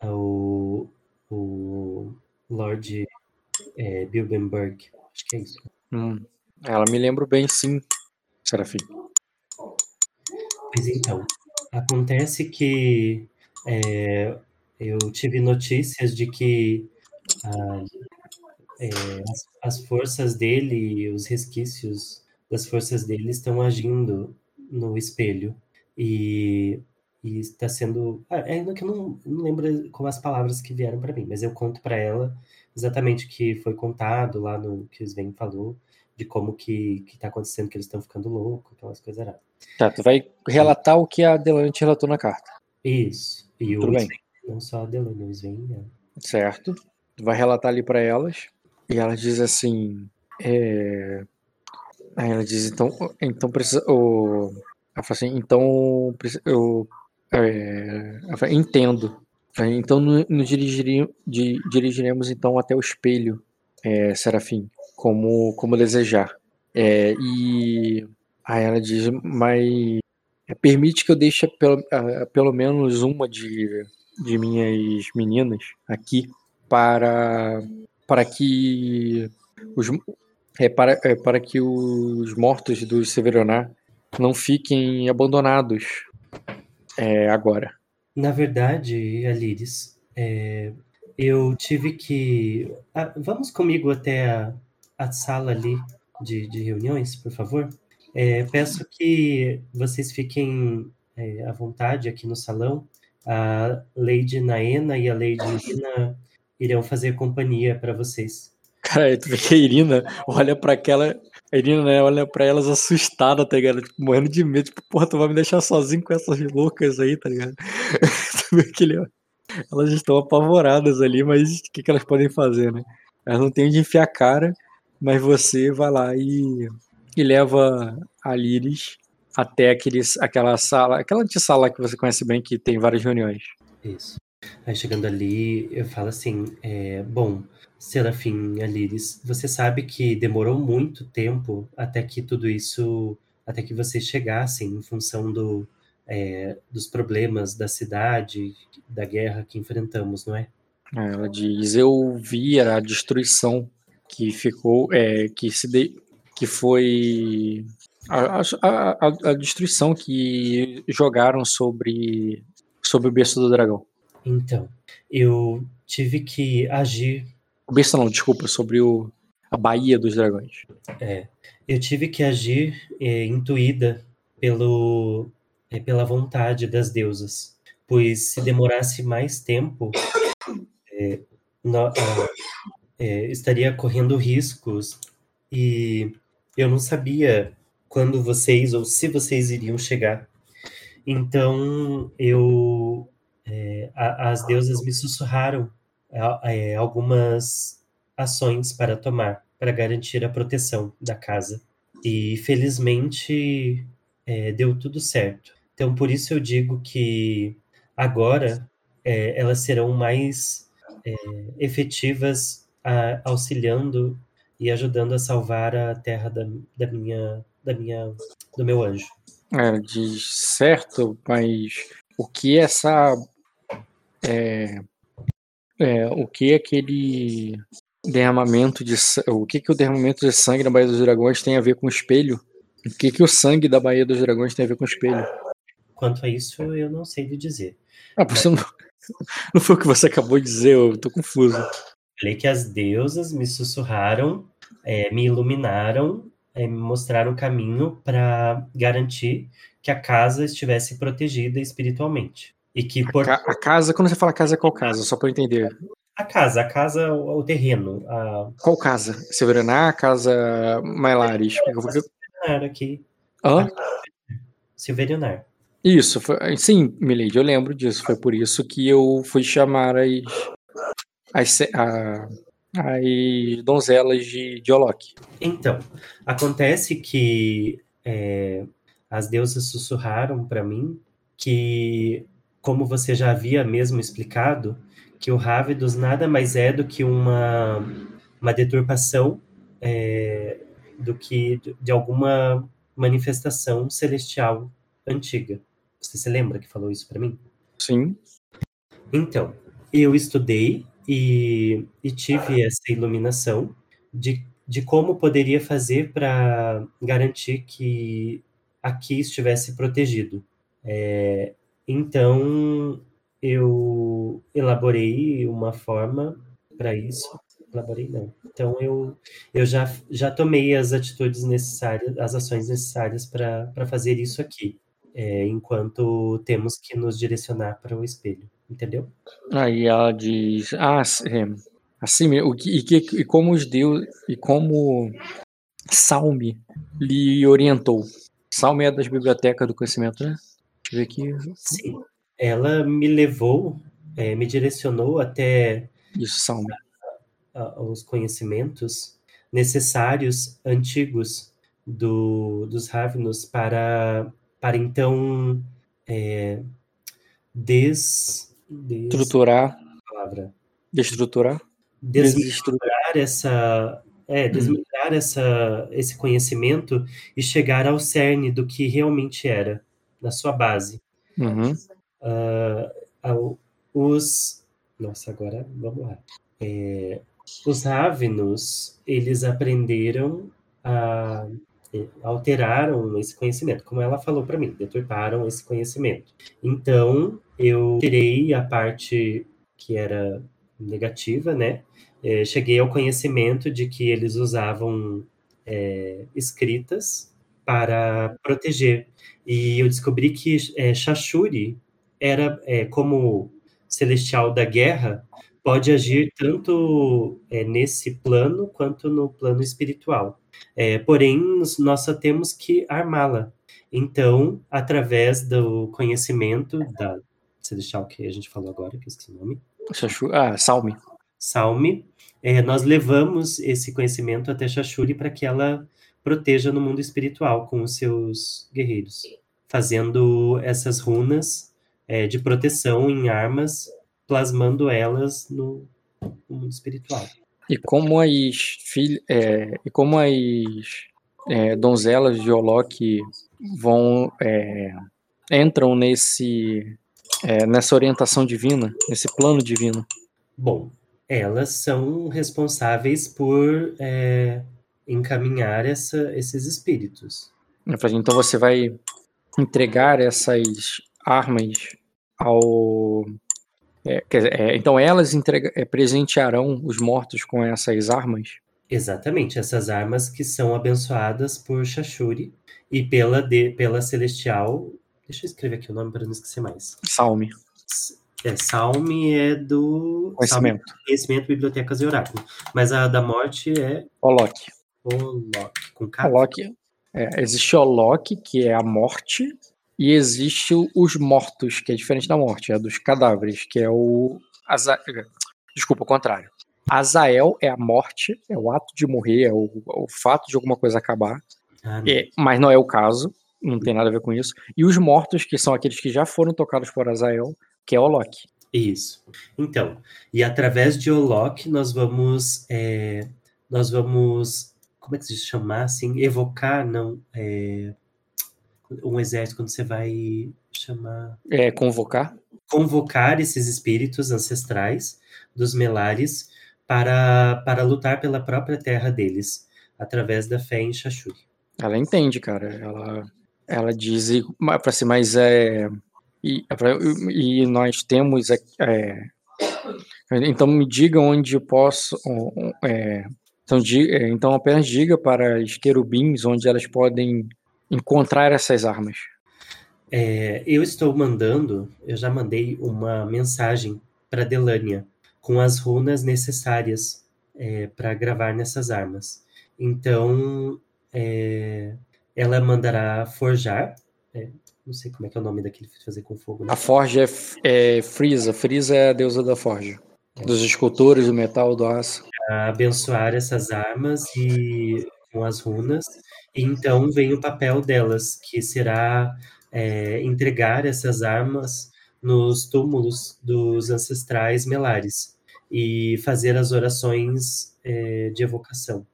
o, o Lord é, Bilbenberg. Acho que é isso. Hum, ela me lembra bem, sim, Serafim. Pois então, acontece que é, eu tive notícias de que ah, é, as, as, forças dele, os resquícios das forças dele estão agindo no espelho. E, e está sendo. Ah, é que eu não, não lembro como as palavras que vieram para mim, mas eu conto para ela exatamente o que foi contado lá no que o Sven falou, de como que, que tá acontecendo, que eles estão ficando loucos, aquelas coisas erradas. Tá, tu vai relatar o que a Adelante relatou na carta. Isso. E Tudo o bem. Sven, não só a Delane, o Sven. É. Certo. Tu vai relatar ali para elas. E ela diz assim. É... Aí ela diz, então, então precisa. O... Ela fala assim, então eu é... entendo. Então nos dirigiremos, então até o espelho, é, Serafim, como, como desejar. É, e aí ela diz, mas permite que eu deixe pelo, pelo menos uma de, de minhas meninas aqui para, para que os, é, para, é, para que os mortos do Severonar não fiquem abandonados é, agora. Na verdade, Aliris, é, eu tive que. Ah, vamos comigo até a, a sala ali de, de reuniões, por favor? É, peço que vocês fiquem é, à vontade aqui no salão. A Lady Naena e a Lady Irina irão fazer companhia para vocês. Cara, tu vê que a Irina olha para aquela. Irina né, olha para elas assustada, tá ligado? Tipo, morrendo de medo. Tipo, porra, tu vai me deixar sozinho com essas loucas aí, tá ligado? *laughs* tu vê que ele... elas estão apavoradas ali, mas o que, que elas podem fazer, né? Elas não têm onde enfiar a cara, mas você vai lá e, e leva a Liris até aqueles, aquela sala, aquela antessala que você conhece bem, que tem várias reuniões. Isso. Aí chegando ali, eu falo assim: é, bom, Serafim Aliris, você sabe que demorou muito tempo até que tudo isso, até que vocês chegassem em função do, é, dos problemas da cidade, da guerra que enfrentamos, não é? é ela diz: eu vi a destruição que ficou, é, que se de, que foi a, a, a, a destruição que jogaram sobre sobre o berço do dragão. Então, eu tive que agir. Berço não, desculpa, sobre o, a Baía dos Dragões. É. Eu tive que agir é, intuída pelo, é, pela vontade das deusas. Pois se demorasse mais tempo, é, no, é, estaria correndo riscos e eu não sabia quando vocês ou se vocês iriam chegar. Então eu é, a, as deusas me sussurraram é, algumas ações para tomar para garantir a proteção da casa. E felizmente é, deu tudo certo. Então, por isso eu digo que agora é, elas serão mais é, efetivas a, auxiliando e ajudando a salvar a terra da, da minha, da minha, do meu anjo. É, de certo, mas o que essa é, é, o que aquele derramamento de o que que o derramamento de sangue na Baía dos Dragões tem a ver com o espelho? O que que o sangue da Baía dos Dragões tem a ver com o espelho? Quanto a isso, eu não sei lhe dizer. Ah, você não, *laughs* não foi o que você acabou de dizer, eu tô confuso. Falei que as deusas me sussurraram, é, me iluminaram, é, me mostraram o caminho para garantir que a casa estivesse protegida espiritualmente. E que por... a, a, casa, quando você fala casa, qual casa? Só para eu entender. A casa, a casa, o, o terreno. A... Qual casa? Severaná, casa Mailares? Silverionar aqui. Hã? Silverionar. Isso, foi, sim, Milady, eu lembro disso. Foi por isso que eu fui chamar as, as, a, as donzelas de, de Olok. Então, acontece que é, as deusas sussurraram para mim que como você já havia mesmo explicado, que o Rávidos nada mais é do que uma, uma deturpação é, do que de alguma manifestação celestial antiga. Você se lembra que falou isso para mim? Sim. Então, eu estudei e, e tive essa iluminação de, de como poderia fazer para garantir que aqui estivesse protegido. É, então, eu elaborei uma forma para isso. Elaborei, não. Então, eu, eu já, já tomei as atitudes necessárias, as ações necessárias para fazer isso aqui, é, enquanto temos que nos direcionar para o espelho, entendeu? Aí ela diz, ah, é, assim, o que, e, que, e como os deuses, e como Salme lhe orientou. Salme é das bibliotecas do conhecimento, né? Deixa eu ver aqui. Sim. Ela me levou, é, me direcionou até. Isso, Salme. Os conhecimentos necessários, antigos, do, dos Ravnos para, para então é, des, des, estruturar. Palavra. Destruturar. Desestruturar essa é, uhum. desmembrar essa, esse conhecimento e chegar ao cerne do que realmente era, na sua base. Uhum. Uh, os. Nossa, agora vamos lá. É, os Ravenos, eles aprenderam a. É, alteraram esse conhecimento, como ela falou para mim, deturparam esse conhecimento. Então, eu tirei a parte que era negativa, né? é, cheguei ao conhecimento de que eles usavam é, escritas para proteger. E eu descobri que é, Shashuri era, é, como celestial da guerra, pode agir tanto é, nesse plano quanto no plano espiritual. É, porém, nós só temos que armá-la. Então, através do conhecimento da celestial que a gente falou agora, que eu esqueci o nome. Ah, Salme. Salme, é, nós levamos esse conhecimento até Shashuri para que ela proteja no mundo espiritual com os seus guerreiros, fazendo essas runas é, de proteção em armas, plasmando elas no, no mundo espiritual. E como as filhas, é, e como as é, donzelas de Olok vão é, entram nesse é, nessa orientação divina, nesse plano divino? Bom, elas são responsáveis por é, encaminhar essa, esses espíritos. Então você vai entregar essas armas ao. É, é, então elas entrega, é, presentearão os mortos com essas armas? Exatamente, essas armas que são abençoadas por Shashuri e pela, de, pela Celestial. Deixa eu escrever aqui o nome para não esquecer mais. Salme. É, Salme é do. Conhecimento. Salme, conhecimento, bibliotecas e oráculo. Mas a da morte é. Olok. Olok. Com K. Olok. É, existe Olok, que é a morte, e existe os mortos, que é diferente da morte, é dos cadáveres, que é o. Aza... Desculpa, o contrário. Azael é a morte, é o ato de morrer, é o, o fato de alguma coisa acabar. Ah, é, mas não é o caso, não tem nada a ver com isso. E os mortos, que são aqueles que já foram tocados por Azael, que é Olok. Isso. Então, e através de Olok nós vamos, é, nós vamos, como é que se chama assim, evocar, não, é, um exército quando você vai chamar, é convocar, convocar esses espíritos ancestrais dos Melares para para lutar pela própria terra deles através da fé em Shashuri. Ela entende, cara. Ela ela diz, assim, mas é e, e nós temos. É, então, me diga onde eu posso. É, então, diga, é, então, apenas diga para as querubins onde elas podem encontrar essas armas. É, eu estou mandando, eu já mandei uma mensagem para Delânia com as runas necessárias é, para gravar nessas armas. Então, é, ela mandará forjar é, não sei como é que é o nome daquele fazer com fogo. Né? A Forja é, é Frieza. Frieza é a deusa da Forja. É. Dos escultores, do metal, do aço. Abençoar essas armas e com as runas. E então vem o papel delas, que será é, entregar essas armas nos túmulos dos ancestrais melares e fazer as orações é, de evocação.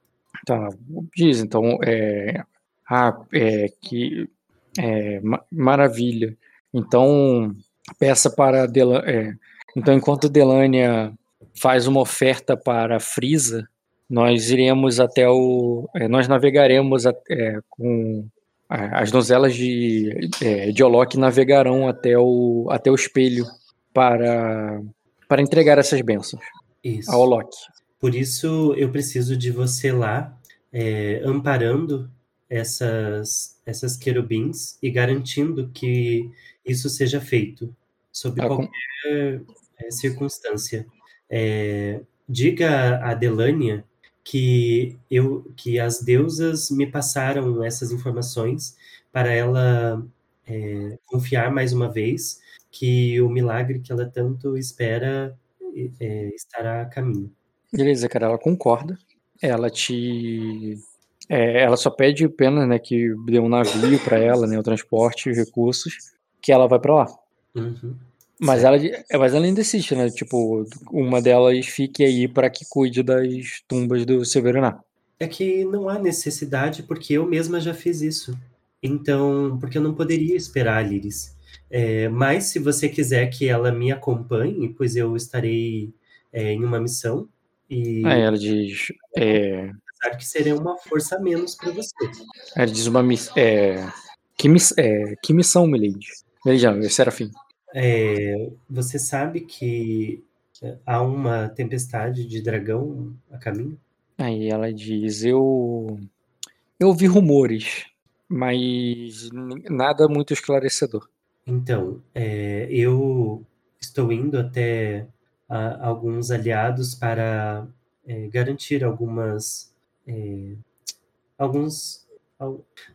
Tá, diz então é, ah, é, que é, maravilha. Então, peça para Delan é, então enquanto Delania faz uma oferta para Frisa, nós iremos até o, é, nós navegaremos é, com as donzelas de é, de Olok navegarão até o até o espelho para para entregar essas bênçãos Isso. a Olok. Por isso eu preciso de você lá é, amparando essas essas querubins e garantindo que isso seja feito sob ah, qualquer com... É, circunstância. É, diga a Delânia que eu que as deusas me passaram essas informações para ela é, confiar mais uma vez que o milagre que ela tanto espera é, estará a caminho. Beleza, cara, ela concorda. Ela te é, ela só pede pena, né, que dê um navio para ela, né, o transporte, recursos, que ela vai para lá. Uhum. Mas ela, é, mas ela ainda insiste, né? Tipo, uma delas fique aí para que cuide das tumbas do Severaná. É que não há necessidade, porque eu mesma já fiz isso. Então, porque eu não poderia esperar, Liris. É, mas se você quiser que ela me acompanhe, pois eu estarei é, em uma missão. E... Ah, ela diz. É, apesar que seria uma força a menos para você. Ela diz uma missão. É, que, miss, é, que missão, Milady? Milady, Serafim. É, você sabe que há uma tempestade de dragão a caminho? Aí ela diz: Eu. Eu ouvi rumores, mas nada muito esclarecedor. Então, é, eu estou indo até a, alguns aliados para é, garantir algumas é, alguns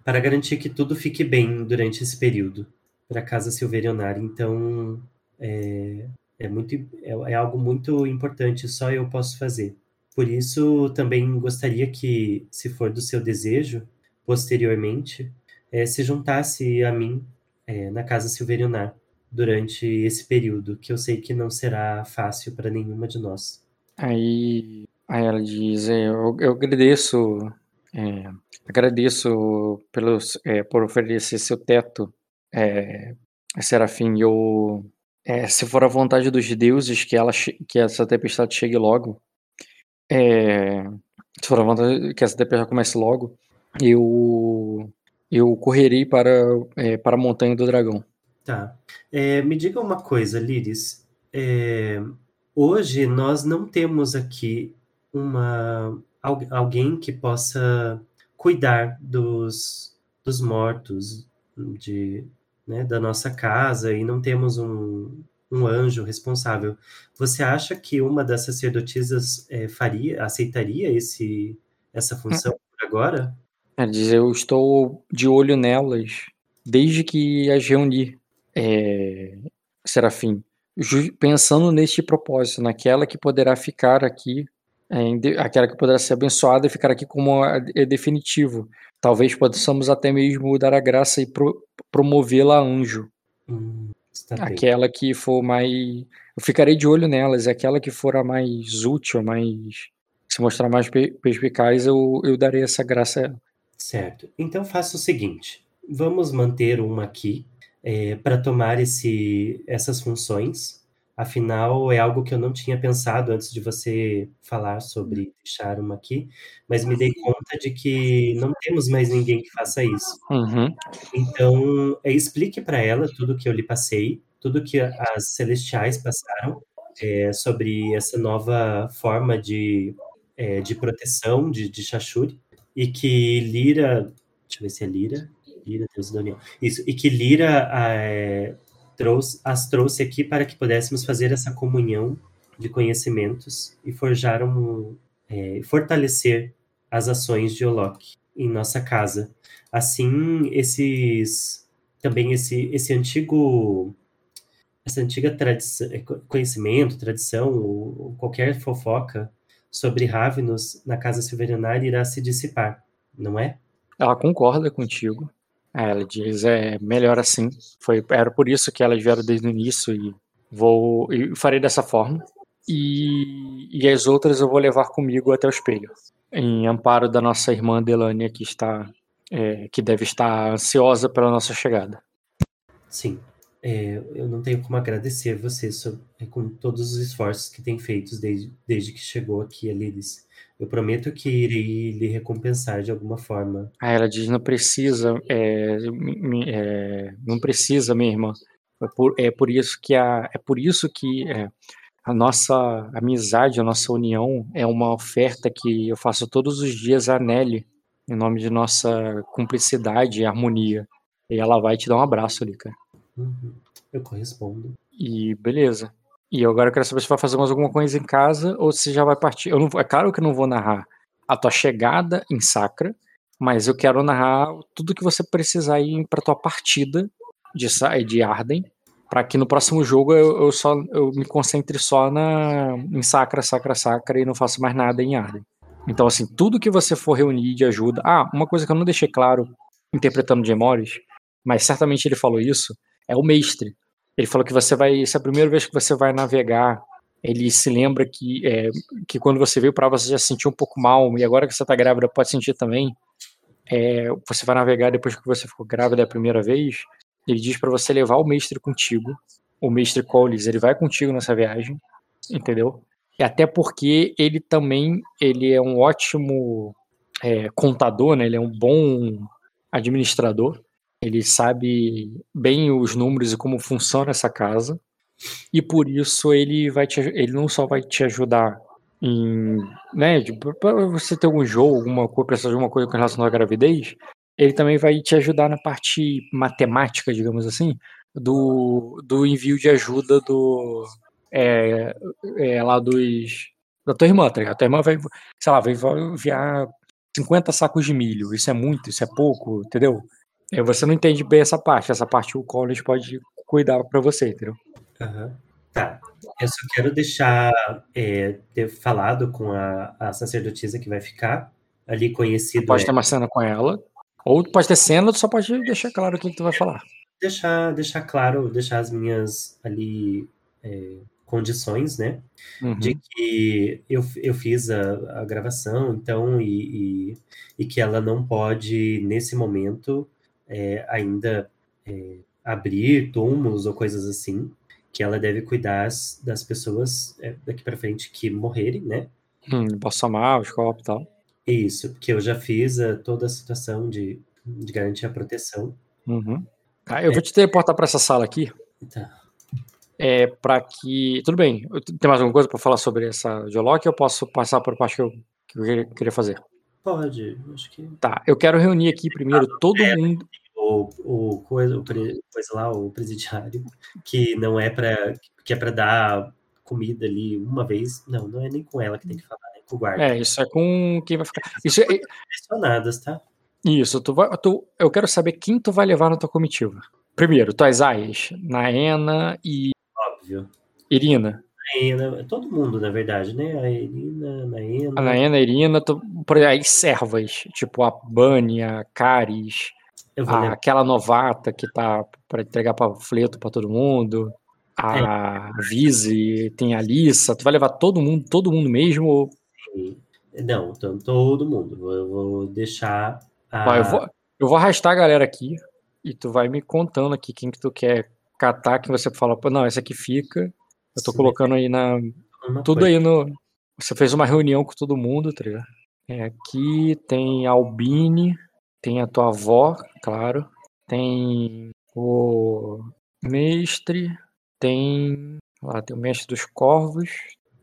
para garantir que tudo fique bem durante esse período para a casa silverionária. Então é, é muito é, é, algo muito importante. Só eu posso fazer. Por isso também gostaria que, se for do seu desejo, posteriormente, é, se juntasse a mim é, na casa silverionar durante esse período, que eu sei que não será fácil para nenhuma de nós. Aí Aí ela diz, é, eu, eu agradeço, é, agradeço pelos, é, por oferecer seu teto, é, Serafim, eu, é, se for a vontade dos deuses que, ela, que essa tempestade chegue logo, é, se for a vontade que essa tempestade comece logo, eu, eu correrei para, é, para a Montanha do Dragão. Tá. É, me diga uma coisa, Liris. É, hoje nós não temos aqui uma alguém que possa cuidar dos, dos mortos de, né, da nossa casa e não temos um, um anjo responsável. Você acha que uma das sacerdotisas é, faria, aceitaria esse, essa função agora? Quer dizer, eu estou de olho nelas desde que as reuni, é, Serafim, pensando neste propósito, naquela que poderá ficar aqui aquela que poderá ser abençoada e ficar aqui como é definitivo. Talvez possamos até mesmo dar a graça e pro, promovê-la a anjo. Hum, aquela que for mais. Eu ficarei de olho nelas, aquela que for a mais útil, mais. Se mostrar mais perspicaz, eu, eu darei essa graça a ela. Certo. Então faça o seguinte: vamos manter uma aqui é, para tomar esse, essas funções Afinal, é algo que eu não tinha pensado antes de você falar sobre deixar uma aqui, mas me dei conta de que não temos mais ninguém que faça isso. Uhum. Então, é, explique para ela tudo que eu lhe passei, tudo que as celestiais passaram é, sobre essa nova forma de, é, de proteção de, de Shashuri, e que Lira. Deixa eu ver se é Lira. Lira, Deus da União. Isso, e que Lira é, trouxe, as trouxe aqui para que pudéssemos fazer essa comunhão de conhecimentos e forjar um, é, fortalecer as ações de Olok em nossa casa. Assim, esses também esse, esse antigo essa antiga tradição, é, conhecimento, tradição ou, ou qualquer fofoca sobre Ravenous na casa silverionária irá se dissipar, não é? Ela concorda contigo. Ela diz, é melhor assim. Foi, era por isso que elas vieram desde o início e vou e farei dessa forma. E, e as outras eu vou levar comigo até o espelho, em amparo da nossa irmã Delania que está, é, que deve estar ansiosa pela nossa chegada. Sim. é, eu não tenho como agradecer você sobre, é, com todos os esforços que tem feitos desde, desde que chegou aqui, Alice. Eu prometo que irei lhe recompensar de alguma forma. Ah, ela diz, não precisa, é, é, não precisa, minha irmã. É por, é por isso que a, é por isso que é, a nossa amizade, a nossa união é uma oferta que eu faço todos os dias a Nelly, em nome de nossa cumplicidade e harmonia. E ela vai te dar um abraço ali, cara. Uhum. Eu correspondo. E beleza. E agora eu quero saber se vai fazer mais alguma coisa em casa ou se já vai partir. Eu não, é claro que eu não vou narrar a tua chegada em Sacra, mas eu quero narrar tudo que você precisar ir para tua partida de, de Arden, para que no próximo jogo eu, eu, só eu me concentre só na em Sacra, Sacra, Sacra e não faço mais nada em Arden. Então assim, tudo que você for reunir de ajuda. Ah, uma coisa que eu não deixei claro interpretando de Morris, mas certamente ele falou isso, é o mestre. Ele falou que você vai, se é a primeira vez que você vai navegar, ele se lembra que, é, que quando você veio para você já sentiu um pouco mal, e agora que você está grávida pode sentir também. É, você vai navegar depois que você ficou grávida a primeira vez. Ele diz para você levar o mestre contigo, o mestre Collins, ele vai contigo nessa viagem, entendeu? E até porque ele também ele é um ótimo é, contador, né? Ele é um bom administrador. Ele sabe bem os números e como funciona essa casa. E por isso ele vai te, ele não só vai te ajudar em, né, para você ter algum jogo, alguma coisa, precisar de alguma coisa com relação à gravidez, ele também vai te ajudar na parte matemática, digamos assim, do, do envio de ajuda do é, é, lá dos da tua irmã, tá ligado? A tua irmã vai, sei lá, vai enviar 50 sacos de milho. Isso é muito, isso é pouco, entendeu? É, você não entende bem essa parte. Essa parte o college pode cuidar para você, entendeu? Uhum. Tá. Eu só quero deixar é, ter falado com a, a, sacerdotisa que vai ficar ali conhecido. Pode é... ter uma cena com ela. Ou pode ter cena, tu só pode deixar claro o que, que tu vai falar. Deixar, deixar claro, deixar as minhas ali é, condições, né? Uhum. De que eu, eu fiz a, a gravação, então, e, e, e que ela não pode, nesse momento, é, ainda é, abrir túmulos ou coisas assim, que ela deve cuidar das pessoas é, daqui para frente que morrerem, né? Hum, Bolsonaro, os copos e tal. Isso, porque eu já fiz a, toda a situação de, de garantir a proteção. Uhum. Ah, eu vou te teleportar para essa sala aqui. Tá. É para que. Tudo bem. Tem mais alguma coisa para falar sobre essa geoloque ou eu posso passar para a parte que eu, que eu queria fazer? Pode, acho que. Tá, eu quero reunir aqui primeiro ah, todo é, mundo. O, o, coisa, o coisa lá, o presidiário, que não é para que é para dar comida ali uma vez. Não, não é nem com ela que tem que falar, é com o guarda. É, isso é com quem vai ficar. Isso é... Direcionadas, tá? Isso, tu vai, tu, eu quero saber quem tu vai levar na tua comitiva. Primeiro, tuas aias, Naena e. Óbvio. Irina. Naena, todo mundo, na verdade, né? A Irina, a Naena. A Naena, a Irina, por aí servas, tipo a Bunny, a Caris, a, aquela novata que tá para entregar panfleto para todo mundo, a é. Vise, tem a Alissa, tu vai levar todo mundo, todo mundo mesmo? Ou... Não, então todo mundo. Eu vou deixar. A... eu, vou, eu vou arrastar a galera aqui e tu vai me contando aqui quem que tu quer catar, que você fala, não, essa aqui fica. Eu tô Sim. colocando aí na. tudo coisa. aí no. Você fez uma reunião com todo mundo, tá ligado? É, aqui tem Albine, tem a tua avó, claro. Tem o mestre. Tem. Lá, tem o mestre dos corvos.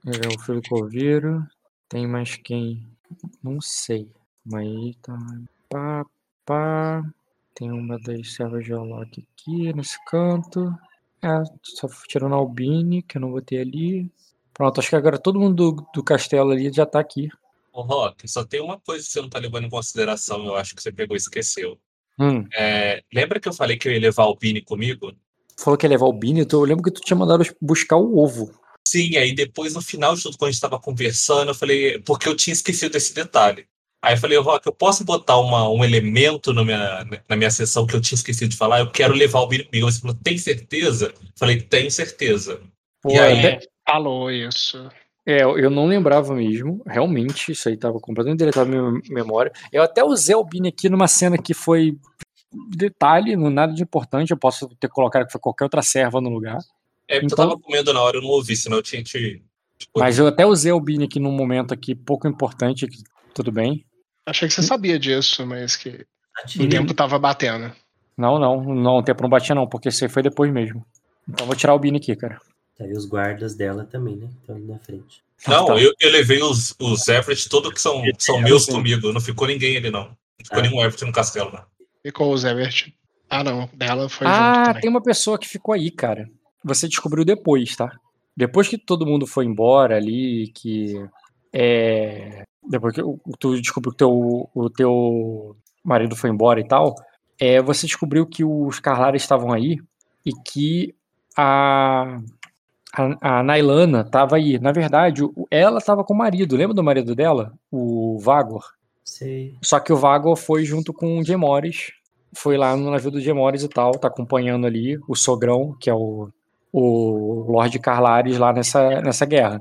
É o filho Corveiro. Tem mais quem? Não sei. Mas tá. Pá, pá. Tem uma das servas de Olok aqui nesse canto. É, só tirando a Albine, que eu não botei ali. Pronto, acho que agora todo mundo do, do castelo ali já tá aqui. Ô, Rock, só tem uma coisa que você não tá levando em consideração, eu acho que você pegou e esqueceu. Hum. É, lembra que eu falei que eu ia levar o Bini comigo? Falou que ia levar o Bini? Eu lembro que tu tinha mandado buscar o ovo. Sim, aí depois no final de tudo, quando a gente tava conversando, eu falei, porque eu tinha esquecido desse detalhe. Aí eu falei, Rock, eu posso botar uma, um elemento no minha, na minha sessão que eu tinha esquecido de falar? Eu quero levar o Bini comigo. Você falou, tem certeza? Eu falei, tenho certeza. Pô, e aí... Falou isso. É, eu não lembrava mesmo, realmente, isso aí estava completamente deletado na minha memória. Eu até usei o Albini aqui numa cena que foi detalhe, não nada de importante. Eu posso ter colocado que foi qualquer outra serva no lugar. É, porque então, eu tava comendo na hora, eu não ouvi, senão eu tinha te. Mas eu até usei o Bini aqui num momento aqui pouco importante, tudo bem. Achei que você sabia disso, mas que o tempo tava batendo. Não, não, não, o tempo não batia não, porque isso aí foi depois mesmo. Então vou tirar o Bini aqui, cara. Tá, e os guardas dela também, né? Estão ali na frente. Não, tá. eu, eu levei os, os Everett todos que são, são meus comigo. Não ficou ninguém ali, não. Não ficou ah. nenhum Everett no castelo, não. Ficou os Everett. Ah, não. Dela foi Ah, tem uma pessoa que ficou aí, cara. Você descobriu depois, tá? Depois que todo mundo foi embora ali, que. É, depois que tu descobriu que teu, o teu marido foi embora e tal, é, você descobriu que os Carlares estavam aí e que a, a, a Nailana estava aí. Na verdade, ela estava com o marido. Lembra do marido dela? O Vagor? Sei. Só que o Vagor foi junto com o Morris. Foi lá no navio do Morris e tal. Tá acompanhando ali o Sogrão, que é o, o Lorde Carlares lá nessa, nessa guerra.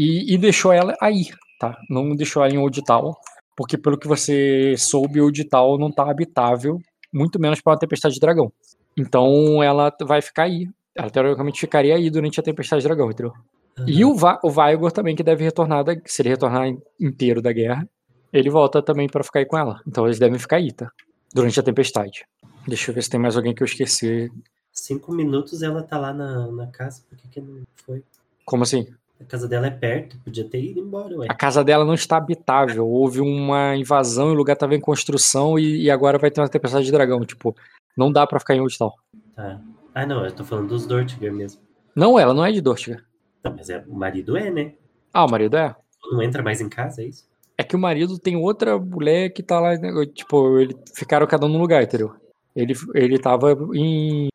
E, e deixou ela aí, tá? Não deixou ela em Odital. Porque pelo que você soube, Odital não tá habitável. Muito menos para uma tempestade de dragão. Então ela vai ficar aí ela teoricamente ficaria aí durante a Tempestade Dragão, entendeu? Uhum. E o, Va o Vaigor também, que deve retornar, da, se ele retornar inteiro da guerra, ele volta também para ficar aí com ela. Então eles devem ficar aí, tá? Durante a Tempestade. Deixa eu ver se tem mais alguém que eu esqueci. Cinco minutos ela tá lá na, na casa, por que, que não foi? Como assim? A casa dela é perto, podia ter ido embora, ué. A casa dela não está habitável. Houve uma invasão e o lugar estava em construção e, e, agora vai ter uma tempestade de dragão. Tipo, não dá para ficar em tal. Tá. Ah, não, eu tô falando dos Dortiger mesmo. Não, ela não é de Dortiger. Não, mas é, o marido é, né? Ah, o marido é? Não entra mais em casa, é isso? É que o marido tem outra mulher que tá lá, né, tipo, ele, ficaram cada um no lugar, entendeu? Ele, ele tava em.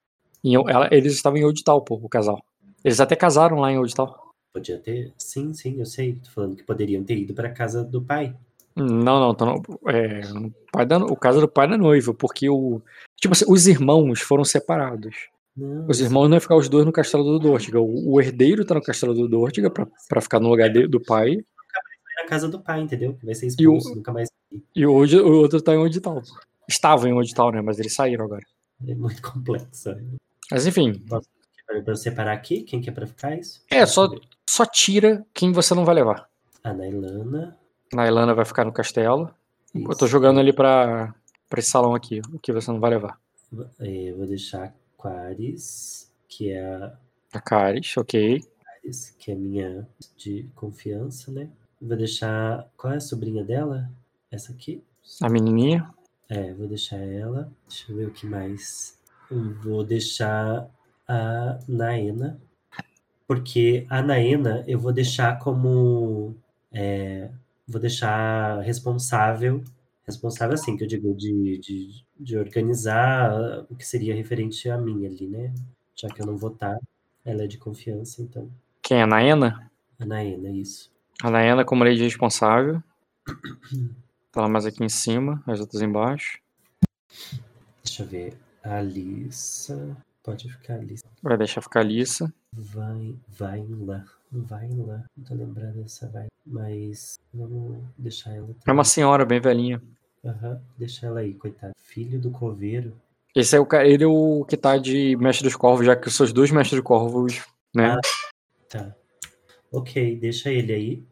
em ela, eles estavam em Odital, pô, o casal. Eles até casaram lá em Odital. Podia ter. Sim, sim, eu sei. Tô falando que poderiam ter ido pra casa do pai. Não, não, então, é, o, pai da, o caso do pai da noiva, porque o. Tipo assim, os irmãos foram separados. Não, os irmãos não iam ficar os dois no castelo do Dortiga. O, o herdeiro tá no castelo do Dortiga pra, pra ficar no lugar de, do pai. Na casa do pai, entendeu? Vai ser expulso, e o, nunca mais. E hoje o outro tá em Odital. Estava em Odital, né? Mas eles saíram agora. É muito complexo. Né? Mas enfim. Posso, pra separar aqui? Quem quer pra ficar isso? É, só, só tira quem você não vai levar. A Nailana. Nailana vai ficar no castelo. Isso. Eu tô jogando ali pra, pra esse salão aqui, o que você não vai levar. Eu é, vou deixar Caris, que é a. A Caris, ok. Caris, que é minha de confiança, né? Vou deixar. Qual é a sobrinha dela? Essa aqui? A menininha? É, vou deixar ela. Deixa eu ver o que mais. Eu vou deixar a Naena. Porque a Naena eu vou deixar como. É, vou deixar responsável responsável, assim, que eu digo, de, de, de organizar o que seria referente a mim ali, né? Já que eu não vou estar, ela é de confiança, então. Quem? A Naena? A Naena, isso. A Naena como lei de responsável. *coughs* Tá lá mais aqui em cima, as outras embaixo. Deixa eu ver. Alissa. Pode ficar Alissa. Vai deixar ficar Alissa. Vai, vai lá. Vai lá. Não tô lembrando dessa vai. Mas vamos deixar ela. Também. É uma senhora bem velhinha. Aham, uhum, deixa ela aí, coitado. Filho do coveiro. Esse é o cara, ele é o que tá de mestre dos corvos, já que os seus dois mestres dos corvos, né? Ah, tá. Ok, deixa ele aí.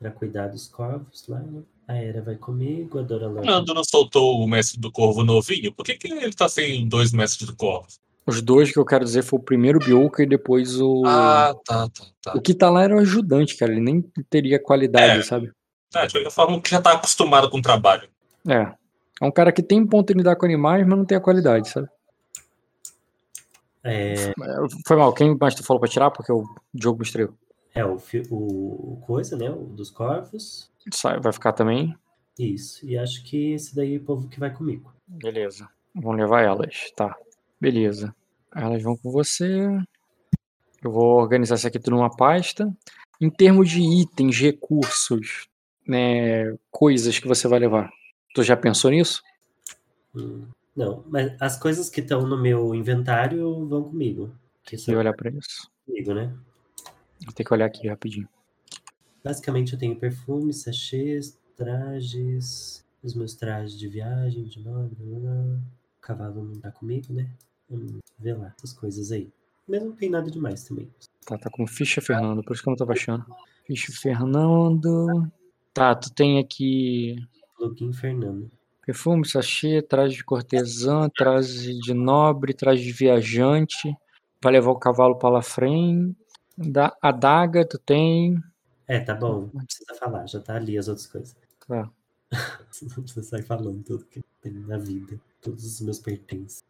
Pra cuidar dos corvos lá, né? A Era vai comigo, a Dora Lorde. Nando não soltou o mestre do corvo novinho? Por que, que ele tá sem dois mestres do corvo? Os dois que eu quero dizer foi o primeiro Bioka e depois o. Ah, tá, tá, tá. O que tá lá era o ajudante, cara. Ele nem teria qualidade, é. sabe? É, de qualquer forma, que já tá acostumado com o trabalho. É. É um cara que tem ponto em lidar com animais, mas não tem a qualidade, sabe? É... Foi mal, quem mais tu falou pra tirar? Porque o jogo me estreou. É, o, o coisa, né? O dos corvos. Sai, vai ficar também. Isso. E acho que esse daí é o povo que vai comigo. Beleza. Vamos levar elas. Tá. Beleza. Elas vão com você. Eu vou organizar isso aqui tudo numa pasta. Em termos de itens, recursos, né, coisas que você vai levar. Tu já pensou nisso? Hum, não, mas as coisas que estão no meu inventário vão comigo. Que são... olhar para isso. Comigo, né? Vou ter que olhar aqui rapidinho. Basicamente eu tenho perfumes, sachês, trajes, os meus trajes de viagem, de nobre, cavalo não tá comigo, né? Vamos ver lá essas coisas aí. Mas não tem nada demais também. Tá, tá com ficha Fernando, por isso que eu não tô baixando. Ficha Fernando. Tá, tu tem aqui. Plugin Fernando. Perfume, sachê, traje de cortesã, traje de nobre, traje de viajante. Vai levar o cavalo para frente. Da adaga, tu tem. É, tá bom. Não precisa falar, já tá ali as outras coisas. Tá. *laughs* não precisa sair falando tudo que tem na vida. Todos os meus pertences.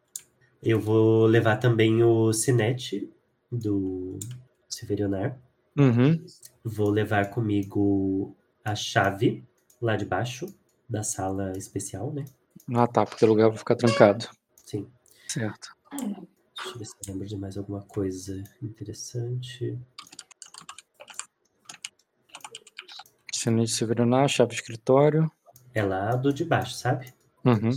Eu vou levar também o Cinete do Severionar. Uhum. Vou levar comigo a chave lá de baixo da sala especial, né? Ah, tá, porque o lugar vai ficar trancado. Sim. Certo. Deixa eu ver se eu lembro de mais alguma coisa interessante. Cinete Severionar, chave de escritório. É lá do de baixo, sabe? Uhum.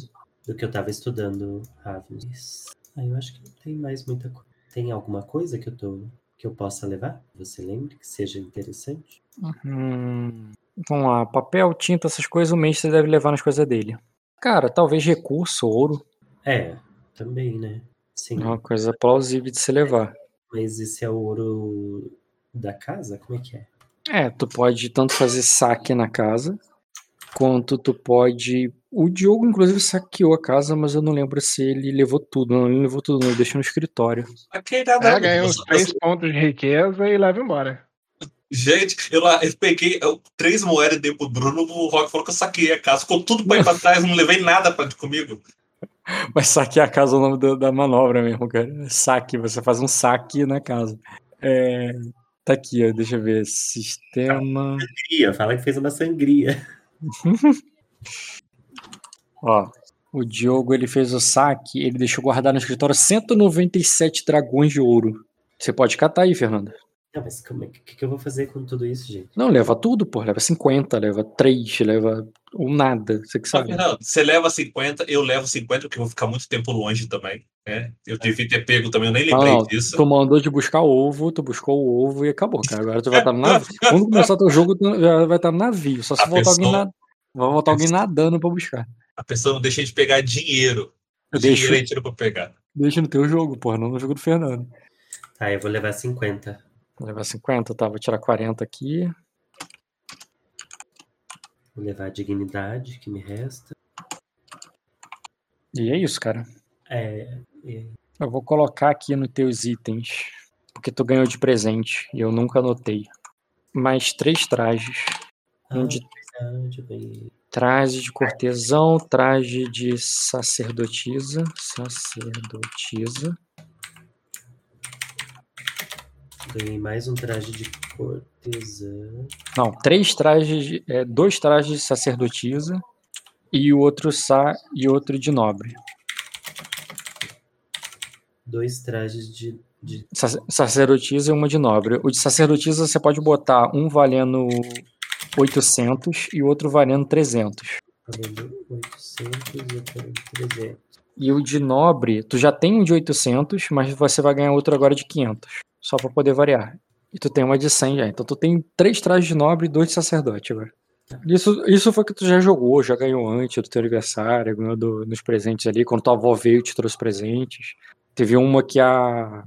Do que eu tava estudando Ravens. Ah, eu acho que não tem mais muita coisa. Tem alguma coisa que eu tô que eu possa levar? Você lembra que seja interessante? Hum, vamos lá, papel, tinta, essas coisas, o mês você deve levar nas coisas dele. Cara, talvez recurso, ouro. É, também, né? Sim. É uma coisa plausível de se levar. Mas esse é o ouro da casa? Como é que é? É, tu pode tanto fazer saque na casa, quanto tu pode. O Diogo, inclusive, saqueou a casa, mas eu não lembro se ele levou tudo. Não, ele levou tudo, não, ele deixou no escritório. Aqui nada. É, ganhou uns três pontos de riqueza e leva embora. Gente, eu, lá, eu peguei eu, três moedas e dei pro Bruno, o Rock falou que eu saquei a casa. Ficou tudo pra ir pra *laughs* trás, não levei nada pra, comigo. Mas saquear a casa é o nome da, da manobra mesmo, cara. Saque, você faz um saque na casa. É, tá aqui, ó, deixa eu ver. Sistema. Sangria, fala que fez uma sangria. *laughs* Ó, o Diogo ele fez o saque, ele deixou guardar no escritório 197 dragões de ouro. Você pode catar aí, Fernando. Não, mas como é que, que eu vou fazer com tudo isso, gente? Não, leva tudo, pô. Leva 50, leva 3, leva ou nada. Você que sabe. Não, você leva 50, eu levo 50, porque eu vou ficar muito tempo longe também. Né? Eu devia ter pego também, eu nem lembrei não, não, disso. Tu mandou de buscar ovo, tu buscou o ovo e acabou, cara. Agora tu vai estar no navio. *laughs* Quando começar teu jogo, tu já vai estar no navio. Só se A voltar alguém, pessoa- na... vai voltar alguém nadando pra buscar. A pessoa não deixa de pegar dinheiro. Eu dinheiro deixo, é tiro pra pegar. deixa no teu jogo, porra, não no jogo do Fernando. Tá, eu vou levar 50. Vou levar 50, tá? Vou tirar 40 aqui. Vou levar a dignidade que me resta. E é isso, cara. É, é, Eu vou colocar aqui nos teus itens. Porque tu ganhou de presente. E eu nunca anotei. Mais três trajes. Um de traje de cortesão, traje de sacerdotisa. Sacerdotisa. ganhei mais um traje de cortesã. Não, três trajes, é, dois trajes de sacerdotisa e o outro sa e outro de nobre. Dois trajes de. de Sac- Sacerdotisa e uma de nobre. O de sacerdotisa você pode botar um valendo 800 e o outro valendo 300. valendo 800 e outro 300. E o de nobre, tu já tem um de 800, mas você vai ganhar outro agora de 500, só pra poder variar. E tu tem uma de 100 já. Então tu tem três trajes de nobre e dois de sacerdote agora. Isso, isso foi que tu já jogou, já ganhou antes do teu aniversário, ganhou do- nos presentes ali, quando tua avó veio e te trouxe presentes. Teve uma que a.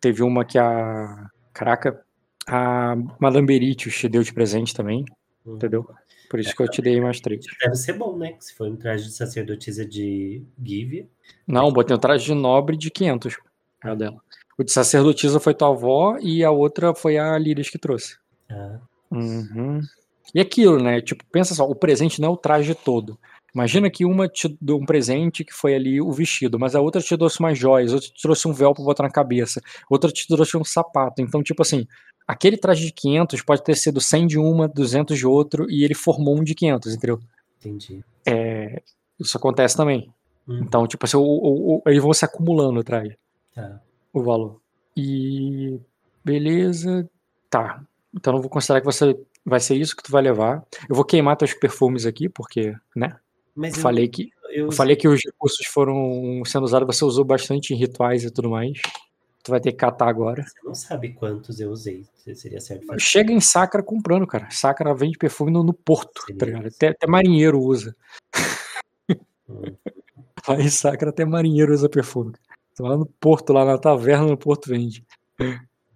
Teve uma que a. Caraca, a Madame Beritius te deu de presente também, Hum. entendeu? Por isso que eu te dei mais três. Deve ser bom, né? Se for um traje de sacerdotisa de Give. Não, botei um traje de nobre de 500. É o dela. O de sacerdotisa foi tua avó e a outra foi a Líris que trouxe. Ah, Uhum. E aquilo, né? Tipo, pensa só, o presente não é o traje todo. Imagina que uma te deu um presente que foi ali o vestido, mas a outra te trouxe umas joias, outra te trouxe um véu pra botar na cabeça, outra te trouxe um sapato. Então, tipo assim, aquele traje de 500 pode ter sido 100 de uma, 200 de outro, e ele formou um de 500, entendeu? entendi. É, isso acontece também. Hum, Então, tipo assim, o, o, o, eles vão se acumulando o traje. tá. o valor. E beleza, tá. Então eu vou considerar que você vai ser isso que tu vai levar. Eu vou queimar teus perfumes aqui, porque, né? Mas Eu falei que eu, eu falei que os recursos foram sendo usados, você usou bastante em rituais e tudo mais. Tu vai ter que catar agora. Você não sabe quantos eu usei. Seria certo fazer. Chega em Sacra comprando, cara. Sacra vende perfume no, no porto, tá ligado? Até, até marinheiro usa. Hum. Vai sacra até marinheiro usa perfume. Tô lá no porto, lá na taverna, no porto vende.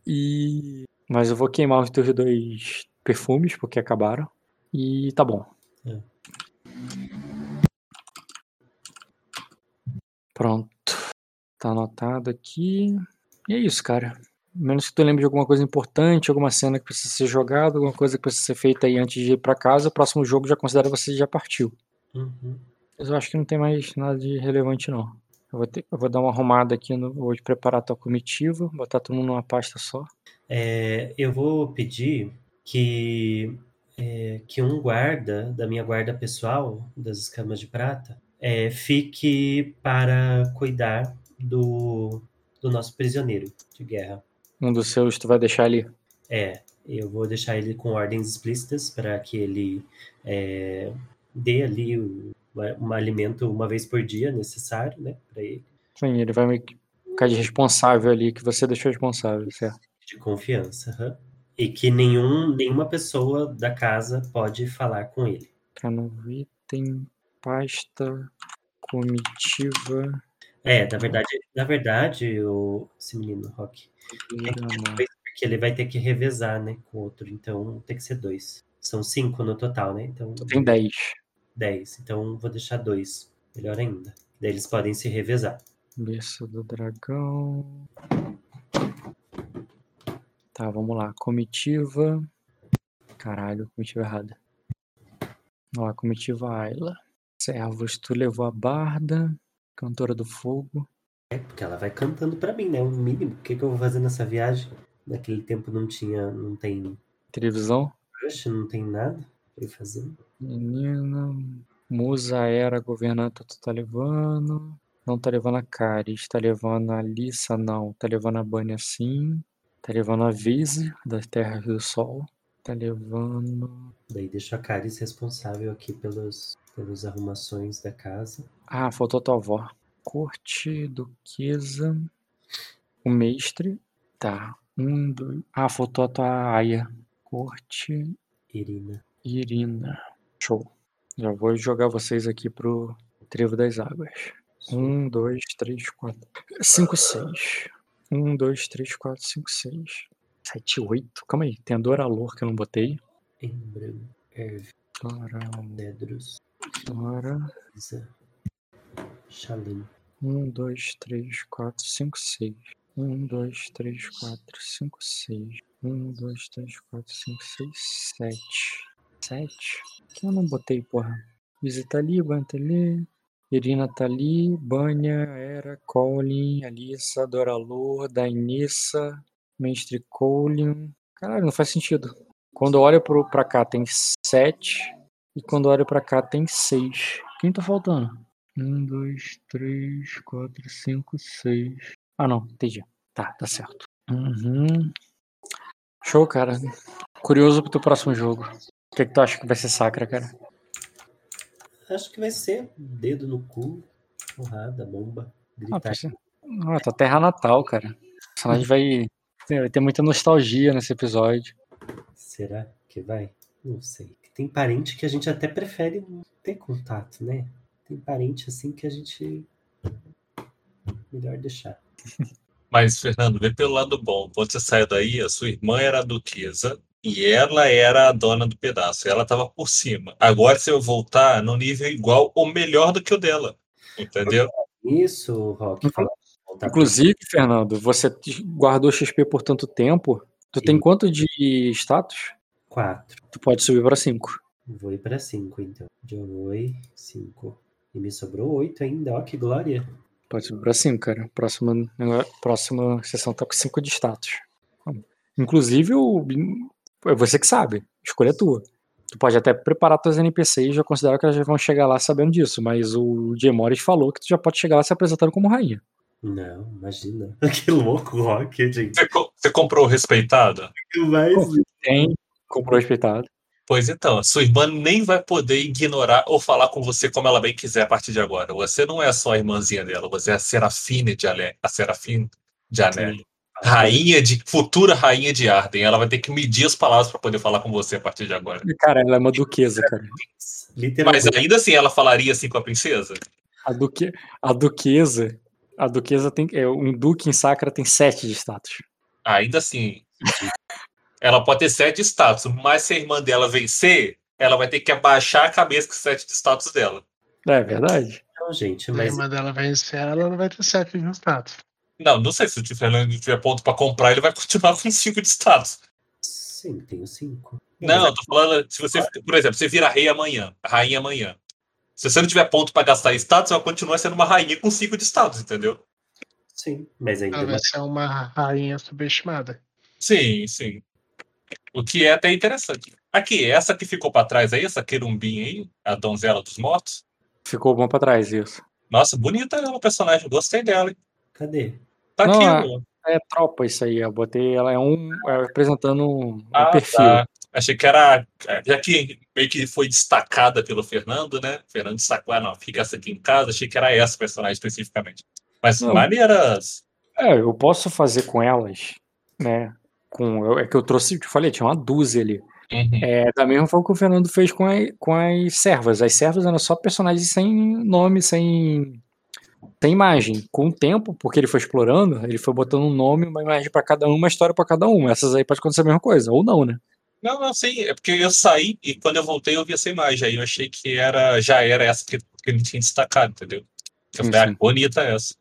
E. Mas eu vou queimar os teus dois perfumes, porque acabaram. E tá bom. É. Pronto. Tá anotado aqui. E é isso, cara. Menos que tu lembre de alguma coisa importante, alguma cena que precisa ser jogada, alguma coisa que precisa ser feita aí antes de ir para casa, o próximo jogo já considera você já partiu. Uhum. Mas eu acho que não tem mais nada de relevante, não. Eu vou, ter, eu vou dar uma arrumada aqui, no, vou preparar a tua comitiva, botar todo mundo numa pasta só. É, eu vou pedir que, é, que um guarda da minha guarda pessoal, das escamas de prata, é, fique para cuidar do, do nosso prisioneiro de guerra. Um dos seus tu vai deixar ali? É, eu vou deixar ele com ordens explícitas para que ele é, dê ali o, um alimento uma vez por dia necessário, né, para ele. Sim, ele vai ficar de responsável ali, que você deixou responsável, certo? De confiança, uhum. E que nenhum, nenhuma pessoa da casa pode falar com ele. Tá no item, pasta, comitiva. É, na verdade, na verdade, o, esse menino Rock, porque ele vai ter que revezar, né, com outro, então tem que ser dois. São cinco no total, né? Então tem dez. 10. Então vou deixar dois. Melhor ainda. Daí eles podem se revezar. Berço do dragão. Tá, vamos lá. Comitiva. Caralho, comitiva errada. Ó, comitiva Ayla. Servos, tu levou a barda. Cantora do fogo. É, porque ela vai cantando pra mim, né? O mínimo. O que, que eu vou fazer nessa viagem? Naquele tempo não tinha. Não tem. Televisão? Rush, não tem nada pra ir fazer. Menina, Musa era governanta, tu tá levando. Não tá levando a Caris, tá levando a Lissa, não. Tá levando a Bunny sim. Tá levando a Vise, das Terras do Sol. Tá levando. Daí deixa a Caris responsável aqui pelos, pelas arrumações da casa. Ah, faltou tua avó. Corte, Duquesa. O mestre. Tá. Um, dois. Ah, faltou a tua aia. Corte. Irina. Irina. Show. Já vou jogar vocês aqui pro Trevo das Águas. Um, dois, três, quatro, cinco, seis. Um, dois, três, quatro, cinco, seis. Sete, oito. Calma aí, tem a Doralor que eu não botei. Embram, Erv, Nedros, Dora. Shalim. Um, dois, três, quatro, cinco, seis. Um, dois, três, quatro, cinco, seis. Um, dois, três, quatro, cinco, seis, sete. Sete? Que eu não botei, porra. Isa tá ali, Ban tá ali. Irina tá ali. Banya, Era, Colin, Alissa, Doralor, Dainissa, Mestre Colin. Caralho, não faz sentido. Quando olho pro, pra cá tem sete. E quando olho pra cá tem seis. Quem tá faltando? Um, dois, três, quatro, cinco, seis. Ah, não, entendi. Tá, tá certo. Uhum. Show, cara. Curioso pro teu próximo jogo. O que, que tu acha que vai ser sacra, cara? Acho que vai ser dedo no cu, porrada, bomba, gritar. Ah, ah tua terra natal, cara. A gente vai, vai ter muita nostalgia nesse episódio. Será que vai? Não sei. Tem parente que a gente até prefere não ter contato, né? Tem parente assim que a gente. Melhor deixar. *laughs* Mas, Fernando, vê pelo lado bom. Quando você saiu daí, a sua irmã era a duquesa, e ela era a dona do pedaço, ela estava por cima. Agora você vai voltar no nível igual ou melhor do que o dela. Entendeu? Isso, Rock. Inclusive, Fernando, você guardou XP por tanto tempo. Tu Sim. tem quanto de status? Quatro. Tu pode subir para cinco. Vou ir para cinco, então. Joguei cinco. E me sobrou oito ainda, ó, que glória. Pode subir para cinco, cara. Próxima, próxima sessão tá com cinco de status. Inclusive, o, é você que sabe. Escolha é tua. Tu pode até preparar tuas NPCs e já considerar que elas já vão chegar lá sabendo disso, mas o Jay Morris falou que tu já pode chegar lá se apresentando como rainha. Não, imagina. *laughs* Que louco, Rock, gente. Você, você comprou respeitado? Mas... Tem, comprou respeitado. Pois então, sua irmã nem vai poder ignorar ou falar com você como ela bem quiser a partir de agora. Você não é só a irmãzinha dela, você é a Serafine de Ale, a Serafine de Anelli. Rainha de. Futura rainha de Arden. Ela vai ter que medir as palavras para poder falar com você a partir de agora. Cara, ela é uma duquesa, cara. Mas ainda assim ela falaria assim com a princesa? A, duque, a duquesa. A duquesa tem. É, um duque em Sacra tem sete de status. Ainda assim. *laughs* ela pode ter sete de status, mas se a irmã dela vencer, ela vai ter que abaixar a cabeça com sete de status dela. É verdade. Não, gente, mas. Se a irmã dela vencer, ela não vai ter sete de status. Não, não sei se o Fernando tiver ponto para comprar, ele vai continuar com cinco de status. Sim, tenho cinco. Não, eu tô falando, se você, por exemplo, você vira rei amanhã, rainha amanhã. Se você não tiver ponto para gastar status, ela continua sendo uma rainha com 5 de status, entendeu? Sim, mas ainda. Ela vai ser uma rainha subestimada. Sim, sim. O que é até interessante. Aqui, essa que ficou para trás aí, essa querumbinha aí, a donzela dos mortos. Ficou bom para trás, isso. Nossa, bonita ela, o personagem. Gostei dela, hein? Cadê? Tá não, aqui, é, é tropa isso aí. Eu botei ela é um é, representando um, ah, perfil. Tá. Achei que era. Já que meio que foi destacada pelo Fernando, né? O Fernando destacou, ah, não, fica essa aqui em casa. Achei que era essa personagem especificamente. Mas não. maneiras. É, eu posso fazer com elas, né? Com, é que eu trouxe, te falei, tinha uma dúzia ali. Uhum. É, da mesma forma que o Fernando fez com, a, com as servas. As servas eram só personagens sem nome, sem, sem imagem. Com o tempo, porque ele foi explorando, ele foi botando um nome, uma imagem para cada uma, uma história para cada uma. Essas aí pode acontecer a mesma coisa, ou não, né? Não, não, sim, é porque eu saí e quando eu voltei eu vi essa imagem. Aí eu achei que era, já era essa que, que ele tinha destacado, entendeu? Eu falei, ah, bonita essa.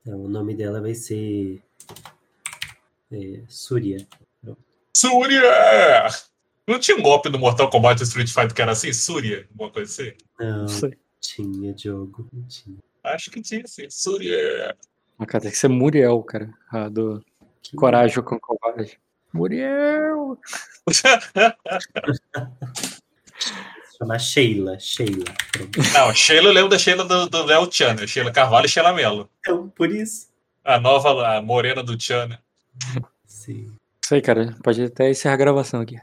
Então, o nome dela vai ser. É, Surya. Surya! Não tinha um golpe no Mortal Kombat Street Fighter que era assim? Surya? Alguma coisa assim? Não, tinha jogo. Não tinha. Acho que tinha, sim. Surya! Cara, tem que ser Muriel, cara. Ah, do que Coragem com Covarde. Muriel! *laughs* Chama Sheila, Sheila. Não, Sheila eu lembro da Sheila do, do Léo Tchana, Sheila Carvalho e Sheila Mello. Então, por isso. A nova, a morena do Tchana. Sim. Isso aí, cara. Pode até encerrar a gravação aqui.